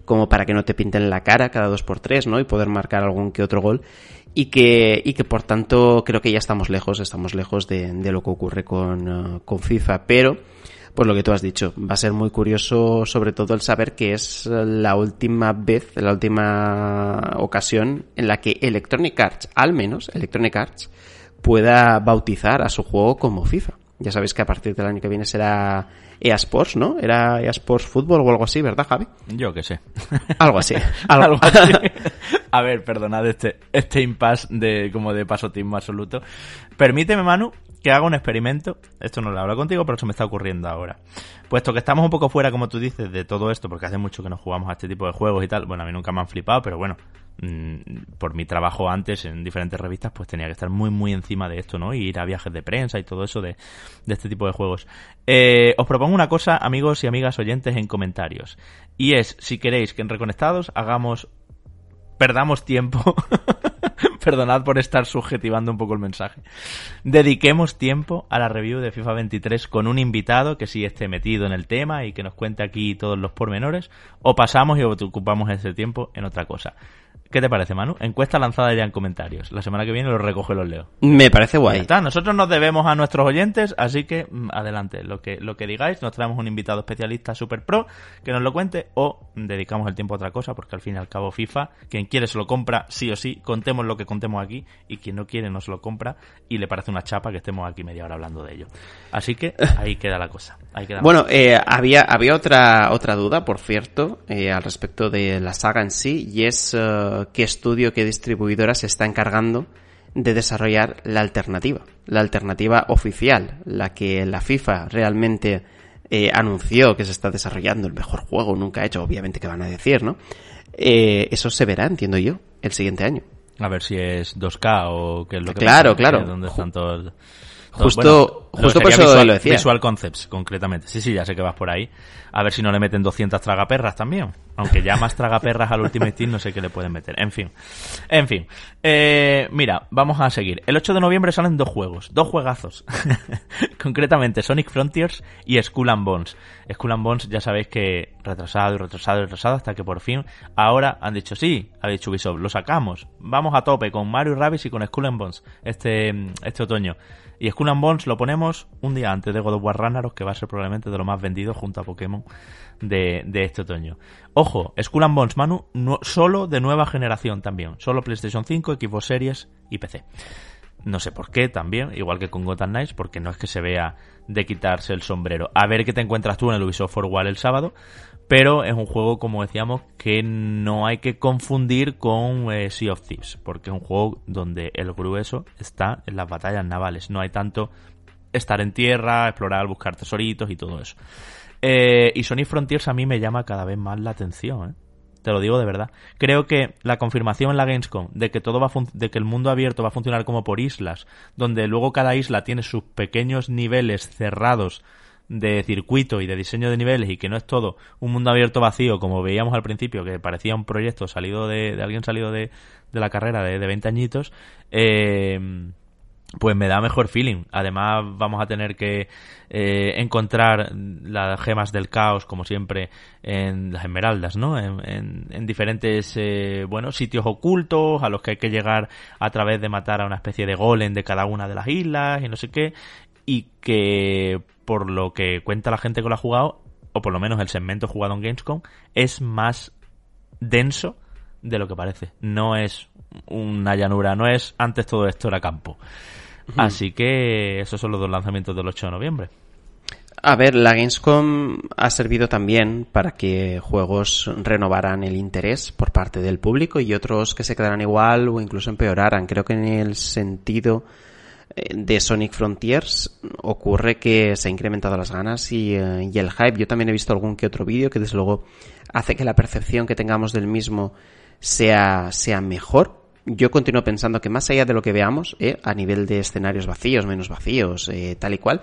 como para que no te pinten la cara cada dos por tres, ¿no? Y poder marcar algún que otro gol. Y que, y que por tanto creo que ya estamos lejos, estamos lejos de, de lo que ocurre con, uh, con FIFA. Pero, pues lo que tú has dicho, va a ser muy curioso sobre todo el saber que es la última vez, la última ocasión en la que Electronic Arts, al menos Electronic Arts, pueda bautizar a su juego como FIFA. Ya sabéis que a partir del año que viene será EA Sports, ¿no? Era EA Sports Fútbol o algo así, ¿verdad, Javi? Yo que sé. Algo así. Algo, algo así. A ver, perdonad este, este impasse de, como de pasotismo absoluto. Permíteme, Manu, que haga un experimento. Esto no lo hablo contigo, pero se me está ocurriendo ahora. Puesto que estamos un poco fuera, como tú dices, de todo esto, porque hace mucho que no jugamos a este tipo de juegos y tal. Bueno, a mí nunca me han flipado, pero bueno, mmm, por mi trabajo antes en diferentes revistas, pues tenía que estar muy, muy encima de esto, ¿no? Y ir a viajes de prensa y todo eso de, de este tipo de juegos. Eh, os propongo una cosa, amigos y amigas oyentes, en comentarios. Y es, si queréis que en Reconectados hagamos perdamos tiempo. Perdonad por estar subjetivando un poco el mensaje. Dediquemos tiempo a la review de FIFA 23 con un invitado que sí esté metido en el tema y que nos cuente aquí todos los pormenores. O pasamos y ocupamos ese tiempo en otra cosa. ¿Qué te parece, Manu? Encuesta lanzada ya en comentarios. La semana que viene lo recoge y los leo. Me parece guay. Está. Nosotros nos debemos a nuestros oyentes, así que mm, adelante. Lo que, lo que digáis, nos traemos un invitado especialista super pro que nos lo cuente o dedicamos el tiempo a otra cosa, porque al fin y al cabo FIFA, quien quiere se lo compra sí o sí, contemos lo que contemos aquí, y quien no quiere no se lo compra y le parece una chapa que estemos aquí media hora hablando de ello. Así que ahí queda la cosa. Ahí queda bueno, eh, había, había otra, otra duda, por cierto, eh, al respecto de la saga en sí, y es... Uh, qué estudio, qué distribuidora se está encargando de desarrollar la alternativa, la alternativa oficial, la que la FIFA realmente eh, anunció que se está desarrollando el mejor juego nunca hecho, obviamente que van a decir, ¿no? Eh, eso se verá, entiendo yo, el siguiente año. A ver si es 2K o qué es lo que Claro, claro. Donde están todos... Justo, bueno, justo por eso visual, lo decía. Visual Concepts, concretamente. Sí, sí, ya sé que vas por ahí. A ver si no le meten 200 tragaperras también. Aunque ya más tragaperras al Ultimate Team no sé qué le pueden meter. En fin. En fin. Eh, mira, vamos a seguir. El 8 de noviembre salen dos juegos. Dos juegazos. concretamente Sonic Frontiers y Skull and Bones. Skull and Bones ya sabéis que retrasado y retrasado y retrasado hasta que por fin ahora han dicho sí, ha dicho Ubisoft, lo sacamos. Vamos a tope con Mario Rabbids y con Skull and Bones este, este otoño. Y Skull and Bones lo ponemos un día antes de God of War Ragnarok, que va a ser probablemente de lo más vendido junto a Pokémon de, este otoño. Ojo, Skull and Bones, Manu, solo de nueva generación también. Solo PlayStation 5, Xbox Series y PC. No sé por qué también, igual que con Gotham Knights, porque no es que se vea de quitarse el sombrero. A ver qué te encuentras tú en el Ubisoft Forward el sábado, pero es un juego, como decíamos, que no hay que confundir con eh, Sea of Thieves, porque es un juego donde el grueso está en las batallas navales, no hay tanto estar en tierra, explorar, buscar tesoritos y todo eso. Eh, y Sonic Frontiers a mí me llama cada vez más la atención, ¿eh? te lo digo de verdad. Creo que la confirmación en la Gamescom de que todo va de que el mundo abierto va a funcionar como por islas, donde luego cada isla tiene sus pequeños niveles cerrados de circuito y de diseño de niveles y que no es todo un mundo abierto vacío como veíamos al principio que parecía un proyecto salido de, de alguien salido de, de, la carrera de, de 20 añitos eh, pues me da mejor feeling. Además, vamos a tener que eh, encontrar las gemas del caos, como siempre, en las esmeraldas, ¿no? En, en, diferentes, eh, bueno, sitios ocultos a los que hay que llegar a través de matar a una especie de golem de cada una de las islas y no sé qué. Y que, por lo que cuenta la gente que lo ha jugado, o por lo menos el segmento jugado en Gamescom, es más denso de lo que parece. No es una llanura, no es antes todo esto era campo. Así que esos son los dos lanzamientos del 8 de noviembre. A ver, la Gamescom ha servido también para que juegos renovaran el interés por parte del público y otros que se quedaran igual o incluso empeoraran. Creo que en el sentido eh, de Sonic Frontiers ocurre que se ha incrementado las ganas y, eh, y el hype. Yo también he visto algún que otro vídeo que desde luego hace que la percepción que tengamos del mismo sea, sea mejor yo continúo pensando que más allá de lo que veamos, eh, a nivel de escenarios vacíos, menos vacíos, eh, tal y cual,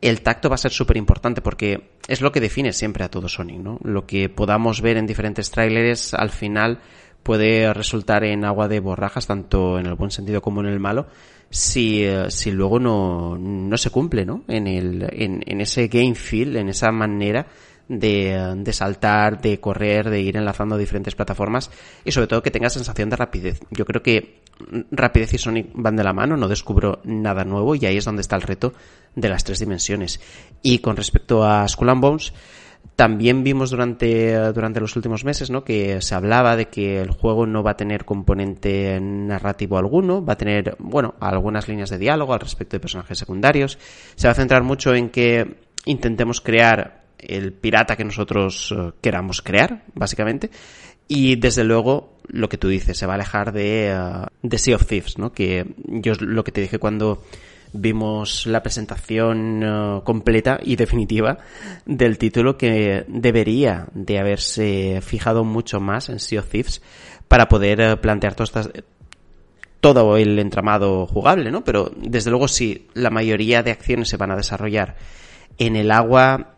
el tacto va a ser súper importante porque es lo que define siempre a todo Sonic, ¿no? Lo que podamos ver en diferentes tráileres al final puede resultar en agua de borrajas, tanto en el buen sentido como en el malo, si, eh, si luego no, no se cumple, ¿no? En, el, en, en ese game feel, en esa manera de, de, saltar, de correr, de ir enlazando diferentes plataformas y sobre todo que tenga sensación de rapidez. Yo creo que rapidez y Sonic van de la mano, no descubro nada nuevo y ahí es donde está el reto de las tres dimensiones. Y con respecto a Skull and Bones, también vimos durante, durante los últimos meses ¿no? que se hablaba de que el juego no va a tener componente narrativo alguno, va a tener, bueno, algunas líneas de diálogo al respecto de personajes secundarios. Se va a centrar mucho en que intentemos crear el pirata que nosotros eh, queramos crear, básicamente. Y desde luego, lo que tú dices, se va a alejar de, uh, de Sea of Thieves, ¿no? Que yo lo que te dije cuando vimos la presentación uh, completa y definitiva del título que debería de haberse fijado mucho más en Sea of Thieves para poder plantear todas estas, todo el entramado jugable, ¿no? Pero desde luego si la mayoría de acciones se van a desarrollar en el agua,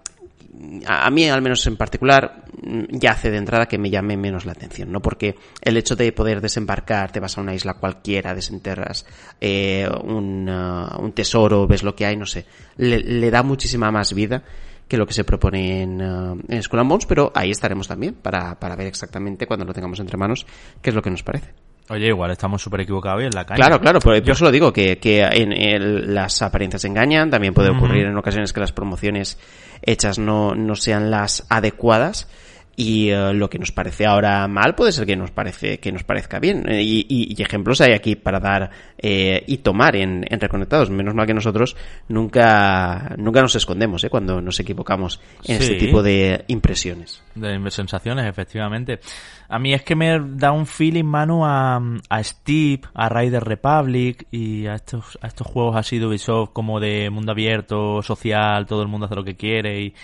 a mí al menos en particular ya hace de entrada que me llame menos la atención, ¿no? Porque el hecho de poder desembarcar, te vas a una isla cualquiera, desenterras eh, un, uh, un, tesoro, ves lo que hay, no sé, le, le, da muchísima más vida que lo que se propone en, uh, en and Bones, pero ahí estaremos también para, para ver exactamente cuando lo tengamos entre manos qué es lo que nos parece. Oye, igual estamos súper equivocados en la calle. Claro, claro, pero yo solo digo que, que en el, las apariencias engañan, también puede ocurrir uh -huh. en ocasiones que las promociones hechas no, no sean las adecuadas y uh, lo que nos parece ahora mal puede ser que nos parece que nos parezca bien eh, y, y, y, ejemplos hay aquí para dar eh, y tomar en, en, reconectados menos mal que nosotros nunca nunca nos escondemos ¿eh? cuando nos equivocamos en sí. este tipo de impresiones de sensaciones efectivamente a mí es que me da un feeling mano a, a Steve a Rider Republic y a estos a estos juegos así de Ubisoft como de mundo abierto social todo el mundo hace lo que quiere y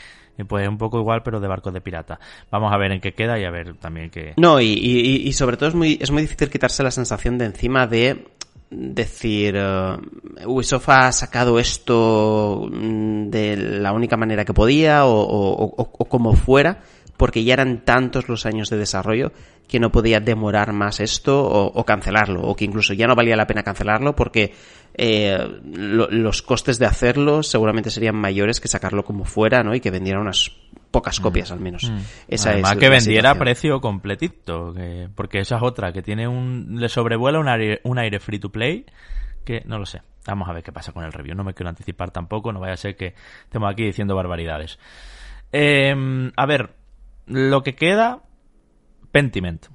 pues un poco igual pero de barcos de pirata. Vamos a ver en qué queda y a ver también qué no y, y, y sobre todo es muy es muy difícil quitarse la sensación de encima de decir uh, Ubisoft ha sacado esto mm, de la única manera que podía o, o, o, o como fuera porque ya eran tantos los años de desarrollo que no podía demorar más esto o, o, cancelarlo, o que incluso ya no valía la pena cancelarlo porque eh, lo, los costes de hacerlo seguramente serían mayores que sacarlo como fuera, ¿no? Y que vendiera unas pocas mm. copias al menos. Mm. Esa Además es que vendiera a precio completito, que, porque esa es otra, que tiene un, le sobrevuela un aire, un aire free to play que no lo sé. Vamos a ver qué pasa con el review. No me quiero anticipar tampoco, no vaya a ser que estemos aquí diciendo barbaridades. Eh, a ver, lo que queda, Pentiment.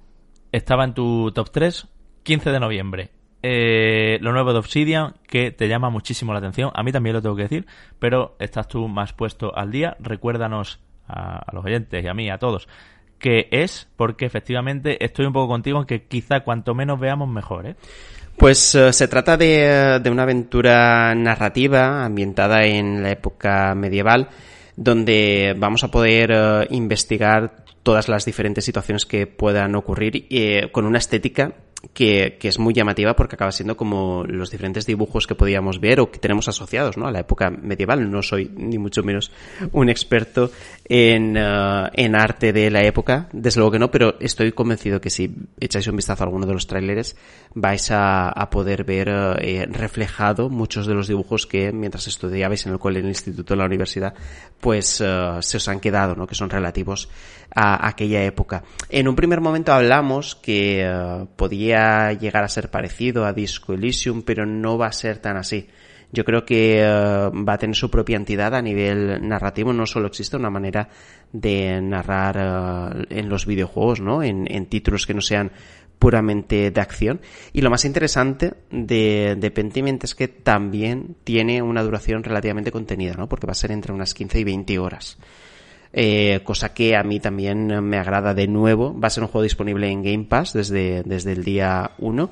Estaba en tu top 3, 15 de noviembre. Eh, lo nuevo de Obsidian, que te llama muchísimo la atención. A mí también lo tengo que decir, pero estás tú más puesto al día. Recuérdanos a, los oyentes y a mí, a todos, que es, porque efectivamente estoy un poco contigo en que quizá cuanto menos veamos mejor, ¿eh? Pues uh, se trata de, de, una aventura narrativa ambientada en la época medieval donde vamos a poder uh, investigar todas las diferentes situaciones que puedan ocurrir eh, con una estética que, que, es muy llamativa porque acaba siendo como los diferentes dibujos que podíamos ver o que tenemos asociados ¿no? a la época medieval. No soy ni mucho menos un experto en, uh, en arte de la época, desde luego que no, pero estoy convencido que si echáis un vistazo a alguno de los tráileres vais a, a, poder ver uh, reflejado muchos de los dibujos que mientras estudiabais en el cole, en el instituto, en la universidad, pues uh, se os han quedado, ¿no? que son relativos a aquella época. En un primer momento hablamos que podía llegar a ser parecido a Disco Elysium, pero no va a ser tan así. Yo creo que uh, va a tener su propia entidad a nivel narrativo. No solo existe una manera de narrar uh, en los videojuegos, ¿no? En, en, títulos que no sean puramente de acción. Y lo más interesante de, de Pentiment es que también tiene una duración relativamente contenida, ¿no? Porque va a ser entre unas 15 y 20 horas. Eh, cosa que a mí también me agrada de nuevo. Va a ser un juego disponible en Game Pass desde, desde el día 1.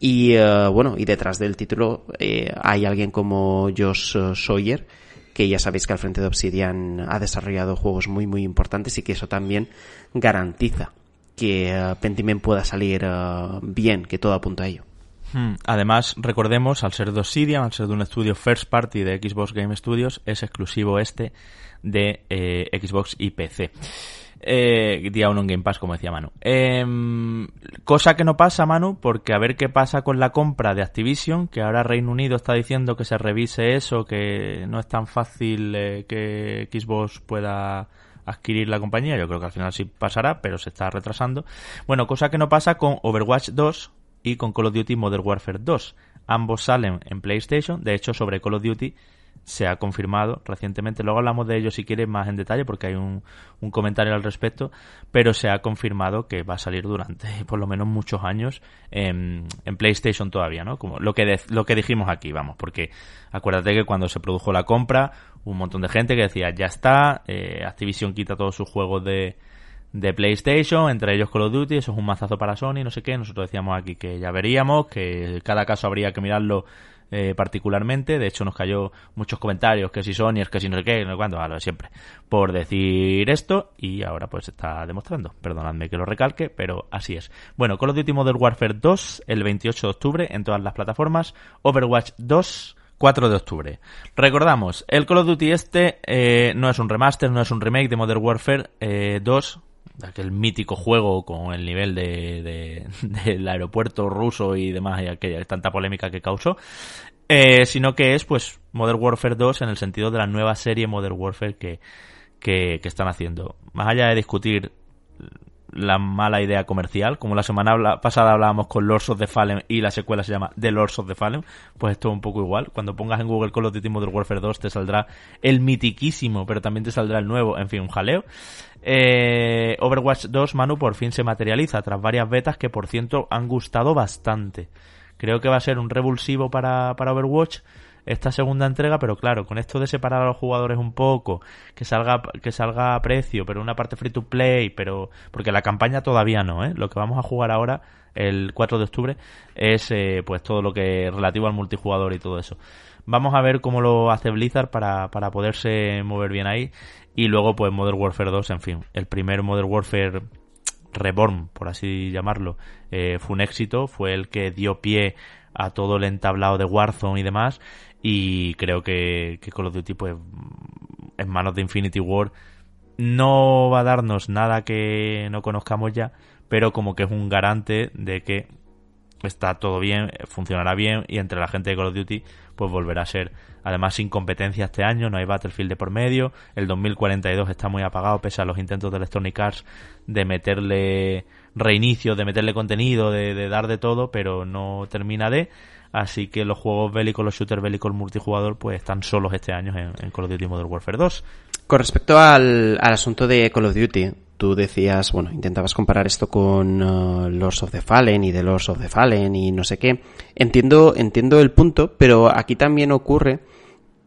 Y uh, bueno, y detrás del título eh, hay alguien como Josh Sawyer, que ya sabéis que al frente de Obsidian ha desarrollado juegos muy muy importantes y que eso también garantiza que uh, Pentiment pueda salir uh, bien, que todo apunta a ello. Hmm. Además, recordemos, al ser de Obsidian, al ser de un estudio first party de Xbox Game Studios, es exclusivo este de eh, Xbox y PC. Eh, día uno en Game Pass, como decía Manu. Eh, cosa que no pasa, Manu, porque a ver qué pasa con la compra de Activision, que ahora Reino Unido está diciendo que se revise eso, que no es tan fácil eh, que Xbox pueda adquirir la compañía. Yo creo que al final sí pasará, pero se está retrasando. Bueno, cosa que no pasa con Overwatch 2 y con Call of Duty Modern Warfare 2. Ambos salen en PlayStation. De hecho, sobre Call of Duty se ha confirmado recientemente. Luego hablamos de ello si quieres más en detalle porque hay un, un, comentario al respecto, pero se ha confirmado que va a salir durante por lo menos muchos años en, PlayStation todavía, ¿no? Como lo que, lo que dijimos aquí, vamos, porque acuérdate que cuando se produjo la compra, un montón de gente que decía, ya está, eh, Activision quita todos sus juegos de, de PlayStation, entre ellos Call of Duty, eso es un mazazo para Sony, no sé qué, nosotros decíamos aquí que ya veríamos, que cada caso habría que mirarlo eh, particularmente. De hecho, nos cayó muchos comentarios que si Sony, es que si no sé qué, no sé cuándo, a lo de siempre, por decir esto y ahora pues está demostrando. Perdonadme que lo recalque, pero así es. Bueno, Call of Duty Modern Warfare 2 el 28 de octubre en todas las plataformas. Overwatch 2 4 de octubre. Recordamos, el Call of Duty este eh, no es un remaster, no es un remake de Modern Warfare eh, 2, aquel mítico juego con el nivel de, de, del aeropuerto ruso y demás y aquella tanta polémica que causó eh, sino que es pues Modern Warfare 2 en el sentido de la nueva serie Modern Warfare que, que están haciendo más allá de discutir la mala idea comercial, como la semana pasada hablábamos con Lords of the Fallen y la secuela se llama The Lords of the Fallen, pues esto es un poco igual. Cuando pongas en Google Call of Duty Modern Warfare 2 te saldrá el mitiquísimo, pero también te saldrá el nuevo, en fin, un jaleo. Eh, Overwatch 2, Manu, por fin se materializa tras varias betas que, por cierto, han gustado bastante. Creo que va a ser un revulsivo para, para Overwatch esta segunda entrega, pero claro, con esto de separar a los jugadores un poco, que salga, que salga a precio, pero una parte free to play, pero, porque la campaña todavía no, ¿eh? Lo que vamos a jugar ahora, el 4 de octubre, es, eh, pues todo lo que relativo al multijugador y todo eso. Vamos a ver cómo lo hace Blizzard para, para poderse mover bien ahí. Y luego, pues Modern Warfare 2, en fin, el primer Modern Warfare Reborn, por así llamarlo, eh, fue un éxito, fue el que dio pie a todo el entablado de Warzone y demás, y creo que, que Call of Duty, pues, en manos de Infinity War, no va a darnos nada que no conozcamos ya, pero como que es un garante de que está todo bien, funcionará bien y entre la gente de Call of Duty pues volverá a ser. Además sin competencia este año, no hay Battlefield de por medio, el 2042 está muy apagado pese a los intentos de Electronic Arts de meterle reinicio, de meterle contenido, de, de dar de todo, pero no termina de Así que los juegos bélicos, los shooters bélicos multijugador, pues están solos este año en, Call of Duty Modern Warfare 2. Con respecto al, asunto de Call of Duty, tú decías, bueno, intentabas comparar esto con uh, Lords of the Fallen y de Lords of the Fallen y no sé qué. Entiendo, entiendo el punto, pero aquí también ocurre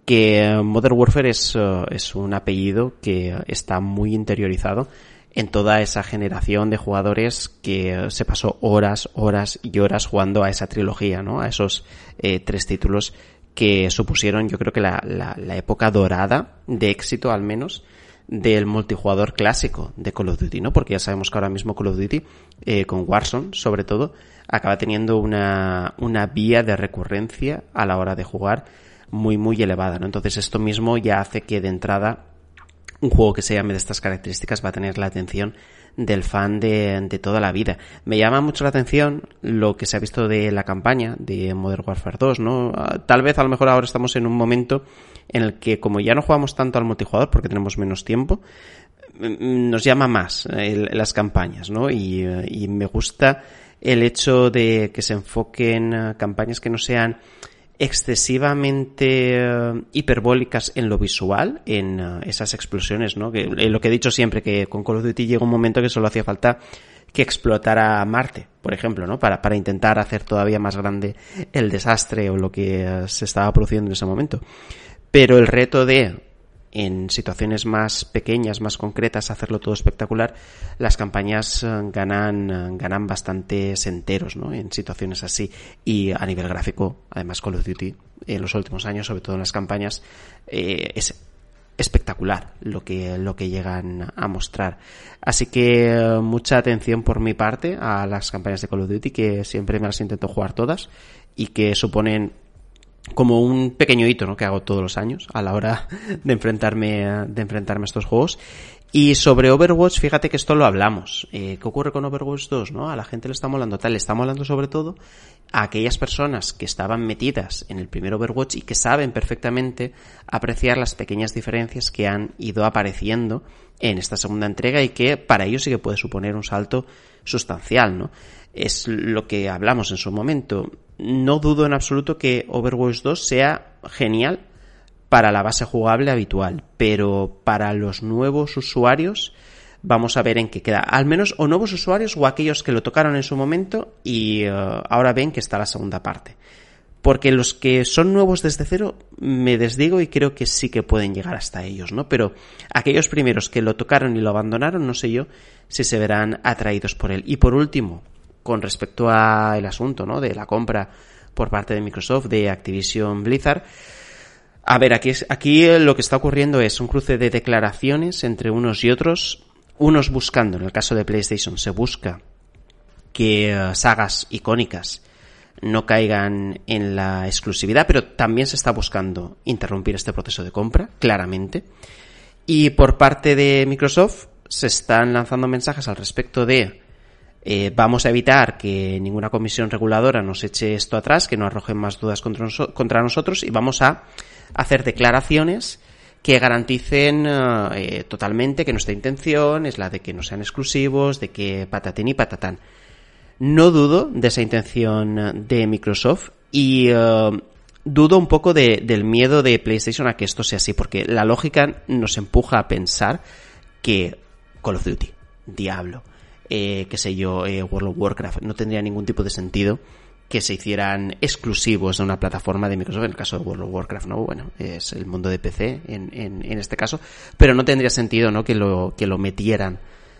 que Modern Warfare uh, es un apellido que está muy interiorizado en toda esa generación de jugadores que se pasó horas, horas y horas jugando a esa trilogía, ¿no? A esos eh, tres títulos que supusieron, yo creo que la, la, la, época dorada de éxito, al menos, del multijugador clásico de Call of Duty, ¿no? Porque ya sabemos que ahora mismo Call of Duty, eh, con Warzone sobre todo, acaba teniendo una, una vía de recurrencia a la hora de jugar muy, muy elevada, ¿no? Entonces esto mismo ya hace que de entrada un juego que se llame de estas características va a tener la atención del fan de, de, toda la vida. Me llama mucho la atención lo que se ha visto de la campaña de Modern Warfare 2, ¿no? Ah, tal vez a lo mejor ahora estamos en un momento en el que como ya no jugamos tanto al multijugador porque tenemos menos tiempo, mm, nos llama más las campañas, ¿no? Y, y me gusta el hecho de que se enfoquen ah, campañas que no sean excesivamente eh, hiperbólicas en lo visual, en eh, esas explosiones, ¿no? Que, lo que he dicho siempre, que con Call of Duty llega un momento que solo hacía falta que explotara Marte, por ejemplo, ¿no? Para, para intentar hacer todavía más grande el desastre o lo que eh, se estaba produciendo en ese momento. Pero el reto de en situaciones más pequeñas, más concretas, hacerlo todo espectacular, las campañas eh, ganan, eh, ganan bastantes enteros, ¿no? En situaciones así. Y a nivel gráfico, además Call of Duty, en los últimos años, sobre todo en las campañas, eh, es espectacular lo que, lo que llegan a mostrar. Así que mucha atención por mi parte a las campañas de Call of Duty, que siempre me las intento jugar todas y que suponen como un pequeño hito ¿no? que hago todos los años a la hora de enfrentarme, de enfrentarme a estos juegos. Y sobre Overwatch, fíjate que esto lo hablamos. Eh, ¿Qué ocurre con Overwatch 2? ¿no? A la gente le está molando tal, le está molando sobre todo a aquellas personas que estaban metidas en el primer Overwatch y que saben perfectamente apreciar las pequeñas diferencias que han ido apareciendo en esta segunda entrega y que para ellos sí que puede suponer un salto sustancial, ¿no? Es lo que hablamos en su momento no dudo en absoluto que Overwatch 2 sea genial para la base jugable habitual, pero para los nuevos usuarios vamos a ver en qué queda. Al menos o nuevos usuarios o aquellos que lo tocaron en su momento y eh, ahora ven que está la segunda parte. Porque los que son nuevos desde cero me desdigo y creo que sí que pueden llegar hasta ellos, ¿no? Pero aquellos primeros que lo tocaron y lo abandonaron, no sé yo si se verán atraídos por él. Y por último, con respecto al asunto, ¿no? De la compra por parte de Microsoft de Activision Blizzard. A ver, aquí, aquí lo que está ocurriendo es un cruce de declaraciones entre unos y otros, unos buscando, en el caso de PlayStation, se busca que eh, sagas icónicas no caigan en la exclusividad, pero también se está buscando interrumpir este proceso de compra, claramente. Y por parte de Microsoft se están lanzando mensajes al respecto de eh, vamos a evitar que ninguna comisión reguladora nos eche esto atrás, que no arrojen más dudas contra, nosotros y vamos a hacer declaraciones que garanticen eh, totalmente que nuestra intención es la de que no sean exclusivos, de que patatín y patatán. No dudo de esa intención de Microsoft y eh, dudo un poco del miedo de PlayStation a que esto sea así, porque la lógica nos empuja a pensar que Call of Duty, Diablo, eh, qué sé yo, eh, World of Warcraft. No tendría ningún tipo de sentido que se hicieran exclusivos de una plataforma de Microsoft, en el caso de World of Warcraft, ¿no? Bueno, es el mundo de PC en, en, este caso, pero no tendría sentido, ¿no? Que lo, que lo metieran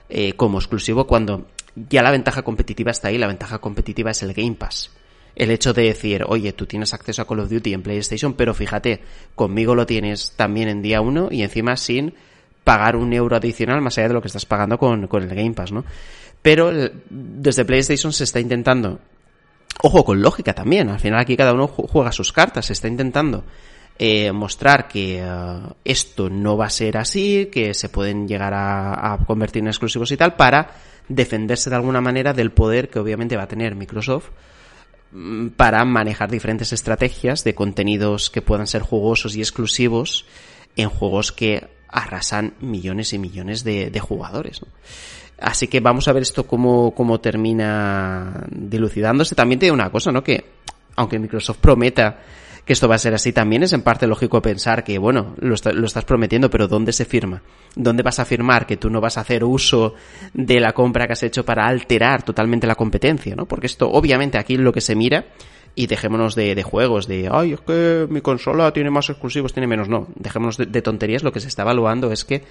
eh, como exclusivo cuando ya la ventaja competitiva está ahí, la ventaja competitiva es el Game Pass. El hecho de decir, oye, tú tienes acceso a Call of Duty en PlayStation, pero fíjate, conmigo lo tienes también en día uno y encima sin pagar un euro adicional más allá de lo que estás pagando con, con el Game Pass, ¿no? Pero desde PlayStation se está intentando, ojo, con lógica también, al final aquí cada uno juega sus cartas, se está intentando eh, mostrar que eh, esto no va a ser así, que se pueden llegar a, a, convertir en exclusivos y tal, para defenderse de alguna manera del poder que obviamente va a tener Microsoft mm, para manejar diferentes estrategias de contenidos que puedan ser jugosos y exclusivos en juegos que arrasan millones y millones de, de jugadores. ¿no? Así que vamos a ver esto cómo, cómo termina dilucidándose. También tiene una cosa, ¿no? Que aunque Microsoft prometa que esto va a ser así, también es en parte lógico pensar que, bueno, lo, lo, estás prometiendo, pero ¿dónde se firma? ¿Dónde vas a firmar que tú no vas a hacer uso de la compra que has hecho para alterar totalmente la competencia, ¿no? Porque esto, obviamente, aquí lo que se mira y dejémonos de, de, juegos, de, ay, es que mi consola tiene más exclusivos, tiene menos. No, dejémonos de, de, tonterías. Lo que se está evaluando es que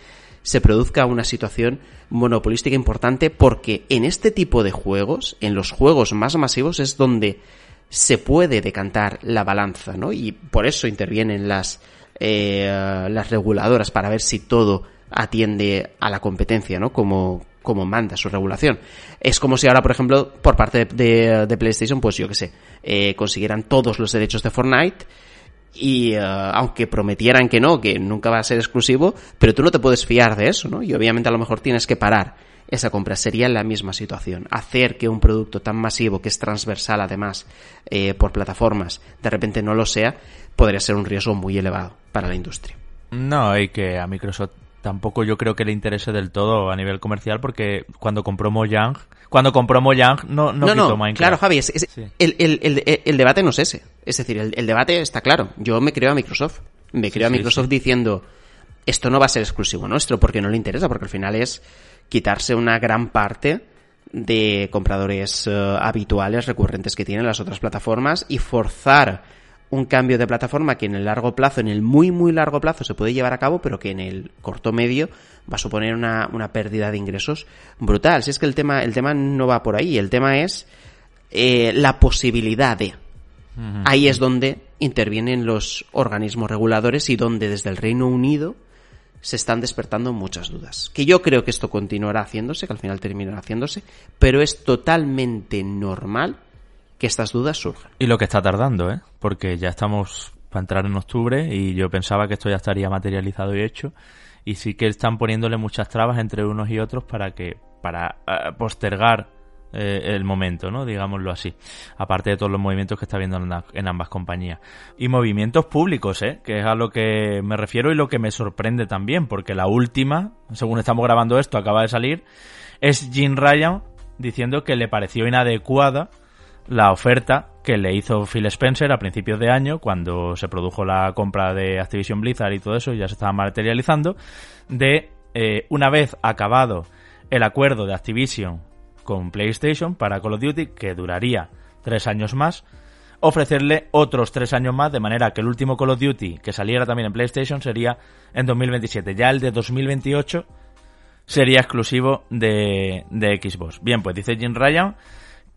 se produzca una situación monopolística importante porque en este tipo de juegos, en los juegos más masivos, es donde se puede decantar la balanza, ¿no? Y por eso intervienen las, eh, las reguladoras para ver si todo atiende a la competencia, ¿no? Como, como manda su regulación. Es como si ahora, por ejemplo, por parte de, PlayStation, pues yo que sé, eh, consiguieran todos los derechos de Fortnite y eh, aunque prometieran que no, que nunca va a ser exclusivo, pero tú no te puedes fiar de eso, ¿no? Y obviamente a lo mejor tienes que parar esa compra. Sería la misma situación. Hacer que un producto tan masivo, que es transversal además eh, por plataformas, de repente no lo sea, podría ser un riesgo muy elevado para la industria. No, hay que a Microsoft tampoco yo creo que le interese del todo a nivel comercial porque cuando compró Mojang, cuando compró Mojang no, no, no, Claro, Javi, el, debate no es ese. Es decir, el, debate está claro. Yo me creo a Microsoft. Me creo a Microsoft diciendo esto no va a ser exclusivo nuestro porque no le interesa, porque al final es quitarse una gran parte de compradores eh, habituales, recurrentes que tienen las otras plataformas y forzar un cambio de plataforma que en el largo plazo, en el muy muy largo plazo se puede llevar a cabo, pero que en el corto medio va a suponer una, pérdida de ingresos brutal. Si es que el tema, el tema no va por ahí, el tema es eh, la posibilidad de. Ahí es donde intervienen los organismos reguladores y donde desde el Reino Unido se están despertando muchas dudas. Que yo creo que esto continuará haciéndose, que al final terminará haciéndose, pero es totalmente normal que estas dudas surjan. Y lo que está tardando, ¿eh? Porque ya estamos para entrar en octubre y yo pensaba que esto ya estaría materializado y hecho y sí que están poniéndole muchas trabas entre unos y otros para que para eh, postergar eh, el momento, ¿no? Digámoslo así. Aparte de todos los movimientos que está viendo en, ambas compañías. Y movimientos públicos, ¿eh? Que es a lo que me refiero y lo que me sorprende también, porque la última, según estamos grabando esto, acaba de salir, es Jim Ryan diciendo que le pareció inadecuada la oferta que le hizo Phil Spencer a principios de año, cuando se produjo la compra de Activision Blizzard y todo eso, ya se estaba materializando, de eh, una vez acabado el acuerdo de Activision con PlayStation para Call of Duty, que duraría tres años más, ofrecerle otros tres años más, de manera que el último Call of Duty que saliera también en PlayStation sería en 2027. Ya el de 2028 sería exclusivo de, de Xbox. Bien, pues dice Jim Ryan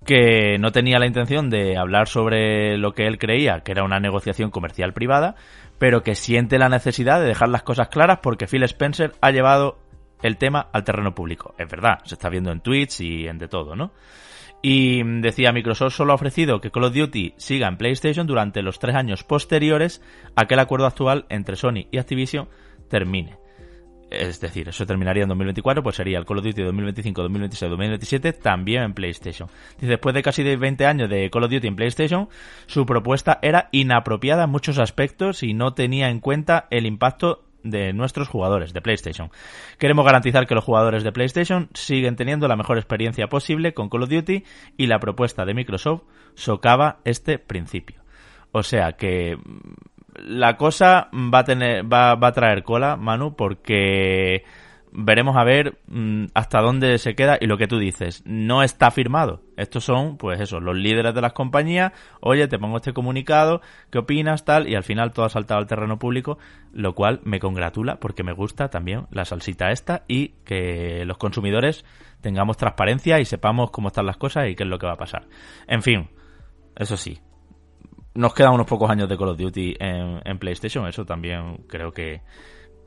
que no tenía la intención de hablar sobre lo que él creía que era una negociación comercial privada, pero que siente la necesidad de dejar las cosas claras porque Phil Spencer ha llevado el tema al terreno público. Es verdad, se está viendo en tweets y en de todo, ¿no? Y decía, Microsoft solo ha ofrecido que Call of Duty siga en PlayStation durante los tres años posteriores a que el acuerdo actual entre Sony y Activision termine. Es decir, eso terminaría en 2024, pues sería el Call of Duty 2025, 2026, 2027 también en PlayStation. Después de casi 20 años de Call of Duty en PlayStation, su propuesta era inapropiada en muchos aspectos y no tenía en cuenta el impacto de nuestros jugadores de PlayStation. Queremos garantizar que los jugadores de PlayStation siguen teniendo la mejor experiencia posible con Call of Duty y la propuesta de Microsoft socava este principio. O sea que la cosa va a tener, va, va a traer cola, Manu, porque veremos a ver mm, hasta dónde se queda y lo que tú dices, no está firmado. Estos son, pues eso, los líderes de las compañías, oye, te pongo este comunicado, ¿qué opinas? Tal, y al final todo ha saltado al terreno público, lo cual me congratula porque me gusta también la salsita esta y que los consumidores tengamos transparencia y sepamos cómo están las cosas y qué es lo que va a pasar. En fin, eso sí, nos quedan unos pocos años de Call of Duty en, PlayStation, eso también creo que,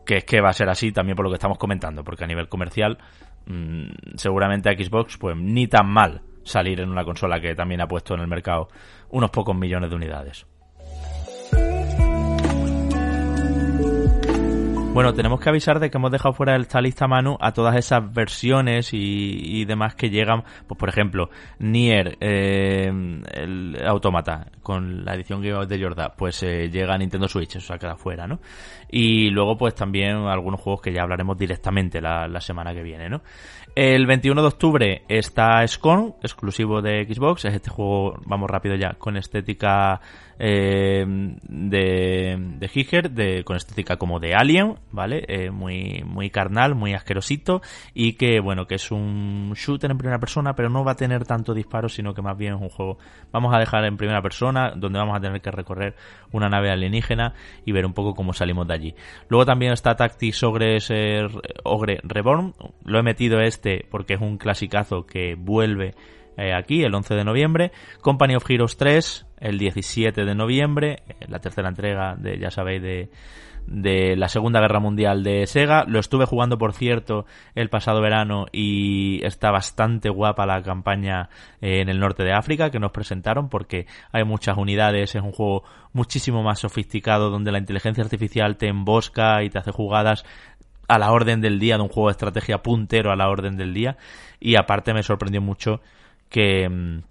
es que va a ser así también por lo que estamos comentando, porque a nivel comercial mm, seguramente a Xbox pues ni tan mal salir en una consola que también ha puesto en el mercado unos pocos millones de unidades. Bueno, tenemos que avisar de que hemos dejado fuera de esta lista Manu a todas esas versiones y, demás que llegan, pues por ejemplo, Nier, eh, el Automata, con la edición de Jordan, pues eh, llega a Nintendo Switch, eso se ha quedado fuera, ¿no? Y luego pues también algunos juegos que ya hablaremos directamente la, semana que viene, ¿no? El 21 de octubre está Scone, exclusivo de Xbox. Es este juego, vamos rápido ya, con estética eh, de, de Giger, de, con estética como de Alien, ¿vale? Eh, muy, muy carnal, muy asquerosito. Y que, bueno, que es un shooter en primera persona, pero no va a tener tanto disparo, sino que más bien es un juego. Vamos a dejar en primera persona, donde vamos a tener que recorrer una nave alienígena y ver un poco cómo salimos de allí. Luego también está Tactics Ogre, Ogre Reborn. Lo he metido este porque es un clasicazo que vuelve eh, aquí el 11 de noviembre, Company of Heroes 3 el 17 de noviembre, eh, la tercera entrega de, ya sabéis, de, de la Segunda Guerra Mundial de Sega. Lo estuve jugando, por cierto, el pasado verano y está bastante guapa la campaña eh, en el norte de África que nos presentaron porque hay muchas unidades, es un juego muchísimo más sofisticado donde la inteligencia artificial te embosca y te hace jugadas a la orden del día de un juego de estrategia puntero a la orden del día. Y aparte me sorprendió mucho que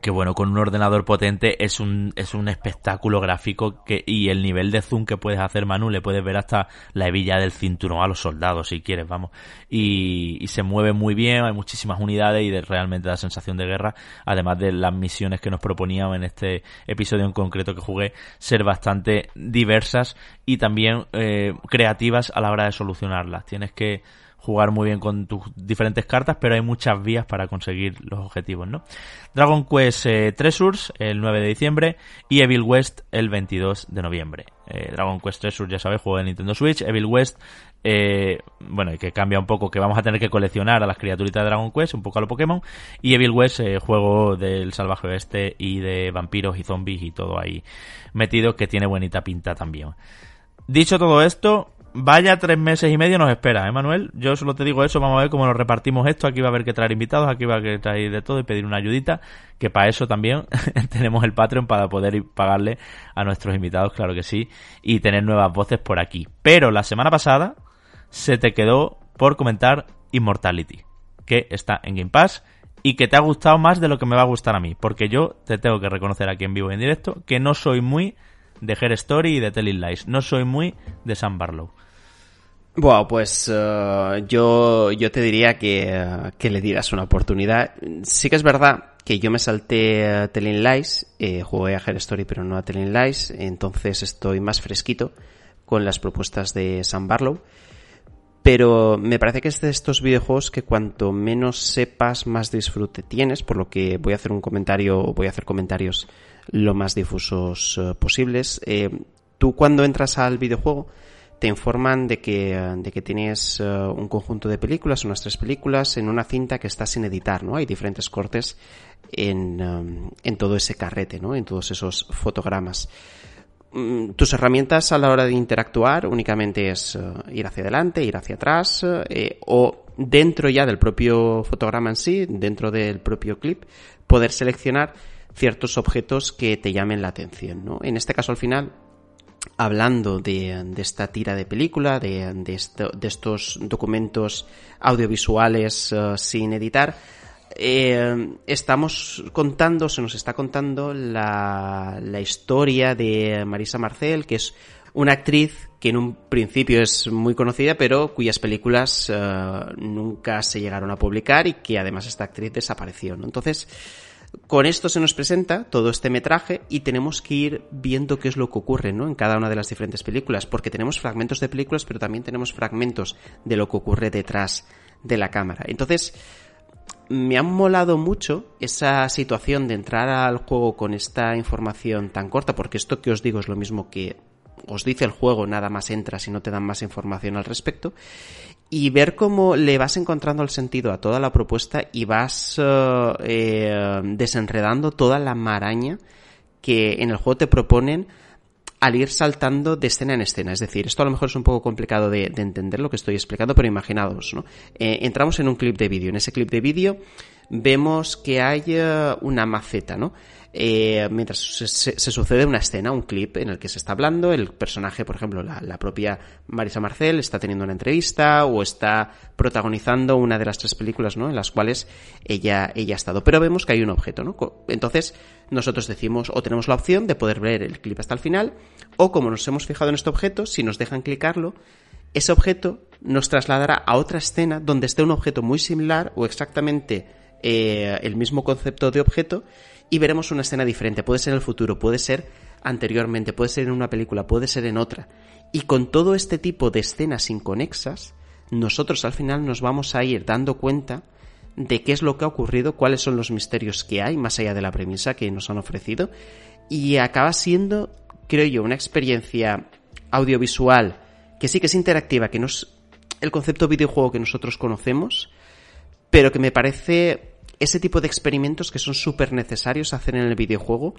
que bueno, con un ordenador potente es un, es un espectáculo gráfico que, y el nivel de zoom que puedes hacer, Manu, le puedes ver hasta la hebilla del cinturón a los soldados, si quieres, vamos. Y, y se mueve muy bien, hay muchísimas unidades y de, realmente da sensación de guerra, además de las misiones que nos proponían en este episodio en concreto que jugué, ser bastante diversas y también eh, creativas a la hora de solucionarlas. Tienes que jugar muy bien con tus diferentes cartas, pero hay muchas vías para conseguir los objetivos, ¿no? Dragon Quest eh, Treasures el 9 de diciembre y Evil West el 22 de noviembre. Eh, Dragon Quest Treasures, ya sabes, juego de Nintendo Switch, Evil West, eh, bueno, que cambia un poco, que vamos a tener que coleccionar a las criaturitas de Dragon Quest, un poco a lo Pokémon, y Evil West, eh, juego del salvaje oeste y de vampiros y zombies y todo ahí metido, que tiene buenita pinta también. Dicho todo esto, Vaya tres meses y medio nos espera, ¿eh, Manuel? Yo solo te digo eso, vamos a ver cómo nos repartimos esto. Aquí va a haber que traer invitados, aquí va a haber que traer de todo y pedir una ayudita, que para eso también tenemos el Patreon para poder pagarle a nuestros invitados, claro que sí, y tener nuevas voces por aquí. Pero la semana pasada se te quedó por comentar Immortality, que está en Game Pass y que te ha gustado más de lo que me va a gustar a mí, porque yo te tengo que reconocer aquí en vivo y en directo que no soy muy de Her Story y de Telling Lies. No soy muy de Sam Barlow. Bueno, pues eh, yo, yo te diría que, que, le dieras una oportunidad. Sí que es verdad que yo me salté Telling Lies, eh, jugué a Her Story pero no a Telling Lies, entonces estoy más fresquito con las propuestas de Sam Barlow. Pero me parece que es de estos videojuegos que cuanto menos sepas, más disfrute tienes, por lo que voy a hacer un comentario, voy a hacer comentarios lo más difusos eh, posibles. Eh, tú cuando entras al videojuego te informan de que, de que tienes eh, un conjunto de películas, unas tres películas, en una cinta que está sin editar, ¿no? Hay diferentes cortes en, en todo ese carrete, ¿no? En todos esos fotogramas. Mm, tus herramientas a la hora de interactuar únicamente es ir hacia adelante, ir hacia atrás, o dentro ya del propio fotograma en sí, dentro del propio clip, poder seleccionar ciertos objetos que te llamen la atención, ¿no? En este caso al final, hablando de, esta tira de película, de, de, estos documentos audiovisuales eh, sin editar, eh, estamos contando, se nos está contando la, historia de Marisa Marcel, que es una actriz que en un principio es muy conocida, pero cuyas películas eh, nunca se llegaron a publicar y que además esta actriz desapareció. Entonces, con esto se nos presenta todo este metraje y tenemos que ir viendo qué es lo que ocurre ¿no? en cada una de las diferentes películas, porque tenemos fragmentos de películas, pero también tenemos fragmentos de lo que ocurre detrás de la cámara. Entonces, me ha molado mucho esa situación de entrar al juego con esta información tan corta, porque esto que os digo es lo mismo que os dice el juego, nada más entras y no te dan más información al respecto y ver cómo le vas encontrando el sentido a toda la propuesta y vas eh, desenredando toda la maraña que en el juego te proponen al ir saltando de escena en escena. Es decir, esto a lo mejor es un poco complicado de, entender lo que estoy explicando, pero imaginaos, ¿no? Eh, entramos en un clip de vídeo. En ese clip de vídeo vemos que hay una maceta, ¿no? Eh, mientras se, sucede una escena, un clip en el que se está hablando, el personaje, por ejemplo, la, propia Marisa Marcel está teniendo una entrevista o está protagonizando una de las tres películas, ¿no? En las cuales ella, ella ha estado. Pero vemos que hay un objeto, ¿no? Entonces, nosotros decimos, o tenemos la opción de poder ver el clip hasta el final, o como nos hemos fijado en este objeto, si nos dejan clicarlo, ese objeto nos trasladará a otra escena donde esté un objeto muy similar o exactamente eh, el mismo concepto de objeto y veremos una escena diferente. Puede ser en el futuro, puede ser anteriormente, puede ser en una película, puede ser en otra. Y con todo este tipo de escenas inconexas, nosotros al final nos vamos a ir dando cuenta de qué es lo que ha ocurrido, cuáles son los misterios que hay, más allá de la premisa que nos han ofrecido. Y acaba siendo, creo yo, una experiencia audiovisual que sí que es interactiva, que no es el concepto videojuego que nosotros conocemos, pero que me parece ese tipo de experimentos que son súper necesarios hacer en el videojuego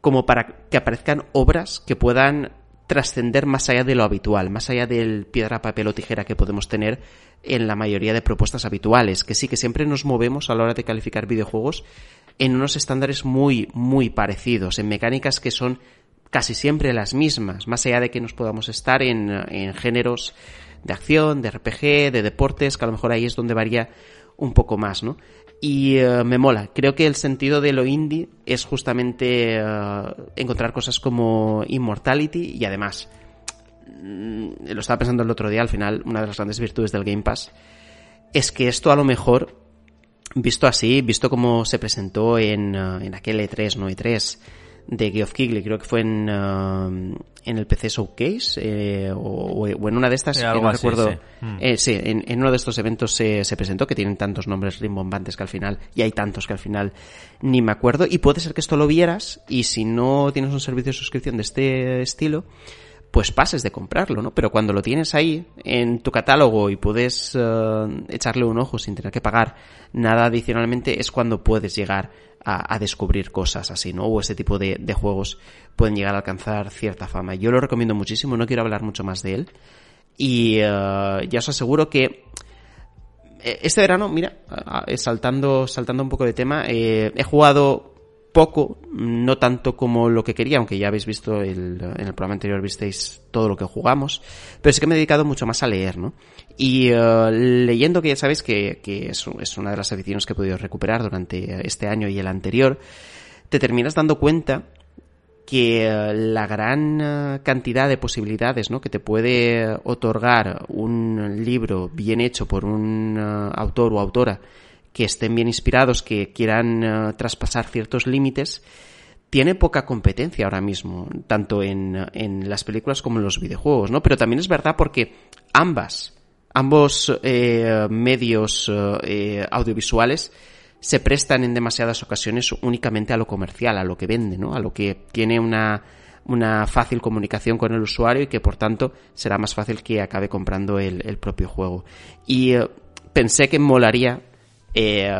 como para que aparezcan obras que puedan trascender más allá de lo habitual, más allá del piedra, papel o tijera que podemos tener en la mayoría de propuestas habituales, que sí que siempre nos movemos a la hora de calificar videojuegos en unos estándares muy, muy parecidos, en mecánicas que son casi siempre las mismas, más allá de que nos podamos estar en, en géneros de acción, de RPG, de deportes, que a lo mejor ahí es donde varía un poco más, ¿no? Y eh, me mola. Creo que el sentido de lo indie es justamente eh, encontrar cosas como Immortality y además, mm, lo estaba pensando el otro día, al final, una de las grandes virtudes del Game Pass es que esto a lo mejor, visto así, visto como se presentó en, eh, en aquel E3, no E3, de Geoff Keighley, creo que fue en, uh, en el PC Showcase eh, o, o, en una de estas, algo no así, recuerdo. sí. Mm. Eh, sí, en, en uno de estos eventos se, se presentó, que tienen tantos nombres rimbombantes que al final, y hay tantos que al final ni me acuerdo, y puede ser que esto lo vieras, y si no tienes un servicio de suscripción de este estilo, pues pases de comprarlo, ¿no? Pero cuando lo tienes ahí en tu catálogo y puedes eh, echarle un ojo sin tener que pagar nada adicionalmente, es cuando puedes llegar a, a descubrir cosas así, ¿no? O este tipo de, juegos pueden llegar a alcanzar cierta fama. Yo lo recomiendo muchísimo, no quiero hablar mucho más de él. Y eh, ya os aseguro que eh, este verano, mira, saltando, saltando un poco de tema, he jugado poco, no tanto como lo que quería, aunque ya habéis visto el, en el programa anterior visteis todo lo que jugamos, pero sí que me he dedicado mucho más a leer, ¿no? Y eh, leyendo, que ya sabéis que, es, una de las aficiones que he podido recuperar durante este año y el anterior, te terminas dando cuenta que eh, la gran eh, cantidad de posibilidades ¿no? que te puede otorgar un libro bien hecho por un autor o autora que estén bien inspirados, que quieran eh, traspasar ciertos límites, tiene poca competencia ahora mismo, tanto en, en las películas como en los videojuegos, ¿no? Pero también es verdad porque ambas, ambos eh, medios eh, audiovisuales se prestan en demasiadas ocasiones únicamente a lo comercial, a lo que vende, ¿no? A lo que tiene una, una fácil comunicación con el usuario y que por tanto será más fácil que acabe comprando el, el propio juego. Y pensé que molaría eh,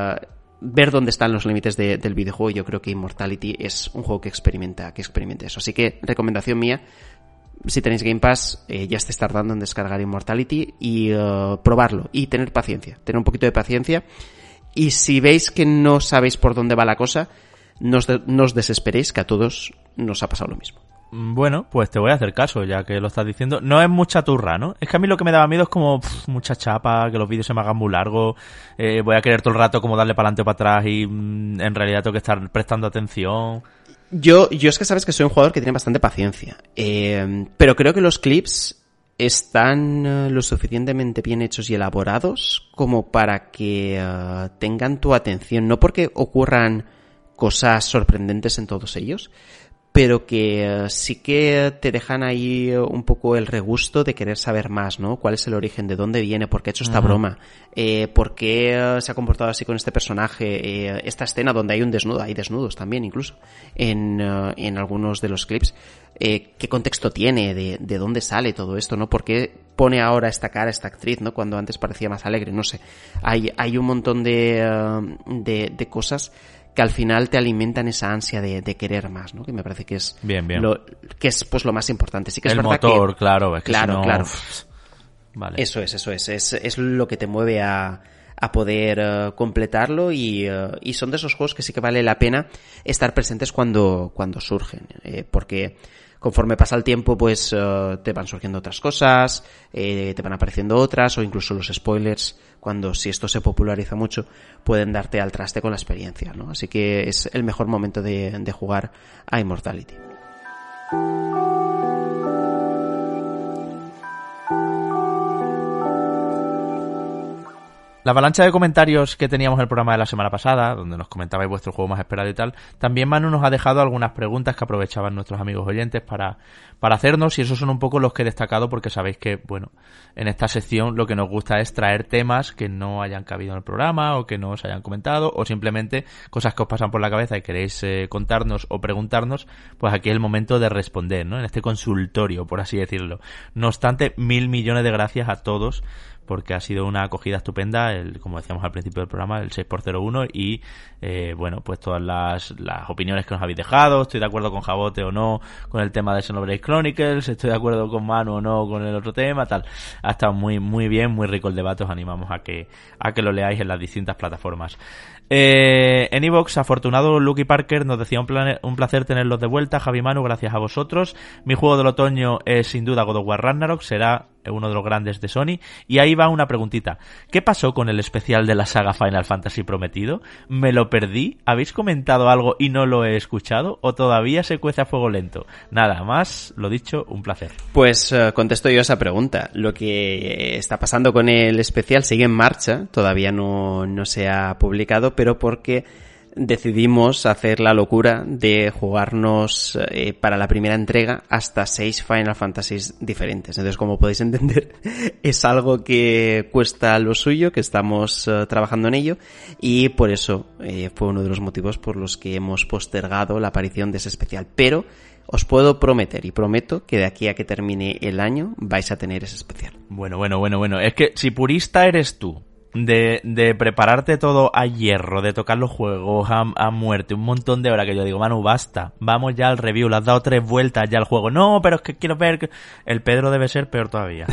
ver dónde están los límites de- del videojuego. Yo creo que Immortality es un juego que experimenta, que experimenta eso. Así que recomendación mía, si tenéis Game Pass, eh, ya estáis tardando en descargar Immortality y eh, probarlo y tener paciencia, tener un poquito de paciencia. Y si veis que no sabéis por dónde va la cosa, no os desesperéis, que a todos nos ha pasado lo mismo. Mm, Bueno, pues te voy a hacer caso, ya que lo estás diciendo. No es mucha turra, ¿no? Es que a mí lo que me daba miedo es como pf, mucha chapa, que los vídeos se me hagan muy largos, eh, voy a querer todo el rato como darle para adelante o para atrás y mm, en realidad tengo que estar prestando atención. Yo, yo es que sabes que soy un jugador que tiene bastante paciencia. Eh, pero creo que los clips están eh, lo suficientemente bien hechos y elaborados como para que eh, tengan tu atención. No porque ocurran cosas sorprendentes en todos ellos, pero que eh, sí que te dejan ahí eh, un poco el regusto de querer saber más, ¿no? ¿Cuál es el origen? ¿De dónde viene? ¿Por qué ha hecho esta broma? Eh, ¿Por qué eh, se ha comportado así con este personaje? Eh, esta escena donde hay un desnudo, hay desnudos también incluso, en, en algunos de los clips. Eh, ¿Qué contexto tiene? De, ¿De dónde sale todo esto? ¿No? ¿Por qué pone ahora esta cara esta actriz, ¿no? Cuando antes parecía más alegre, no sé. Hay, hay un montón de, de, de cosas que al final te alimentan esa ansia de, de querer más, ¿no? Que me parece que es Bien, bien. lo que es pues lo más importante. Sí que es el verdad motor, que, claro, es que Claro, si no, claro. Vale. eso es, eso es, es, es lo que te mueve a, a poder eh, completarlo y, eh, y son de esos juegos que sí que vale la pena estar presentes cuando, cuando surgen, eh, porque conforme pasa el tiempo pues te van surgiendo otras cosas, eh, te van apareciendo otras o incluso los spoilers cuando si esto se populariza mucho pueden darte al traste con la experiencia, ¿no? Así que es el mejor momento de, de jugar a Immortality. La avalancha de comentarios que teníamos en el programa de la semana pasada, donde nos comentabais vuestro juego más esperado y tal, también Manu nos ha dejado algunas preguntas que aprovechaban nuestros amigos oyentes para, para hacernos y esos son un poco los que he destacado porque sabéis que, bueno, en esta sección lo que nos gusta es traer temas que no hayan cabido en el programa o que no os hayan comentado o simplemente cosas que os pasan por la cabeza y queréis eh, contarnos o preguntarnos, pues aquí es el momento de responder, ¿no? En este consultorio, por así decirlo. No obstante, mil millones de gracias a todos porque ha sido una acogida estupenda, el, como decíamos al principio del programa, el 6x01 y eh, bueno, pues todas las, las opiniones que nos habéis dejado, estoy de acuerdo con Jabote o no con el tema de Xenoblade Chronicles, estoy de acuerdo con Manu o no con el otro tema, tal. Ha estado muy muy bien, muy rico el debate, os animamos a que a que lo leáis en las distintas plataformas. Eh, en Evox, afortunado Lucky Parker nos decía un, un, placer tenerlos de vuelta, Javi Manu, gracias a vosotros. Mi juego del otoño es sin duda God of War Ragnarok, será uno de los grandes de Sony. Y ahí va una preguntita. ¿Qué pasó con el especial de la saga Final Fantasy prometido? ¿Me lo perdí? ¿Habéis comentado algo y no lo he escuchado? ¿O todavía se cuece a fuego lento? Nada más, lo dicho, un placer. Pues uh, contesto yo esa pregunta. Lo que está pasando con el especial sigue en marcha, todavía no, no se ha publicado, pero porque decidimos hacer la locura de jugarnos eh, para la primera entrega hasta seis Final Fantasies diferentes. Entonces, como podéis entender, es algo que cuesta lo suyo, que estamos eh, trabajando en ello y por eso eh, fue uno de los motivos por los que hemos postergado la aparición de ese especial. Pero os puedo prometer y prometo que de aquí a que termine el año vais a tener ese especial. Bueno, bueno, bueno, bueno. Es que si purista eres tú de, de prepararte todo a hierro, de tocar los juegos a, a, muerte, un montón de horas que yo digo, Manu, basta, vamos ya al review, le has dado tres vueltas ya al juego. No, pero es que quiero ver que... El Pedro debe ser peor todavía.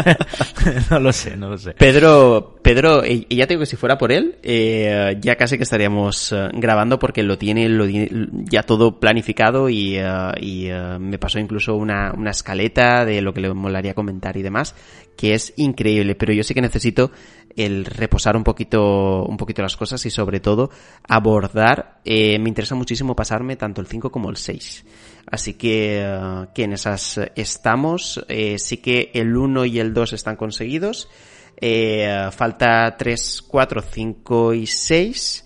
no lo sé, no lo sé. Pedro, Pedro, y ya te digo que si fuera por él, eh, ya casi que estaríamos uh, grabando porque lo tiene, lo ya todo planificado y, uh, y uh, me pasó incluso una, una escaleta de lo que le molaría comentar y demás, que es increíble, pero yo sí que necesito el reposar un poquito, un poquito las cosas y sobre todo abordar, eh, me interesa muchísimo pasarme tanto el 5 como el 6. Así que, uh, que en esas estamos, eh, sí que el 1 y el 2 están conseguidos, eh, falta 3, 4, 5 y 6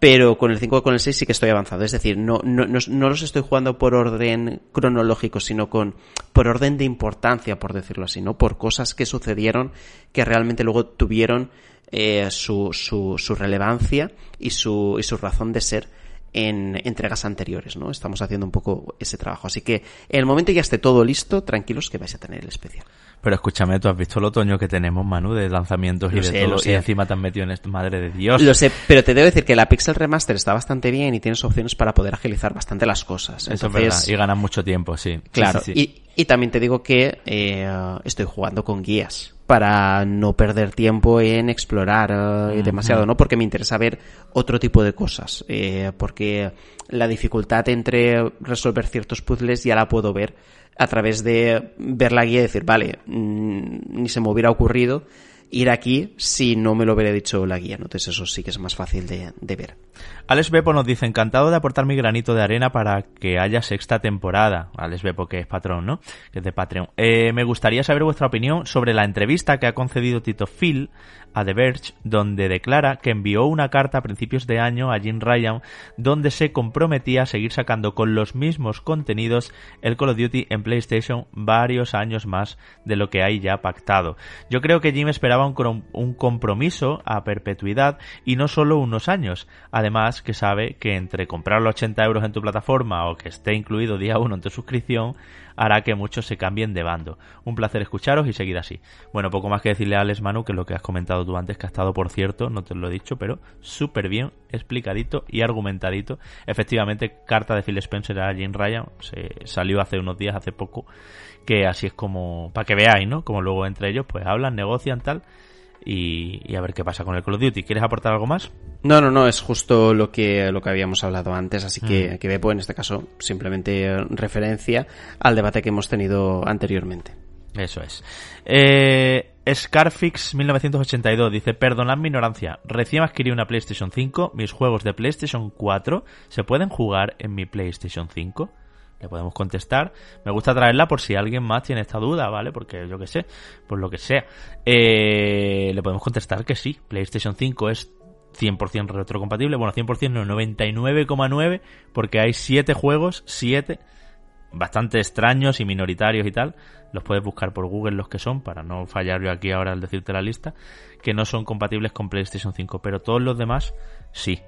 pero con el 5 y con el 6 sí que estoy avanzado. Es decir, no, no, no, no, los estoy jugando por orden cronológico, sino con, por orden de importancia, por decirlo así, ¿no? Por cosas que sucedieron que realmente luego tuvieron eh, su, su, su relevancia y su, y su razón de ser en entregas anteriores, ¿no? Estamos haciendo un poco ese trabajo. Así que en el momento ya esté todo listo, tranquilos que vais a tener el especial. Pero escúchame, tú has visto el otoño que tenemos, Manu, de lanzamientos y de todo, lo y encima te has metido en esto, madre de Dios. Lo sé, pero te debo decir que la Pixel Remaster está bastante bien y tienes opciones para poder agilizar bastante las cosas. Eso es Entonces, verdad, y ganas mucho tiempo, sí. Claro, sí, sí. Y, y también te digo que eh, estoy jugando con guías para no perder tiempo en explorar eh, demasiado, ¿no? Porque me interesa ver otro tipo de cosas, eh, porque la dificultad entre resolver ciertos puzzles ya la puedo ver a través de ver la guía y decir, vale, mm, ni se me hubiera ocurrido ir aquí si no me lo hubiera dicho la guía. Entonces eso sí que es más fácil de, de ver. Alex Bepo nos dice, encantado de aportar mi granito de arena para que haya sexta temporada. Alex Bepo, que es patrón, ¿no? Que es de Patreon. Eh, me gustaría saber vuestra opinión sobre la entrevista que ha concedido Tito Phil a The Verge, donde declara que envió una carta a principios de año a Jim Ryan, donde se comprometía a seguir sacando con los mismos contenidos el Call of Duty en PlayStation varios años más de lo que hay ya pactado. Yo creo que Jim esperaba un, compromiso a perpetuidad y no solo unos años. Además, que sabe que entre comprar los 80 euros en tu plataforma o que esté incluido día 1 en tu suscripción, hará que muchos se cambien de bando. Un placer escucharos y seguir así. Bueno, poco más que decirle a Alex Manu que lo que has comentado tú antes, que ha estado, por cierto, no te lo he dicho, pero súper bien explicadito y argumentadito. Efectivamente, carta de Phil Spencer a Jim Ryan se salió hace unos días, hace poco, que así es como, para que veáis, ¿no? Como luego entre ellos, pues hablan, negocian, tal, y, y a ver qué pasa con el Call of Duty. ¿Quieres aportar algo más? No, no, no, es justo lo que, lo que habíamos hablado antes, así que, Mm. que Bepo, en este caso, simplemente referencia al debate que hemos tenido anteriormente. Eso es. Eh, Scarfix 1982 dice, perdonad mi ignorancia, recién adquirí una PlayStation 5, mis juegos de PlayStation 4 se pueden jugar en mi PlayStation 5. Le podemos contestar. Me gusta traerla por si alguien más tiene esta duda, ¿vale? Porque yo que sé, por lo que sea. Eh, le podemos contestar que sí. PlayStation 5 es 100% retrocompatible. Bueno, 100% no, 99,9 porque hay 7 juegos, 7 bastante extraños y minoritarios y tal. Los puedes buscar por Google los que son, para no fallar yo aquí ahora al decirte la lista, que no son compatibles con PlayStation 5, pero todos los demás sí.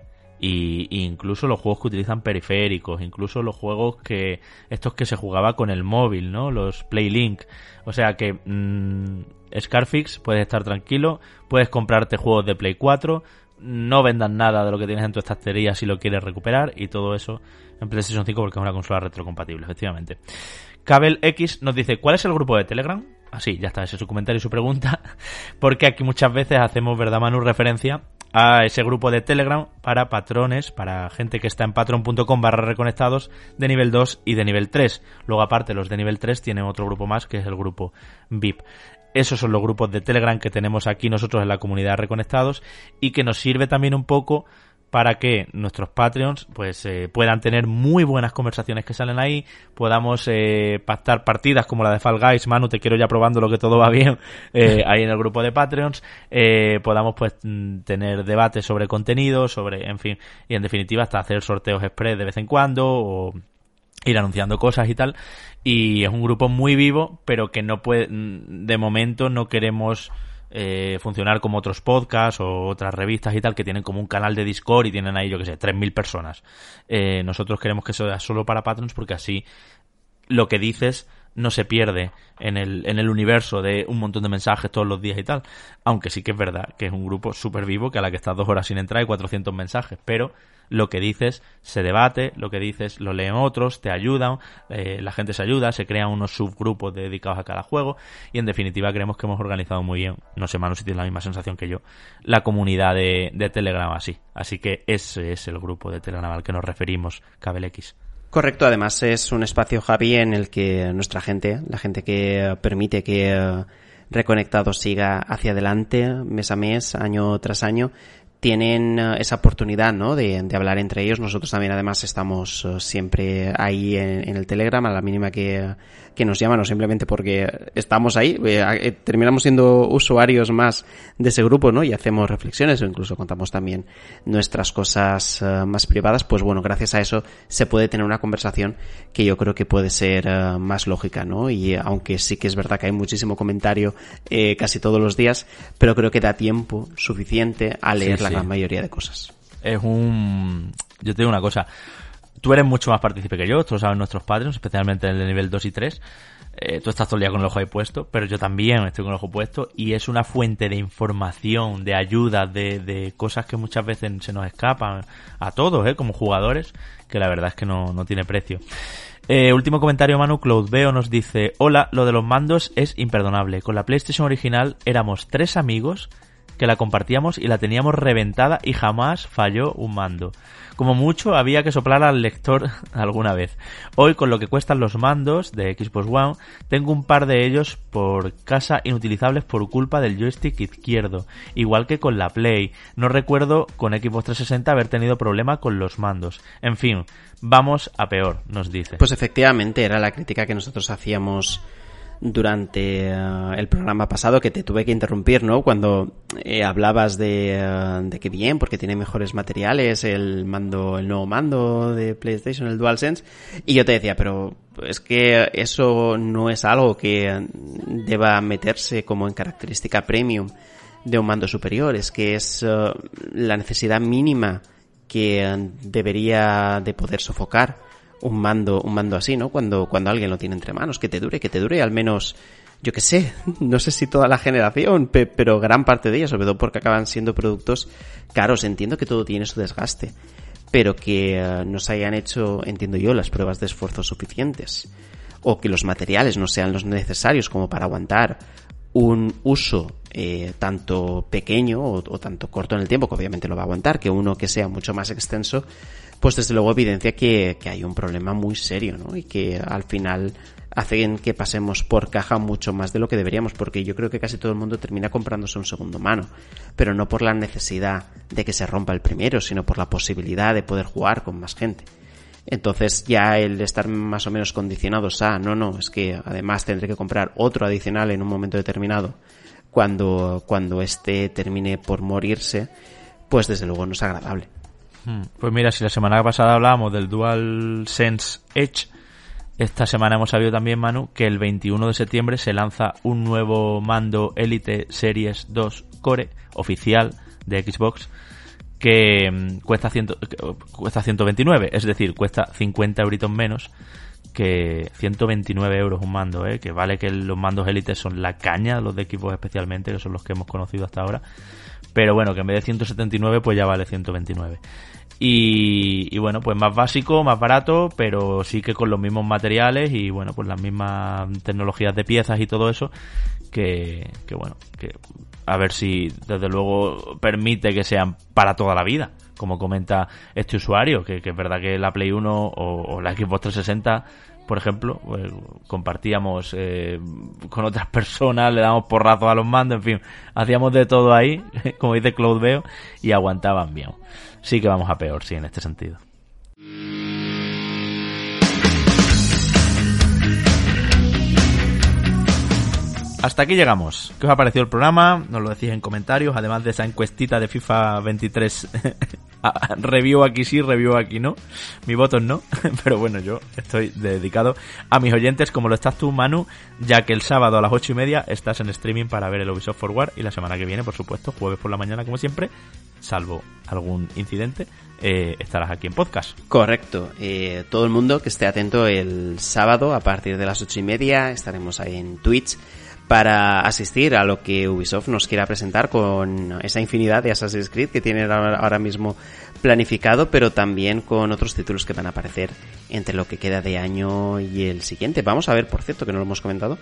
Y, incluso los juegos que utilizan periféricos, incluso los juegos que estos que se jugaba con el móvil, ¿no? Los Playlink. O sea que mmm, Scarfix puedes estar tranquilo, puedes comprarte juegos de Play 4, no vendan nada de lo que tienes en tu estantería si lo quieres recuperar y todo eso en PlayStation 5 porque es una consola retrocompatible, efectivamente. Cabel X nos dice, ¿cuál es el grupo de Telegram? Así, ya está, ese es su comentario y su pregunta. Porque aquí muchas veces hacemos, ¿verdad, Manu? Referencia a ese grupo de Telegram para patrones, para gente que está en patron.com barra reconectados de nivel 2 y de nivel 3. Luego aparte los de nivel 3 tienen otro grupo más que es el grupo VIP. Esos son los grupos de Telegram que tenemos aquí nosotros en la comunidad reconectados y que nos sirve también un poco para que nuestros Patreons pues eh, puedan tener muy buenas conversaciones que salen ahí, podamos eh, pactar partidas como la de Fall Guys, Manu, te quiero ya probando lo que todo va bien eh, ahí en el grupo de Patreons, podamos pues mm, tener debates sobre contenido, sobre, en fin, y en definitiva hasta hacer sorteos express de vez en cuando o ir anunciando cosas y tal. Y es un grupo muy vivo, pero que no puede, mm, de momento no queremos eh, funcionar como otros podcasts o otras revistas y tal que tienen como un canal de Discord y tienen ahí, yo que sé, 3.000 personas. Eh, nosotros queremos que sea solo para patrons porque así lo que dices no se pierde en el, en el universo de un montón de mensajes todos los días y tal. Aunque sí que es verdad que es un grupo súper vivo que a la que estás dos horas sin entrar hay 400 mensajes. Pero lo que dices se debate, lo que dices lo leen otros, te ayudan, eh, la gente se ayuda, se crean unos subgrupos dedicados a cada juego y en definitiva creemos que hemos organizado muy bien, no sé Manu si tienes la misma sensación que yo, la comunidad de, de Telegram así. Así que ese es el grupo de Telegram al que nos referimos, CableX. Correcto, además es un espacio, Javi, en el que nuestra gente, la gente que permite que eh, Reconectado siga hacia adelante mes a mes, año tras año, tienen eh, esa oportunidad ¿no? de, de, hablar entre ellos. Nosotros también además estamos eh, siempre ahí en, el Telegram a la mínima que, que nos llaman o simplemente porque estamos ahí. Eh, terminamos siendo usuarios más de ese grupo ¿no? y hacemos reflexiones o incluso contamos también nuestras cosas más privadas. Pues bueno, gracias a eso se puede tener una conversación que yo creo que puede ser más lógica. ¿no? Y aunque sí que es verdad que hay muchísimo comentario casi todos los días, pero creo que da tiempo suficiente a leer la la mayoría de cosas. Es un... Yo te digo una cosa. Tú eres mucho más partícipe que yo, esto lo saben nuestros padres, especialmente en el nivel 2 y 3. Eh, tú estás todo el día con el ojo ahí puesto, pero yo también estoy con el ojo puesto y es una fuente de información, de ayuda, de, de cosas que muchas veces se nos escapan a todos, ¿eh? como jugadores, que la verdad es que no, no tiene precio. Eh, último comentario, Manu. Veo nos dice: Hola, lo de los mandos es imperdonable. Con la PlayStation original éramos tres amigos que la compartíamos y la teníamos reventada y jamás falló un mando. Como mucho había que soplar al lector alguna vez. Hoy con lo que cuestan los mandos de Xbox One, tengo un par de ellos por casa inutilizables por culpa del joystick izquierdo, igual que con la Play. No recuerdo con Xbox 360 haber tenido problema con los mandos. En fin, vamos a peor, nos dice. Pues efectivamente era la crítica que nosotros hacíamos durante eh, el programa pasado que te tuve que interrumpir, ¿no? Cuando eh, hablabas de, eh, de que bien, porque tiene mejores materiales el mando, el nuevo mando de PlayStation, el DualSense, y yo te decía, pero es que eso no es algo que deba meterse como en característica premium de un mando superior, es que es la necesidad mínima que debería de poder sofocar un mando, un mando así, ¿no? Cuando, cuando alguien lo tiene entre manos, que te dure, que te dure al menos, yo que sé, no sé si toda la generación, pero gran parte de ella, sobre todo porque acaban siendo productos caros. Entiendo que todo tiene su desgaste, pero que eh, no se hayan hecho, entiendo yo, las pruebas de esfuerzo suficientes. O que los materiales no sean los necesarios como para aguantar un uso eh, tanto pequeño o, o, tanto corto en el tiempo, que obviamente lo va a aguantar, que uno que sea mucho más extenso, pues desde luego evidencia que, que hay un problema muy serio, ¿no? Y que al final hacen que pasemos por caja mucho más de lo que deberíamos, porque yo creo que casi todo el mundo termina comprándose un segundo mano, pero no por la necesidad de que se rompa el primero, sino por la posibilidad de poder jugar con más gente. Entonces ya el estar más o menos condicionados a, no, no, es que además tendré que comprar otro adicional en un momento determinado cuando, cuando este termine por morirse, pues desde luego no es agradable. Pues mira, si la semana pasada hablábamos del Dual Sense Edge, esta semana hemos sabido también, Manu, que el 21 de septiembre se lanza un nuevo mando Elite Series 2 Core oficial de Xbox que mm, cuesta, ciento, cuesta 129, es decir, cuesta 50 euritos menos que 129 euros un mando, ¿eh? que vale que los mandos élites son la caña, los de equipos especialmente, que son los que hemos conocido hasta ahora, pero bueno, que en vez de 179 pues ya vale 129. Y, bueno, pues más básico, más barato, pero sí que con los mismos materiales y bueno, pues las mismas tecnologías de piezas y todo eso, que, que bueno, que a ver si desde luego permite que sean para toda la vida, como comenta este usuario, que, es verdad que la Play 1 o, la Xbox 360 por ejemplo, pues, compartíamos eh, con otras personas, le damos porrazos a los mandos, en fin, hacíamos de todo ahí, como dice Cloud Veo, y aguantaban bien. Sí que vamos a peor, sí, en este sentido. Hasta aquí llegamos. ¿Qué os ha parecido el programa? Nos lo decís en comentarios, además de esa encuestita de FIFA 23. review aquí sí, review aquí no. Mi voto no, pero bueno, yo estoy dedicado a mis oyentes como lo estás tú, Manu, ya que el sábado a las ocho y media estás en streaming para ver el Ubisoft Forward y la semana que viene, por supuesto, jueves por la mañana como siempre, salvo algún incidente, eh, estarás aquí en podcast. Correcto. Eh, todo el mundo que esté atento el sábado a partir de las ocho y media estaremos ahí en Twitch para asistir a lo que Ubisoft nos quiera presentar con esa infinidad de Assassin's Creed que tiene ahora mismo planificado, pero también con otros títulos que van a aparecer entre lo que queda de año y el siguiente. Vamos a ver, por cierto, que no lo hemos comentado,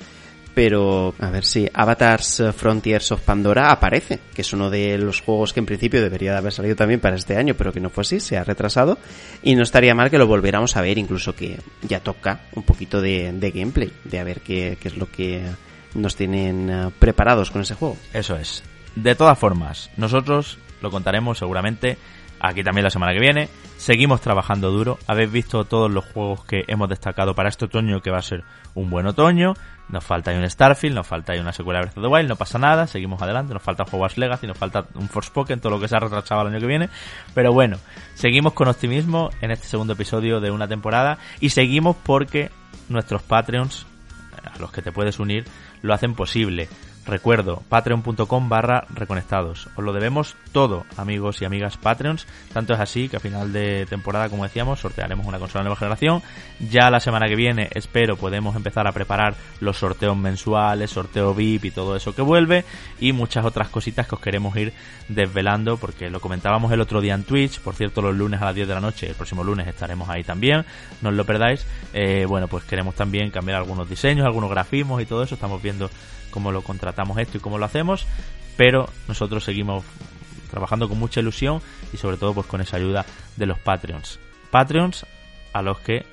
pero a ver si Avatars Frontiers of Pandora aparece, que es uno de los juegos que en principio debería de haber salido también para este año, pero que no fue así, se ha retrasado y no estaría mal que lo volviéramos a ver, incluso que ya toca un poquito de, gameplay, de a ver qué es lo que nos tienen eh, preparados con ese juego. Eso es. De todas formas, nosotros lo contaremos seguramente aquí también la semana que viene. Seguimos trabajando duro. Habéis visto todos los juegos que hemos destacado para este otoño, que va a ser un buen otoño. Nos falta un Starfield, nos falta una secuela de Breath of the Wild, no pasa nada, seguimos adelante. Nos falta Hogwarts Legacy, nos falta un Forspoken, todo lo que se ha retrasado el año que viene. Pero bueno, seguimos con optimismo en este segundo episodio de una temporada y seguimos porque nuestros Patreons, a los que te puedes unir, lo hacen posible. Recuerdo, patreon.com barra reconectados. Os lo debemos todo, amigos y amigas Patreons. Tanto es así que a final de temporada, como decíamos, sortearemos una consola de nueva generación. Ya la semana que viene, espero, podemos empezar a preparar los sorteos mensuales, sorteo VIP y todo eso que vuelve. Y muchas otras cositas que os queremos ir desvelando, porque lo comentábamos el otro día en Twitch. Por cierto, los lunes a las 10 de la noche, el próximo lunes estaremos ahí también. No os lo perdáis. Eh, bueno, pues queremos también cambiar algunos diseños, algunos grafismos y todo eso. Estamos viendo cómo lo contratamos esto y cómo lo hacemos, pero nosotros seguimos trabajando con mucha ilusión y sobre todo pues con esa ayuda de los Patreons. Patreons a los que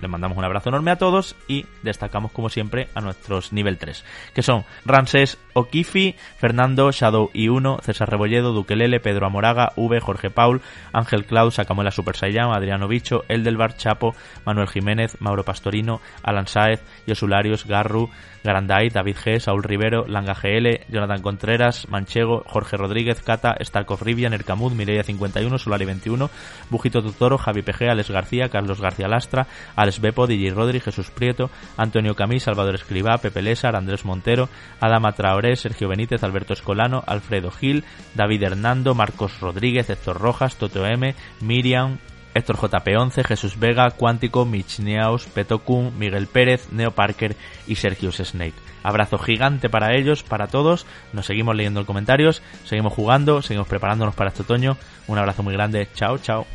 les mandamos un abrazo enorme a todos y destacamos como siempre a nuestros nivel 3, que son Ramsés Okifi, Fernando, Shadow y 1, César Rebolledo, Duquelele, Pedro Amoraga, V, Jorge Paul, Ángel Cloud, Sacamuela Super Saiyan, Adriano Bicho, Eldelbar Chapo, Manuel Jiménez, Mauro Pastorino, Alan Saez, Yosularios, Garru, Garanday, David G, Saúl Rivero, Langa GL, Jonathan Contreras, Manchego, Jorge Rodríguez, Cata, Starkov Rivian, Ercamud, Mireia 51, Solari 21, Bujito Tutoro, Javi PG, Alex García, Carlos García Lastra, Alex Bepo, DJ Rodri, Jesús Prieto, Antonio Camí, Salvador Escribá, Pepe Lésar, Andrés Montero, Adama Traoré, Sergio Benítez, Alberto Escolano, Alfredo Gil, David Hernando, Marcos Rodríguez, Héctor Rojas, Toto M, Miriam, Héctor JP11, Jesús Vega, Cuántico, Mitch Neaus, Petokun, Miguel Pérez, Neo Parker y Sergius Snake. Abrazo gigante para ellos, para todos. Nos seguimos leyendo en comentarios, seguimos jugando, seguimos preparándonos para este otoño. Un abrazo muy grande. Chao, chao.